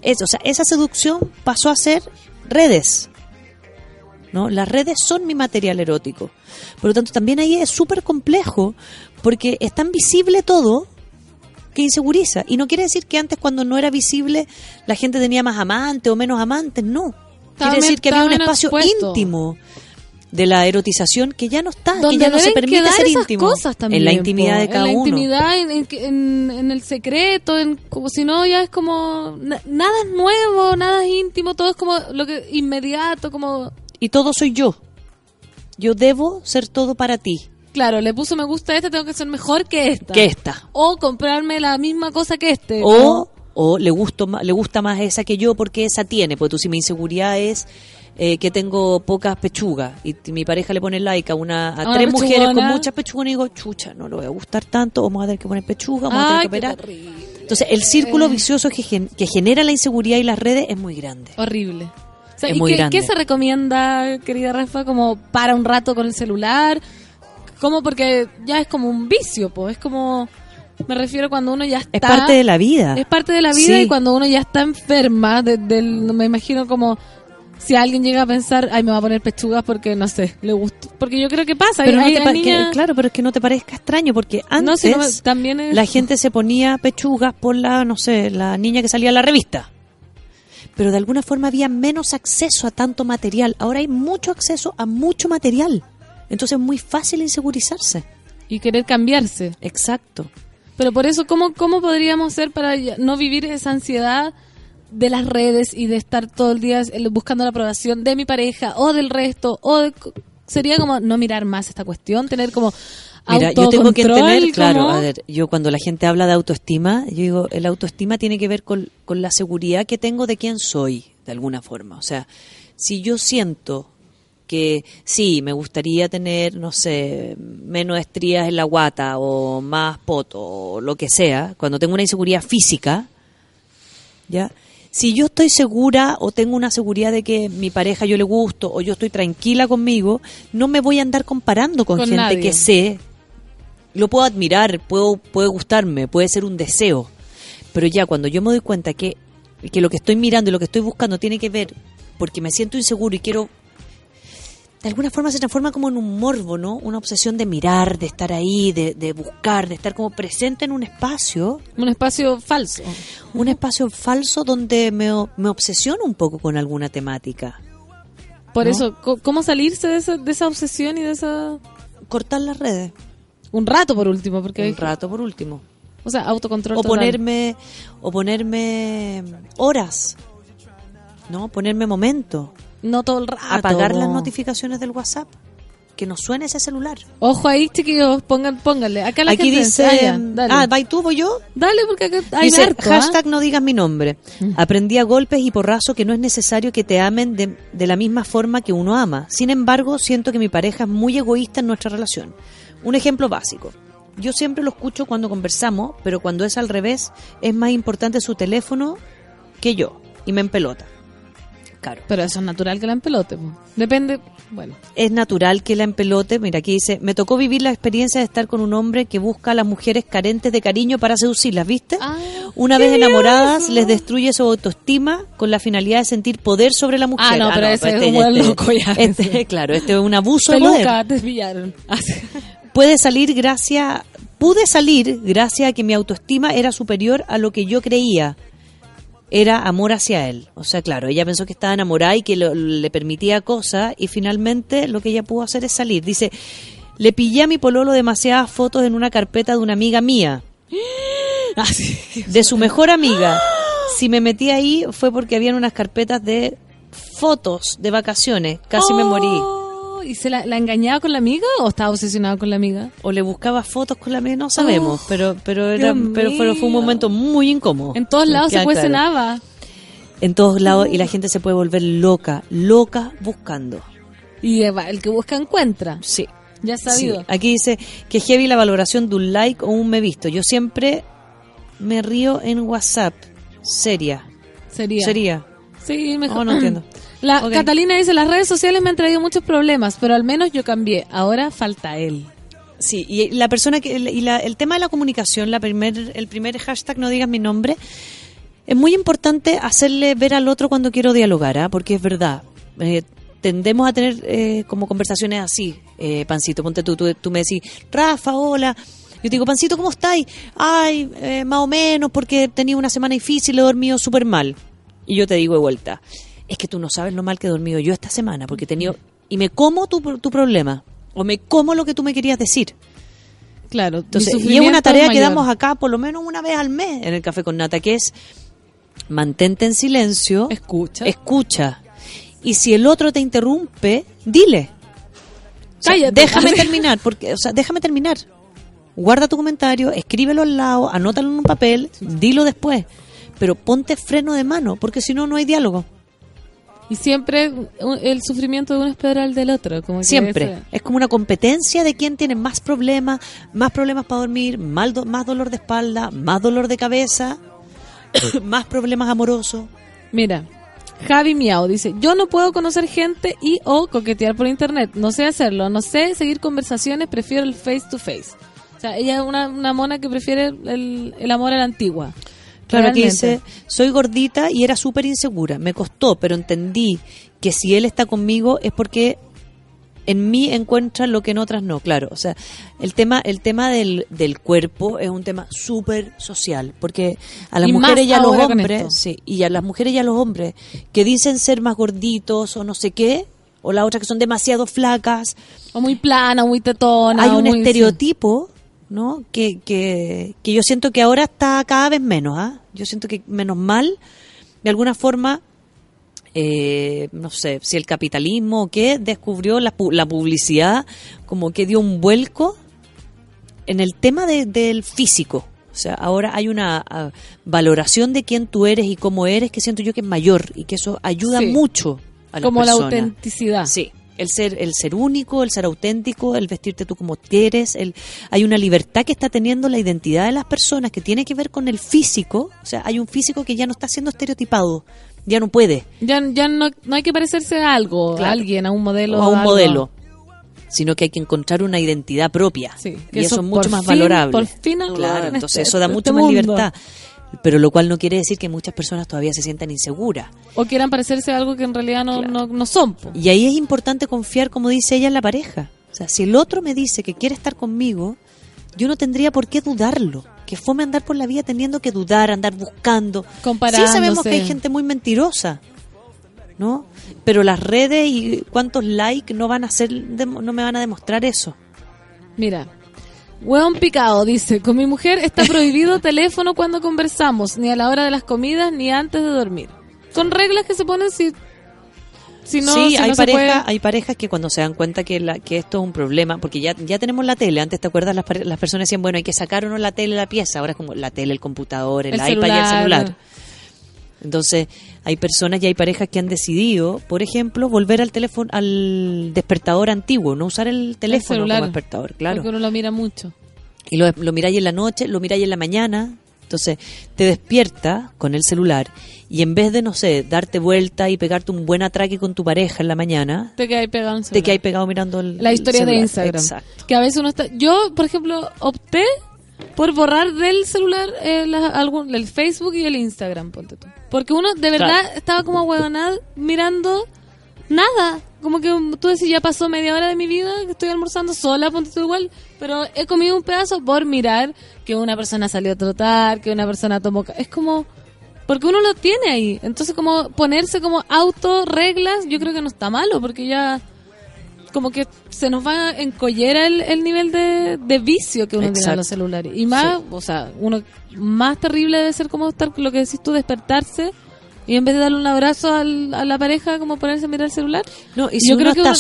Eso, o sea, esa seducción pasó a ser redes. ¿no? Las redes son mi material erótico. Por lo tanto, también ahí es súper complejo porque es tan visible todo que inseguriza. Y no quiere decir que antes cuando no era visible la gente tenía más amantes o menos amantes, no. Quiere decir que había un espacio expuesto. íntimo de la erotización que ya no está, que ya no se permite ser íntimo. cosas también en la intimidad po. de cada en la uno. intimidad en, en- en- en el secreto en, como si no ya es como na- nada es nuevo nada es íntimo todo es como lo que inmediato como y todo soy yo. Yo debo ser todo para ti. Claro le puso me gusta a este tengo que ser mejor que esta Que esta. o comprarme la misma cosa que este O, ¿no? o le, gusto, le gusta más esa que yo porque esa tiene. Porque tú si mi inseguridad es eh, que tengo pocas pechugas y mi pareja le pone like a, una, a A una tres mujeres con muchas pechugas y digo, chucha, no le voy a gustar tanto, vamos a tener que poner pechuga, vamos a tener que operar. Entonces el círculo vicioso que, gen- que genera la inseguridad y las redes es muy grande. horrible O sea, Es ¿y muy qué, grande. qué se recomienda, querida Rafa? Como para un rato con el celular. ¿Cómo? Porque ya es como un vicio, pues. Es como. Me refiero cuando uno ya está. Es parte de la vida. Es parte de la vida Sí. y cuando uno ya está enferma, de- me imagino como si alguien llega a pensar, ay, me va a poner pechugas porque, no sé, le gusta. Porque yo creo que pasa. Pero no te pa- niñas- que- claro, pero es que no te parezca extraño porque antes No, si no me- también es- la gente se ponía pechugas por la, no sé, la niña que salía a la revista. Pero de alguna forma había menos acceso a tanto material. Ahora hay mucho acceso a mucho material. Entonces es muy fácil insegurizarse. Y querer cambiarse. Exacto. Pero por eso, ¿cómo, cómo podríamos hacer para no vivir esa ansiedad de las redes y de estar todo el día eh, buscando la aprobación de mi pareja o del resto? o de- Sería como no mirar más esta cuestión, tener como Mira, yo tengo que entender, claro, a ver, yo cuando la gente habla de autoestima, yo digo, el autoestima tiene que ver con, con la seguridad que tengo de quién soy, de alguna forma. O sea, si yo siento que sí, me gustaría tener, no sé, menos estrías en la guata o más poto o lo que sea, cuando tengo una inseguridad física, ¿ya? Si yo estoy segura o tengo una seguridad de que mi pareja yo le gusto o yo estoy tranquila conmigo, no me voy a andar comparando con, Con gente nadie. que sé, lo puedo admirar, puedo, puede gustarme, puede ser un deseo, pero ya cuando yo me doy cuenta que, que lo que estoy mirando y lo que estoy buscando tiene que ver porque me siento inseguro y quiero de alguna forma se transforma como en un morbo, ¿no? Una obsesión de mirar, de estar ahí, de, de buscar, de estar como presente en un espacio, un espacio falso. un espacio falso donde me, me obsesiono un poco con alguna temática. Por ¿No? eso, ¿cómo salirse de esa, de esa obsesión y de esa... Cortar las redes, Un rato por último, porque... un rato por último. O sea, autocontrol O total. ponerme, o ponerme horas, ¿no? Ponerme momento. No todo el rato. Apagar las notificaciones del WhatsApp. Que no suene ese celular. Ojo ahí, chiquillos, pongan, pónganle. Acá la Aquí gente... dice, Ah, dale. ah, ¿va y tú, voy yo? Dale, porque acá hay Dice, harto, ¿ah? hashtag no digas mi nombre. Aprendí a golpes y porrazo que no es necesario que te amen de, de la misma forma que uno ama. Sin embargo, siento que mi pareja es muy egoísta en nuestra relación. Un ejemplo básico. Yo siempre lo escucho cuando conversamos, pero cuando es al revés, es más importante su teléfono que yo. Y me empelota. Claro. Pero eso es natural que la empelote. Depende, bueno. Es natural que la empelote. Mira, aquí dice, me tocó vivir la experiencia de estar con un hombre que busca a las mujeres carentes de cariño para seducirlas, ¿viste? Ah, Una vez enamoradas, les destruye su autoestima con la finalidad de sentir poder sobre la mujer. Ah, no, pero ese es este un este- loco ya. este, claro, este es un abuso de poder. Te pillaron. Puede salir gracias, pude salir gracias a que mi autoestima era superior a lo que yo creía. Era amor hacia él. O sea, claro, ella pensó que estaba enamorada y que lo- le permitía cosas y finalmente lo que ella pudo hacer es salir. Dice, le pillé a mi pololo demasiadas fotos en una carpeta de una amiga mía, de su mejor amiga. Si me metí ahí fue porque habían unas carpetas de fotos de vacaciones. Casi me morí. ¿Y se la, la engañaba con la amiga o estaba obsesionado con la amiga? O le buscaba fotos con la amiga, no sabemos, Oh, pero pero era, pero fue, fue un momento muy incómodo. En todos lados se queda claro. cuestionaba. En todos lados y la gente se puede volver loca, loca buscando. Y el que busca encuentra. Sí. Ya Sí, sabido. Aquí dice que heavy la valoración de un like o un me visto. Yo siempre me río en WhatsApp. Seria. Sería. Sería. Sí, mejor. Oh, no entiendo. La. Catalina dice, las redes sociales me han traído muchos problemas, pero al menos yo cambié. Ahora falta él. Sí, y la persona que y la- el tema de la comunicación, la primer, el primer hashtag no digas mi nombre, es muy importante hacerle ver al otro cuando quiero dialogar, ¿ah? porque es verdad. eh, tendemos a tener eh, como conversaciones así, eh, Pancito, ponte tú, tú, tú me decís, Rafa, hola. Yo te digo, Pancito, ¿cómo estáis? Ay, eh, más o menos, porque tenía una semana difícil, he dormido súper mal. Y yo te digo de vuelta, es que tú no sabes lo mal que he dormido yo esta semana, porque he tenido... Y me como tu, tu problema, o me como lo que tú me querías decir. Claro. Entonces, y es una tarea que damos acá por lo menos una vez al mes en el Café con Nata, que es mantente en silencio, Escucha. escucha. Y si el otro te interrumpe, dile. O sea, Cállate. déjame terminar, porque, o sea, déjame terminar. Guarda tu comentario, escríbelo al lado, anótalo en un papel, dilo después. Pero ponte freno de mano, porque si no, no hay diálogo. Y siempre un- el sufrimiento de uno es peor al del otro. Como que Siempre. ese- Es como una competencia de quién tiene más problemas, más problemas para dormir, mal do- más dolor de espalda, más dolor de cabeza, más problemas amorosos. Mira, Javi Miao dice, yo no puedo conocer gente y o coquetear por internet. No sé hacerlo, no sé seguir conversaciones, prefiero el face to face. O sea, ella es una, una mona que prefiere el, el amor a la antigua. Claro, que dice, soy gordita y era súper insegura. Me costó, pero entendí que si él está conmigo es porque en mí encuentra lo que en otras no. Claro, o sea, el tema, el tema del, del cuerpo es un tema súper social, porque a las Y mujeres y a los hombres, sí, y a las mujeres y a los hombres que dicen ser más gorditos o no sé qué, o las otras que son demasiado flacas, O muy plana, muy tetona. hay o un muy- estereotipo, ¿no? Que, que, que yo siento que ahora está cada vez menos, ¿ah? Yo siento que menos mal, de alguna forma, eh, no sé, si el capitalismo o qué, descubrió la, la publicidad, como que dio un vuelco en el tema de- del físico. O sea, ahora hay una ah, valoración de quién tú eres y cómo eres que siento yo que es mayor y que eso ayuda Sí. mucho a las Como la autenticidad. Sí, el ser, el ser único, el ser auténtico, el vestirte tú como quieres, el, hay una libertad que está teniendo la identidad de las personas que tiene que ver con el físico, o sea, hay un físico que ya no está siendo estereotipado, ya no puede, Ya, ya no, no hay que parecerse a algo, a alguien, a un modelo. o a un algo. modelo, sino que hay que encontrar una identidad propia, Sí, y eso, eso es mucho más fin- valorable. por fin algo claro, en entonces este- eso da este mucho más mundo. libertad. Pero lo cual no quiere decir que muchas personas todavía se sientan inseguras. O quieran parecerse a algo que en realidad no, no, no son. po. Y ahí es importante confiar, como dice ella, en la pareja. O sea, si el otro me dice que quiere estar conmigo, yo no tendría por qué dudarlo. Que fome andar por la vida teniendo que dudar, andar buscando. Sí Comparándose. sabemos que hay gente muy mentirosa, ¿no? Pero las redes y cuántos likes no van a hacer, no me van a demostrar eso. Mira, Hueón Picado dice, con mi mujer está prohibido teléfono cuando conversamos, ni a la hora de las comidas, ni antes de dormir. Son reglas que se ponen si, si no, sí, si hay no puede. hay parejas que cuando se dan cuenta que, la, que esto es un problema, porque ya, ya tenemos la tele, antes te acuerdas las, las personas decían, bueno, hay que sacar o no la tele de la pieza, ahora es como la tele, el computador, el, El iPad y el celular. Entonces, hay personas y hay parejas que han decidido, por ejemplo, volver al teléfono, al despertador antiguo, no usar el teléfono celular. como despertador, claro. Porque uno lo mira mucho. Y lo, lo miráis en la noche, lo miráis en la mañana. Entonces, te despierta con el celular y en vez de, no sé, darte vuelta y pegarte un buen atraque con tu pareja en la mañana, Te quedas pegado en el te quedas pegado mirando el La historia el de. Instagram. Exacto. Que a veces uno está... Yo, por ejemplo, opté por borrar del celular eh, la- algún, el Facebook y el Instagram, ponte tú. Porque uno de verdad Claro. estaba como huevonada mirando nada. Como que tú decís, ya pasó media hora de mi vida que estoy almorzando sola, ponte tú igual. Pero he comido un pedazo por mirar que una persona salió a trotar, que una persona tomó... Es como... Porque uno lo tiene ahí. Entonces como ponerse como auto reglas, yo creo que no está malo, porque ya como que se nos va en collera el, el nivel de, de vicio que uno tiene en los celulares. Y más, o sea, uno más terrible debe ser como estar, lo que decís tú, despertarse y en vez de darle un abrazo al- a la pareja, como ponerse a mirar el celular. No, y si Yo uno creo que está uno-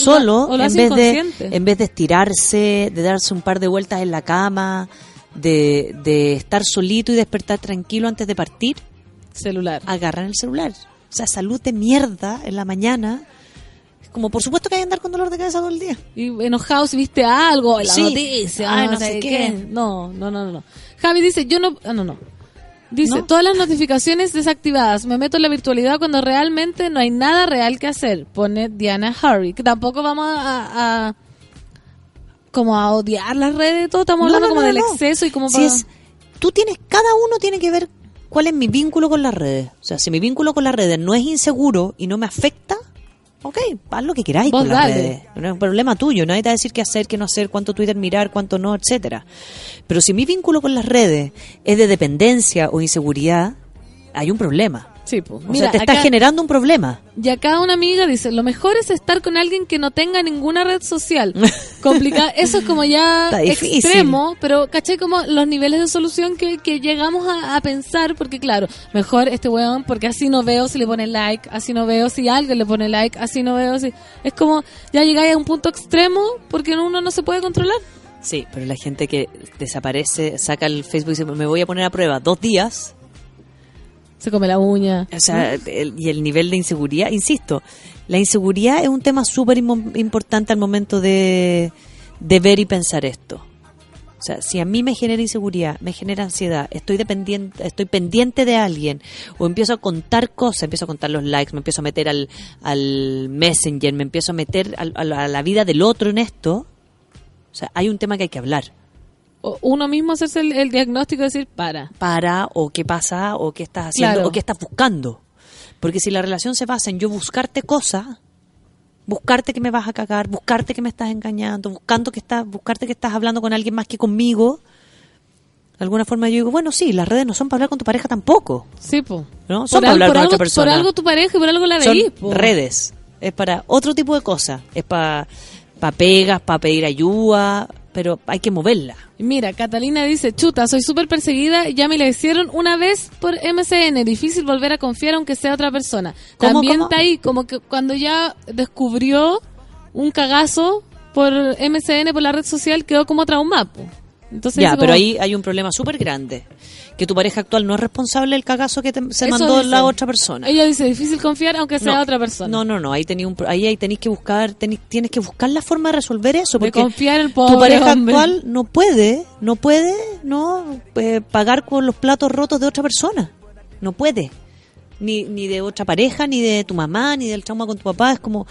solo, en vez, de, en vez de estirarse, de darse un par de vueltas en la cama, de, de estar solito y despertar tranquilo antes de partir, Celular. agarran el celular. O sea, salud de mierda en la mañana. Como, por supuesto que hay que andar con dolor de cabeza todo el día. Y enojado si viste algo la Sí. noticia. Ay, no, no sé sé qué. qué. No, no, no, no. Javi dice, yo no... Ah, no, no. Dice, ¿No? todas las notificaciones desactivadas. Me meto en la virtualidad cuando realmente no hay nada real que hacer. Pone Diana Harry. Que tampoco vamos a... a- como a odiar las redes, todo estamos No, hablando no, como del exceso y como Si para- es, tú tienes, cada uno tiene que ver cuál es mi vínculo con las redes. O sea, si mi vínculo con las redes no es inseguro y no me afecta, ok, haz lo que queráis Vos con las dale. redes. No es un problema tuyo, nadie te va a decir qué hacer, qué no hacer, cuánto Twitter mirar, cuánto no, etcétera. Pero si mi vínculo con las redes es de dependencia o inseguridad, hay un problema. Sí, pues. O Mira, sea, te está acá- generando un problema. Y acá una amiga dice, lo mejor es estar con alguien que no tenga ninguna red social. Complicado. Eso es como ya extremo, pero caché como los niveles de solución que, que llegamos a, a pensar, porque claro, mejor este weón, porque así no veo si le pone like, así no veo si alguien le pone like, así no veo si... Es como, ya llegáis a un punto extremo porque uno no se puede controlar. Sí, pero la gente que desaparece, saca el Facebook y dice, me voy a poner a prueba dos días, Se come la uña. O sea, el- y el nivel de inseguridad, insisto, la inseguridad es un tema súper importante al momento de, de ver y pensar esto. O sea, si a mí me genera inseguridad, me genera ansiedad, estoy dependiente, estoy pendiente de alguien, o empiezo a contar cosas, empiezo a contar los likes, me empiezo a meter al, al messenger, me empiezo a meter al- a la vida del otro en esto, o sea, hay un tema que hay que hablar. O uno mismo hacerse el, el diagnóstico y decir, para. para o qué pasa o qué estás haciendo Claro. o qué estás buscando. Porque si la relación se basa en yo buscarte cosas, buscarte que me vas a cagar, buscarte que me estás engañando, buscando que estás, buscarte que estás hablando con alguien más que conmigo, de alguna forma yo digo, bueno, sí, las redes no son para hablar con tu pareja tampoco, Sí, pues. ¿no? Son para hablar con otra persona. Por algo tu pareja y por algo la veís. po. redes, es para otro tipo de cosas, es para pa pegas, para pedir ayuda, pero hay que moverla. Mira, Catalina dice, chuta, soy súper perseguida, ya me la hicieron una vez por MCN, difícil volver a confiar aunque sea otra persona. ¿Cómo, También cómo? está ahí, como que cuando ya descubrió un cagazo por MCN, por la red social, quedó como traumado. Entonces Ya, pero ahí hay un problema súper grande. Que tu pareja actual no es responsable del cagazo que te- se Eso mandó dice. la otra persona. Ella dice, difícil confiar aunque sea no, otra persona. No, no, no. Ahí, tenía un, ahí, ahí tenéis que buscar, tení- tienes que buscar la forma de resolver eso. De Porque confiar en el pobre tu pareja hombre. actual no puede, no puede, no eh, pagar con los platos rotos de otra persona. No puede. Ni, ni de otra pareja, ni de tu mamá, ni del trauma con tu papá. Es como,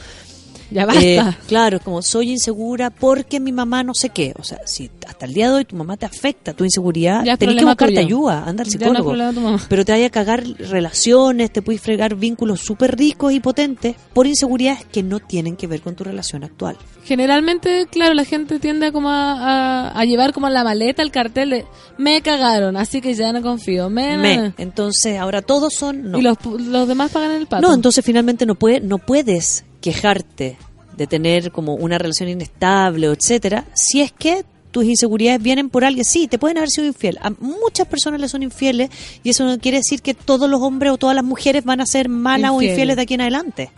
Ya basta. eh, claro, es como soy insegura porque mi mamá no sé qué. O sea, si hasta el día de hoy tu mamá te afecta, tu inseguridad, tenés que buscarte tuyo. ayuda, anda al no psicólogo. Pero te vaya a cagar relaciones, te puedes fregar vínculos súper ricos y potentes por inseguridades que no tienen que ver con tu relación actual. Generalmente, claro, la gente tiende a como a, a- a llevar como la maleta el cartel de me cagaron, así que ya no confío. Me, Me. Entonces, ahora todos son... No. Y los, los demás pagan el pato. No, entonces finalmente no, puede, no puedes quejarte de tener como una relación inestable, o etcétera, si es que tus inseguridades vienen por alguien. Sí, te pueden haber sido infiel. A muchas personas le son infieles y eso no quiere decir que todos los hombres o todas las mujeres van a ser malas o Infieles. de aquí en adelante.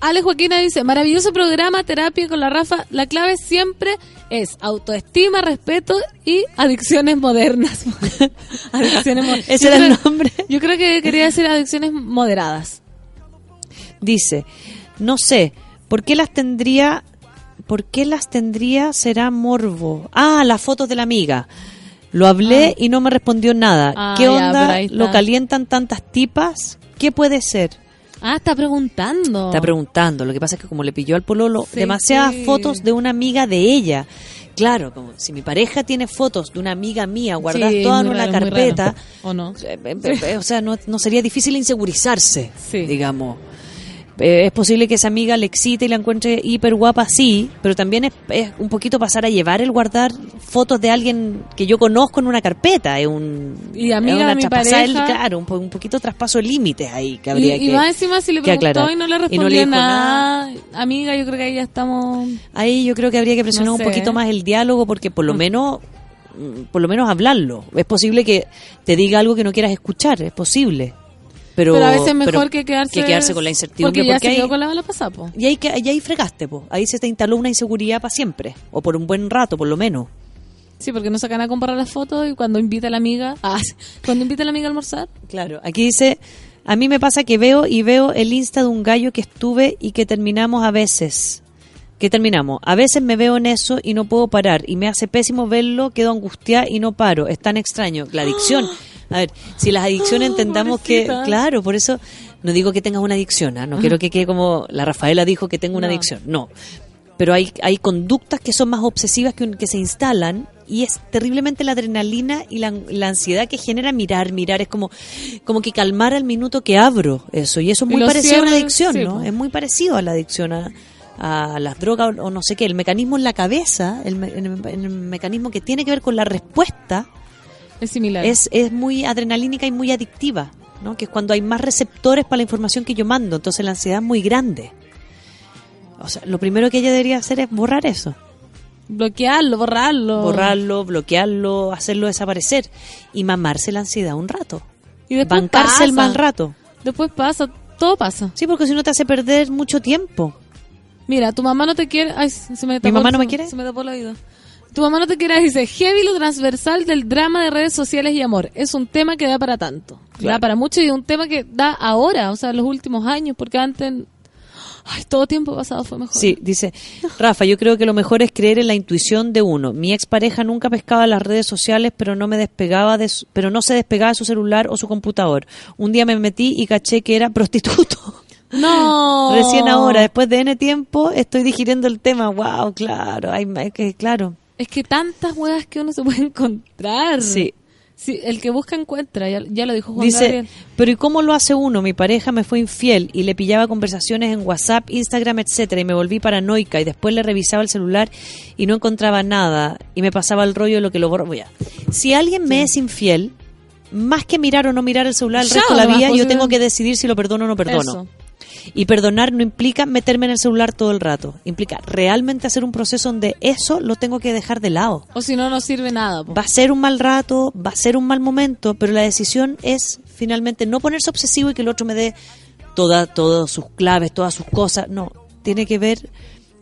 Ale Joaquina dice, maravilloso programa, terapia con la Rafa. La clave siempre es autoestima, respeto y adicciones modernas. adicciones mo- Ese Yo era el nombre. Yo creo que quería decir adicciones moderadas. Dice, no sé, ¿por qué las tendría, por qué las tendría será morbo? Ah, las fotos de la amiga. Lo hablé y no me respondió nada. Ah, ¿Qué onda? ¿Lo calientan tantas tipas? ¿Qué puede ser? Ah, está preguntando. Está preguntando. Lo que pasa es que como le pilló al pololo Sí, demasiadas sí. fotos de una amiga de ella. Claro, como si mi pareja tiene fotos de una amiga mía guardadas Sí, todas en una raro, carpeta. ¿O no? eh, eh, eh, o sea, no, no sería difícil insegurizarse, digamos. Eh, es posible que esa amiga le excite y la encuentre hiper guapa, sí, pero también es, es un poquito pasar a llevar el guardar fotos de alguien que yo conozco en una carpeta. Es un, Y amiga es una de mi traspasada el- pareja. claro, un, po- un poquito traspaso de límites ahí que Y, habría y que. más encima si le preguntó aclarar. y no le Y no respondió le dijo nada. Amiga, yo creo que ahí ya estamos... Ahí yo creo que habría que presionar No un poquito más el diálogo porque por lo menos mm, por lo menos hablarlo. Es posible que te diga algo que no quieras escuchar, es posible. Pero, Pero, a veces es mejor que quedarse... que quedarse con la incertidumbre Porque ya porque se quedó con la bala pasada, po. y ahí, que- y ahí fregaste, po. ahí se te instaló una inseguridad para siempre, o por un buen rato, por lo menos. Sí, porque no sacan a comparar las fotos y cuando invita a la amiga... Ah, cuando invita a la amiga a almorzar... Claro, aquí dice, a mí me pasa que veo y veo el Insta de un gallo que estuve y que terminamos a veces. Que terminamos. A veces me veo en eso y no puedo parar y me hace pésimo verlo, quedo angustiada y no paro. Es tan extraño. La adicción. A ver, si las adicciones entendamos que, pobrecita. claro, por eso no digo que tengas una adicción, ¿ah? no quiero que quede como la Rafaela dijo que tengo una No. adicción, no. Pero hay, hay conductas que son más obsesivas que, un- que se instalan y es terriblemente la adrenalina y la, la ansiedad que genera mirar, mirar. Es como, como que calmar al minuto que abro eso. Y eso es muy lo parecido a una adicción, sí, ¿no? Es muy parecido a la adicción a, a las drogas o, o no sé qué. El mecanismo en la cabeza, el, me- el el mecanismo que tiene que ver con la respuesta, Es similar. es, es muy adrenalínica y muy adictiva, ¿no? Que es cuando hay más receptores para la información que yo mando, entonces la ansiedad es muy grande. O sea, lo primero que ella debería hacer es borrar eso, Bloquearlo, borrarlo. borrarlo, bloquearlo, hacerlo desaparecer y mamarse la ansiedad un rato, Y después bancarse el mal rato. Después pasa, todo pasa. Sí, porque si no te hace perder mucho tiempo. Mira, tu mamá no te quiere. Ay, se me tapó mamá el- no me quiere? Se me tapó el oído. Tu mamá no te quiere, dice, heavy lo transversal del drama de redes sociales y amor. Es un tema que da para tanto. Da Claro. para mucho y un tema que da ahora, o sea, los últimos años, porque antes. Ay, todo tiempo pasado fue mejor. Sí, dice Rafa, yo creo que lo mejor es creer en la intuición de uno. Mi expareja nunca pescaba las redes sociales, pero no me despegaba de su- pero no se despegaba de su celular o su computador. Un día me metí y caché que era prostituto. No. Recién ahora, después de N tiempo, estoy digiriendo el tema. Wow, claro, ay, que claro. Es que tantas huevas que uno se puede encontrar. Sí. Sí, el que busca encuentra, ya, ya lo dijo Juan Dice, Gabriel. pero ¿y cómo lo hace uno? Mi pareja me fue infiel y le pillaba conversaciones en WhatsApp, Instagram, etcétera, y me volví paranoica y después le revisaba el celular y no encontraba nada y me pasaba el rollo de lo que lo borró. Ya. Si alguien me es infiel, más que mirar o no mirar el celular el resto de la vida, pues, yo tengo que decidir si lo perdono o no perdono. Eso. Y perdonar no implica meterme en el celular todo el rato, implica realmente hacer un proceso donde eso lo tengo que dejar de lado. O si no, no sirve nada. po. Va a ser un mal rato, va a ser un mal momento, pero la decisión es finalmente no ponerse obsesivo y que el otro me dé toda, todas sus claves, todas sus cosas. No, tiene que ver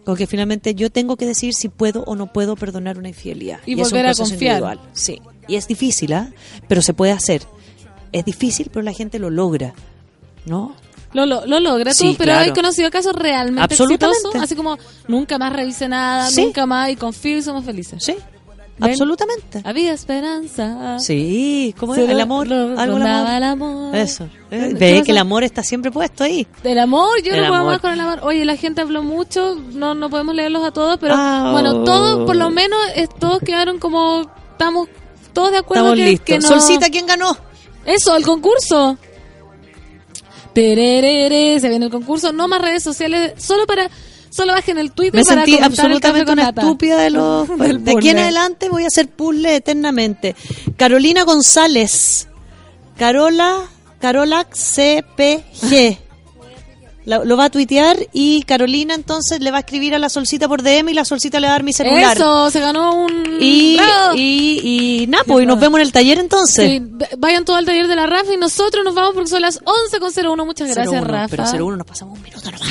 con que finalmente yo tengo que decidir si puedo o no puedo perdonar una infidelidad. Y es un volver a confiar. individual. Sí, y es difícil, ¿ah? Pero se puede hacer. Es difícil, pero la gente lo logra, ¿no? Lo, lo, lo logra tú, Sí, pero claro. hay conocido casos realmente Absolutamente. exitosos, así como nunca más revise nada, Sí. nunca más y confío y somos felices. Sí, ¿Ven? absolutamente. Había esperanza. Sí. Se El amor, lo- algo del rondaba amor. el amor. Eso. Eh, ¿Qué Ve que el amor está siempre puesto ahí. Del amor, yo El no puedo amor. más con el amor. Oye, la gente habló mucho, no no podemos leerlos a todos, pero Ah, bueno, oh. todos, por lo menos, es- todos quedaron como, estamos todos de acuerdo Estamos que, listos. que no- Solcita, ¿quién ganó? Eso, el concurso. Tererere, se viene el concurso. No más redes sociales, solo para, solo bajen el Twitter Me para sentí absolutamente una estúpida de los... Del de aquí en adelante voy a hacer puzzle eternamente. Carolina González. Carola... Carola CPG. La- lo va a tuitear y Carolina entonces le va a escribir a la Solcita por DM y la Solcita le va a dar mi celular. Eso, se ganó un... Y, ¡Bravo! y, y nada, pues y nos vemos en el taller entonces. Sí, vayan todo al taller de la Rafa y nosotros nos vamos porque son las 11.01. Muchas gracias, 01, Rafa. Pero 01 nos pasamos un minuto nomás.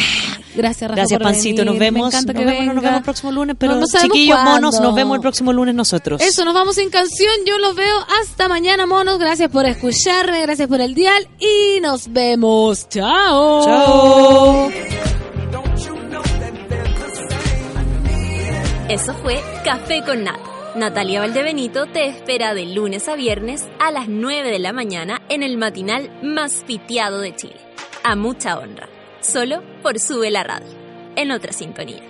Gracias, Rafa. Gracias, por Pancito. venir. Nos Me vemos. encanta Nos que vemos, nos venga. vemos el próximo lunes. Pero No- no chiquillos, monos, nos vemos el próximo lunes nosotros. Eso, nos vamos sin canción. Yo los veo hasta mañana, monos. Gracias por escucharme, gracias por el dial y nos vemos. Chao. Chao. Eso fue Café con Nata. Natalia Valdebenito te espera de lunes a viernes a las 9 de la mañana en el matinal más pitiado de Chile. A mucha honra. Solo por Sube la Radio. En otra sintonía.